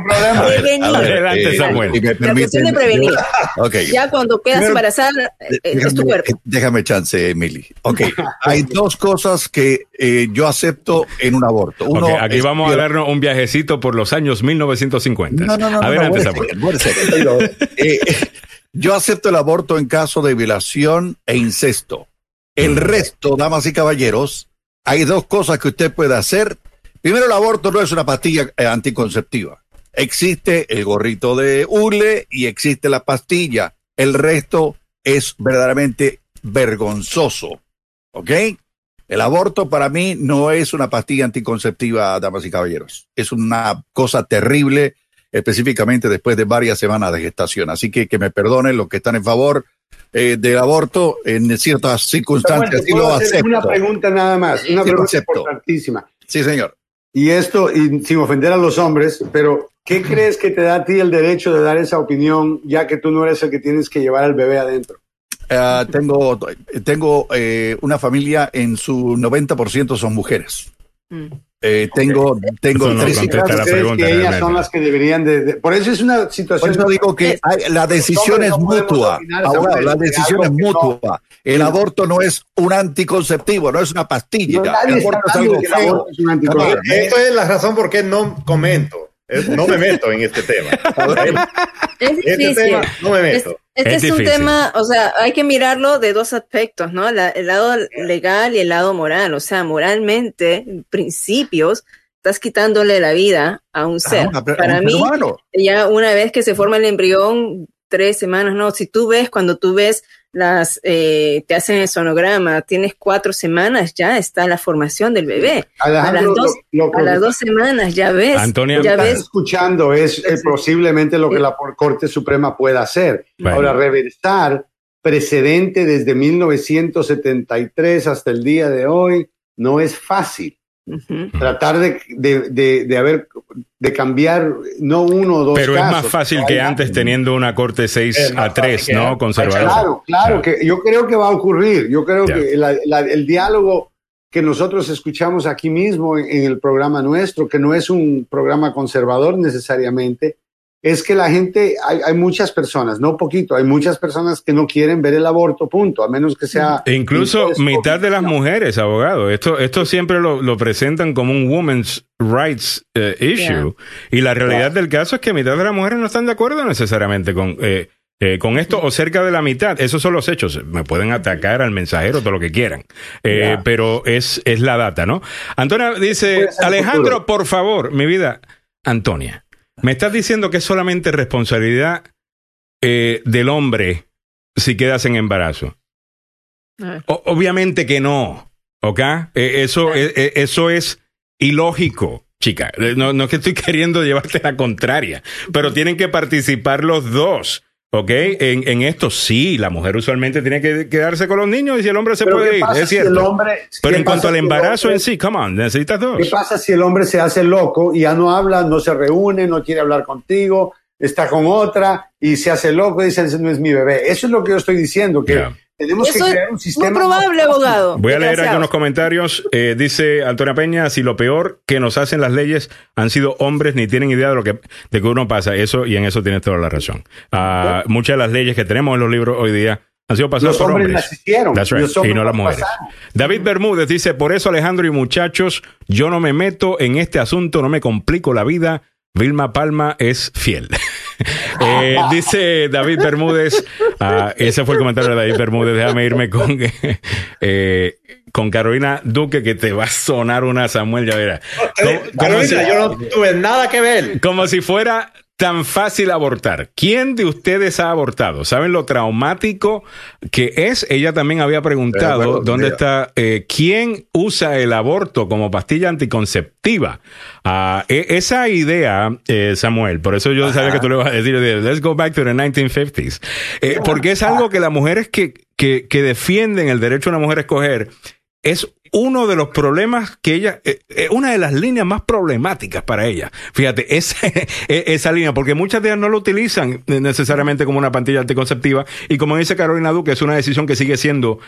Adelante, eh, Samuel. La cuestión de prevenir. Ya cuando quedas Primero, embarazada, eh, es tu cuerpo. déjame chance, Emily. Ok, hay (laughs) dos cosas que eh, yo acepto en un aborto. Uno aquí es vamos a darnos un viajecito por los años 1950. No, no, no, Adelante, no, Samuel. (laughs) Eh, yo acepto el aborto en caso de violación e incesto. El resto, damas y caballeros, hay dos cosas que usted puede hacer. Primero, el aborto no es una pastilla eh, anticonceptiva. Existe el gorrito de hule y existe la pastilla. El resto es verdaderamente vergonzoso. ¿Ok? El aborto para mí no es una pastilla anticonceptiva, damas y caballeros. Es una cosa terrible, específicamente después de varias semanas de gestación. Así que que me perdonen los que están en favor eh, del aborto en ciertas circunstancias. Samuel, Sí ¿te puedo lo acepto. Una pregunta nada más, una pregunta importantísima. Sí, señor. Y esto, y sin ofender a los hombres, pero ¿qué crees que te da a ti el derecho de dar esa opinión, ya que tú no eres el que tienes que llevar al bebé adentro? Eh, tengo tengo eh, una familia en su 90% son mujeres. Mm. Eh, tengo tengo no tres hijas. la ¿Tú crees pregunta, que ellas realmente. son las que deberían de, de- Por eso es una Por situación... eso digo que hay- la decisión es no mutua. Samuel, la de decisión es que no- mutua. El aborto no es un anticonceptivo, no es una pastilla. El aborto es algo que el feo. aborto es un anticonceptivo. Esto es la razón por qué no comento. Es- No me meto en este tema. (laughs) Es Este difícil. tema no me Es- meto. Este Es es, un tema, o sea, hay que mirarlo de dos aspectos, ¿no? La- el lado legal y el lado moral. O sea, moralmente, en principios, estás quitándole la vida a un ser. Ah, pero- Para un mí, ser ya una vez que se forma el embrión, tres semanas, no, si tú ves, cuando tú ves las, eh, te hacen el sonograma, tienes cuatro semanas, ya está la formación del bebé. A las dos, lo- lo a las dos semanas ya ves, Antonia- ya estás ves escuchando es eh, posiblemente lo que la Corte Suprema pueda hacer. Bueno. Ahora, reversar precedente desde 1973 hasta el día de hoy no es fácil. Tratar de, de, de, de haber, de cambiar no uno o dos Pero es más fácil que antes teniendo una corte 6 Es más a 3, fácil que ¿no? antes. Conservador. Claro, claro, que yo creo que va a ocurrir. Yo creo Ya. que la- la- el diálogo que nosotros escuchamos aquí mismo en, en el programa nuestro, que no es un programa conservador necesariamente, es que la gente, hay, hay muchas personas, no poquito, hay muchas personas que no quieren ver el aborto, punto, a menos que sea... E incluso mitad de las no. mujeres, abogado. Esto, esto siempre lo, lo presentan como un women's rights eh, issue. Y la realidad del caso es que mitad de las mujeres no están de acuerdo necesariamente con, eh, eh, con esto o cerca de la mitad. Esos son los hechos. Me pueden atacar al mensajero, todo lo que quieran. Eh. Pero es, es la data, ¿no? Antonia dice, Alejandro, futuro. por favor, mi vida. Antonia, me estás diciendo que es solamente responsabilidad eh, del hombre si quedas en embarazo. O- obviamente que no, ¿ok? Eh, eso, eh, eso es ilógico, chica. No, no es que estoy (laughs) queriendo llevarte la contraria, pero tienen que participar los dos. ¿Ok? En, en esto sí, la mujer usualmente tiene que quedarse con los niños y si el hombre se Pero puede ¿qué ir, es si el cierto. hombre- pero en cuanto al embarazo hombre- en sí, come on, necesitas dos. ¿Qué pasa si el hombre se hace loco y ya no habla, no se reúne, no quiere hablar contigo, está con otra y se hace loco y dice, ese no es mi bebé? Eso es lo que yo estoy diciendo, que Ya. Tenemos que crear un sistema... muy probable, abogado. Voy a leer algunos comentarios. Eh, dice Antonia Peña, si lo peor que nos hacen las leyes han sido hombres, ni tienen idea de lo que, de que uno pasa. Eso, y en eso tienes toda la razón. Ah, muchas de las leyes que tenemos en los libros hoy día han sido pasadas Los por hombres hombres. las hicieron, That's right, los hombres y no las las mujeres. pasaron. David Bermúdez dice, por eso Alejandro y muchachos, yo no me meto en este asunto, no me complico la vida. Vilma Palma es fiel. (laughs) (laughs) Eh, dice David Bermúdez, ah, ese fue el comentario de David Bermúdez, déjame irme con, (laughs) eh, con Carolina Duque, que te va a sonar una Samuel, ya verás. Carolina, si- yo no tuve nada que ver. como si fuera tan fácil abortar. ¿Quién de ustedes ha abortado? ¿Saben lo traumático que es? Ella también había preguntado acuerdo, dónde mira. está, eh, ¿quién usa el aborto como pastilla anticonceptiva? Ah, e- esa idea, eh, Samuel, por eso yo sabía que tú le ibas a decir, de, let's go back to the 1950s, Eh, porque es algo que las mujeres que, que, que defienden el derecho de una mujer a escoger, es uno de los problemas que ella, eh, eh, una de las líneas más problemáticas para ella. Fíjate, (laughs) esa, eh, esa línea, porque muchas de ellas no lo utilizan eh, necesariamente como una pantalla anticonceptiva. Y como dice Carolina Duque, es una decisión que sigue siendo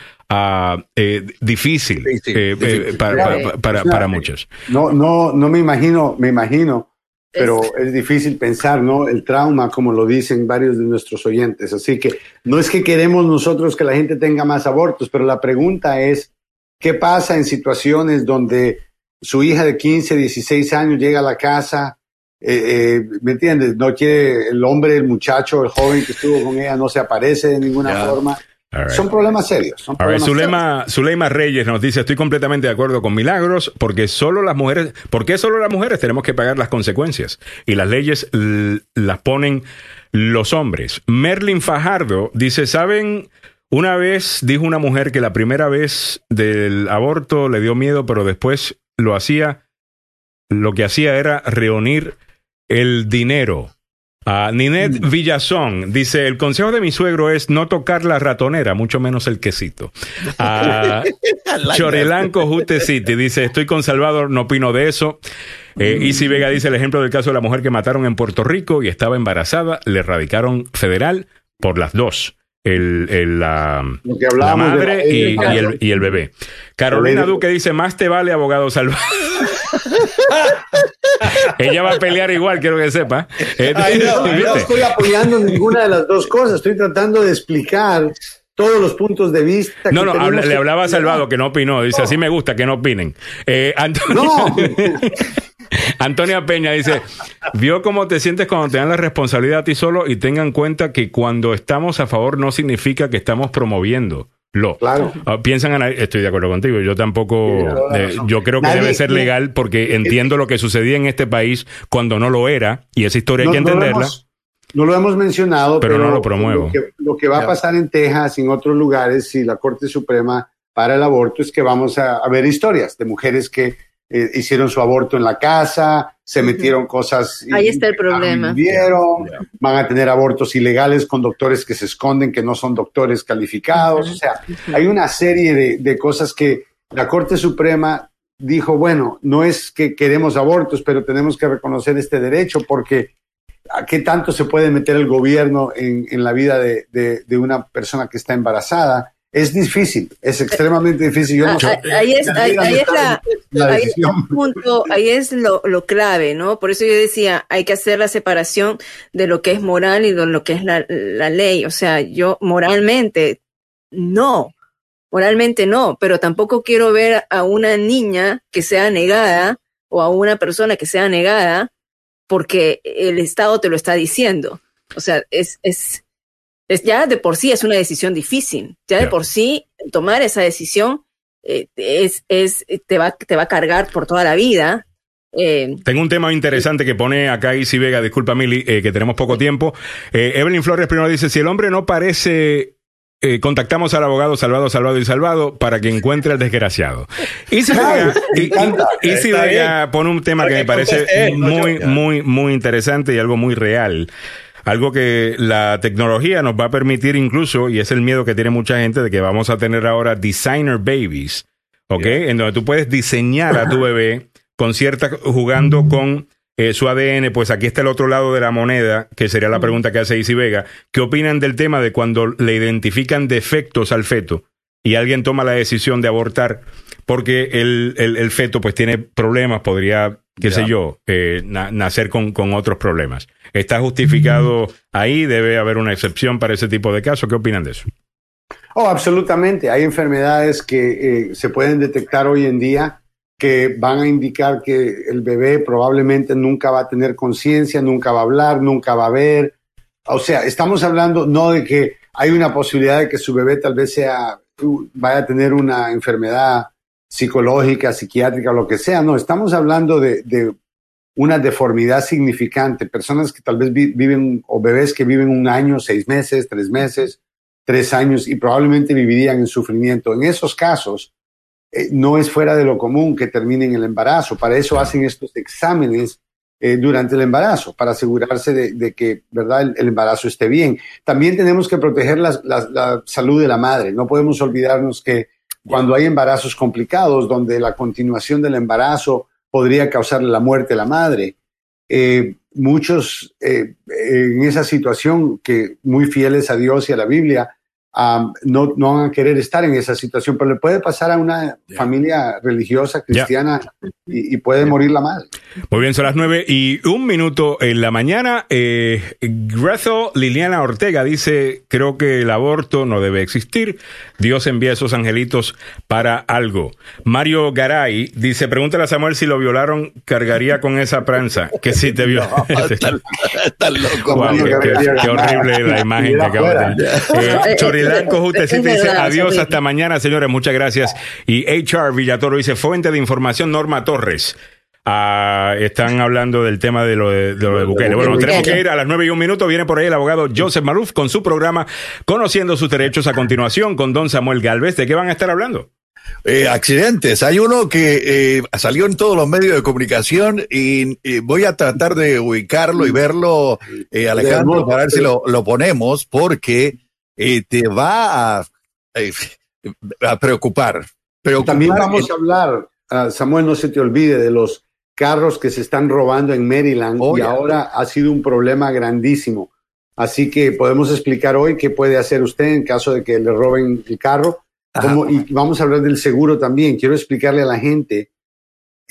eh, difícil, Sí, sí, difícil. para, para, para- para muchos. No, no, no me imagino, me imagino, pero es difícil pensar, ¿no? El trauma, como lo dicen varios de nuestros oyentes. Así que no es que queremos nosotros que la gente tenga más abortos, pero la pregunta es, ¿qué pasa en situaciones donde su hija de 15, 16 años llega a la casa? eh, eh, ¿Me entiendes? No quiere el hombre, el muchacho, el joven que estuvo con ella, no se aparece de ninguna forma. Right. Son problemas serios. Son A ver, problemas serios. Zulema, Reyes nos dice, estoy completamente de acuerdo con Milagros, porque solo las mujeres, ¿por qué solo las mujeres tenemos que pagar las consecuencias? Y las leyes las ponen los hombres. Merlin Fajardo dice, ¿saben? Una vez dijo una mujer que la primera vez del aborto le dio miedo, pero después lo hacía, lo que hacía era reunir el dinero. Ah, Ninette Villazón dice, el consejo de mi suegro es no tocar la ratonera, mucho menos el quesito. Ah, (laughs) Chorelanco Jute City dice, estoy con Salvador, no opino de eso. Eh, Isi Vega dice el ejemplo del caso de la mujer que mataron en Puerto Rico y estaba embarazada, le radicaron federal por las dos. El, el, la, la madre la- y, el- y el, y el bebé. Carolina Duque dice, más te vale abogado Salvador. (laughs) Ella va a pelear igual, quiero que sepa. Eh, Ay, no, (laughs) estoy apoyando ninguna de las dos cosas, estoy tratando de explicar todos los puntos de vista. No, que no, habla- le hablaba a Salvado que no opinó. Dice, así me gusta que no opinen. Eh, Antonio- No. (laughs) Antonia Peña dice, vio cómo te sientes cuando te dan la responsabilidad a ti solo y tengan en cuenta que cuando estamos a favor no significa que estamos promoviendo. Lo. Claro. Ah, piensan, estoy de acuerdo contigo, yo tampoco, eh, yo creo que Nadie- debe ser legal porque entiendo lo que sucedía en este país cuando no lo era y esa historia hay que no lo entenderla. hemos- No lo hemos mencionado, Pero pero, no lo promuevo. Lo que, lo que va a pasar en Texas y en otros lugares, si la Corte Suprema para el aborto, es que vamos a, a ver historias de mujeres que eh, hicieron su aborto en la casa, se metieron cosas. Ahí está el problema. vivieron, van a tener abortos ilegales con doctores que se esconden, que no son doctores calificados. O sea, hay una serie de, de cosas que la Corte Suprema dijo, bueno, no es que queremos abortos, pero tenemos que reconocer este derecho porque ¿a qué tanto se puede meter el gobierno en, en la vida de, de- de una persona que está embarazada? Es difícil, es extremadamente difícil. Yo no sé. Ah, ah, Ahí es, ahí, ahí es la, la ahí es decisión. el punto, ahí es lo, lo clave, ¿no? Por eso yo decía, hay que hacer la separación de lo que es moral y de lo que es la, la ley. O sea, yo moralmente no, moralmente no, pero tampoco quiero ver a una niña que sea negada o a una persona que sea negada porque el Estado te lo está diciendo. O sea, es, es, es ya de por sí es una decisión difícil. Ya de por sí tomar esa decisión eh, es, es, te va, te va a cargar por toda la vida. Eh, Tengo un tema interesante que pone acá Isi Vega, disculpa Mili, eh, que tenemos poco tiempo. Eh, Evelyn Flores primero dice, si el hombre no parece, eh, contactamos al abogado salvado, salvado y salvado para que encuentre al desgraciado. Isi Vega, y- Isi Vega pone un tema que me parece no muy, yo. muy, muy interesante y algo muy real. Algo que la tecnología nos va a permitir incluso, y es el miedo que tiene mucha gente, de que vamos a tener ahora designer babies, ¿ok? En donde tú puedes diseñar a tu bebé con cierta, jugando con eh, su ADN, pues aquí está el otro lado de la moneda, que sería la pregunta que hace Isi Vega. ¿Qué opinan del tema de cuando le identifican defectos al feto y alguien toma la decisión de abortar porque el, el- el feto pues tiene problemas, podría, qué sé yo, eh, na- nacer con, con otros problemas? ¿Está justificado ahí? ¿Debe haber una excepción para ese tipo de casos? ¿Qué opinan de eso? Oh, absolutamente. Hay enfermedades que eh, se pueden detectar hoy en día que van a indicar que el bebé probablemente nunca va a tener conciencia, nunca va a hablar, nunca va a ver. O sea, estamos hablando no de que hay una posibilidad de que su bebé tal vez sea, vaya a tener una enfermedad psicológica, psiquiátrica, lo que sea. No, estamos hablando de, una deformidad significante. Personas que tal vez vi- viven, o bebés que viven un año, seis meses, tres meses, tres años y probablemente vivirían en sufrimiento. En esos casos, eh, no es fuera de lo común que terminen el embarazo. Para eso hacen estos exámenes eh, durante el embarazo, para asegurarse de, que ¿verdad? El, embarazo esté bien. También tenemos que proteger la- la salud de la madre. No podemos olvidarnos que cuando hay embarazos complicados, donde la continuación del embarazo podría causarle la muerte a la madre, eh, muchos eh, en esa situación que muy fieles a Dios y a la Biblia um, no, no van a querer estar en esa situación, pero le puede pasar a una familia religiosa cristiana y, y puede morir la madre. Muy bien, son las nueve y un minuto en la mañana. Eh, Gretel Liliana Ortega dice, creo que el aborto no debe existir. Dios envía esos angelitos para algo. Mario Garay dice, pregúntale a Samuel si lo violaron, cargaría con esa pranza. Que si te (laughs) vio. Está (laughs) loco. Wow, qué, qué- qué horrible la imagen que acabo de tener. (laughs) Dice verdad, adiós hasta mañana, señores, muchas gracias. Y HR Villatoro dice fuente de información Norma Torres. Ah, están hablando del tema de lo de, de lo de Bukele. Bueno, tenemos que ir a las nueve y un minuto. Viene por ahí el abogado Joseph Maluf con su programa Conociendo sus derechos a continuación con don Samuel Galvez. ¿De qué van a estar hablando? Eh, accidentes. Hay uno que eh, salió en todos los medios de comunicación y, y voy a tratar de ubicarlo y verlo, eh, Alejandro, para ver si lo, lo ponemos, porque eh, te va a, eh, a preocupar. preocupar También vamos a hablar, ah, Samuel, no se te olvide de los carros que se están robando en Maryland Oh, y ahora ha sido un problema grandísimo. Así que podemos explicar hoy qué puede hacer usted en caso de que le roben el carro. Y vamos a hablar del seguro también. Quiero explicarle a la gente,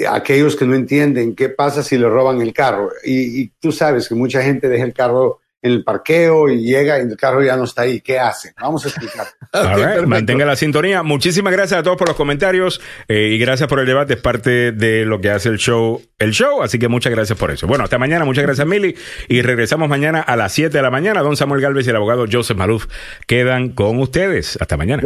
a aquellos que no entienden, qué pasa si le roban el carro. Y, y tú sabes que mucha gente deja el carro en el parqueo y llega y el carro ya no está ahí. ¿Qué hace? Vamos a explicar. (laughs) All right, perfecto. Mantenga la sintonía. Muchísimas gracias a todos por los comentarios eh, y gracias por el debate. Es parte de lo que hace el show, el show. Así que muchas gracias por eso. Bueno, hasta mañana. Muchas gracias, Mili. Y regresamos mañana a las 7 de la mañana. Don Samuel Galvez y el abogado Joseph Maluf quedan con ustedes. Hasta mañana.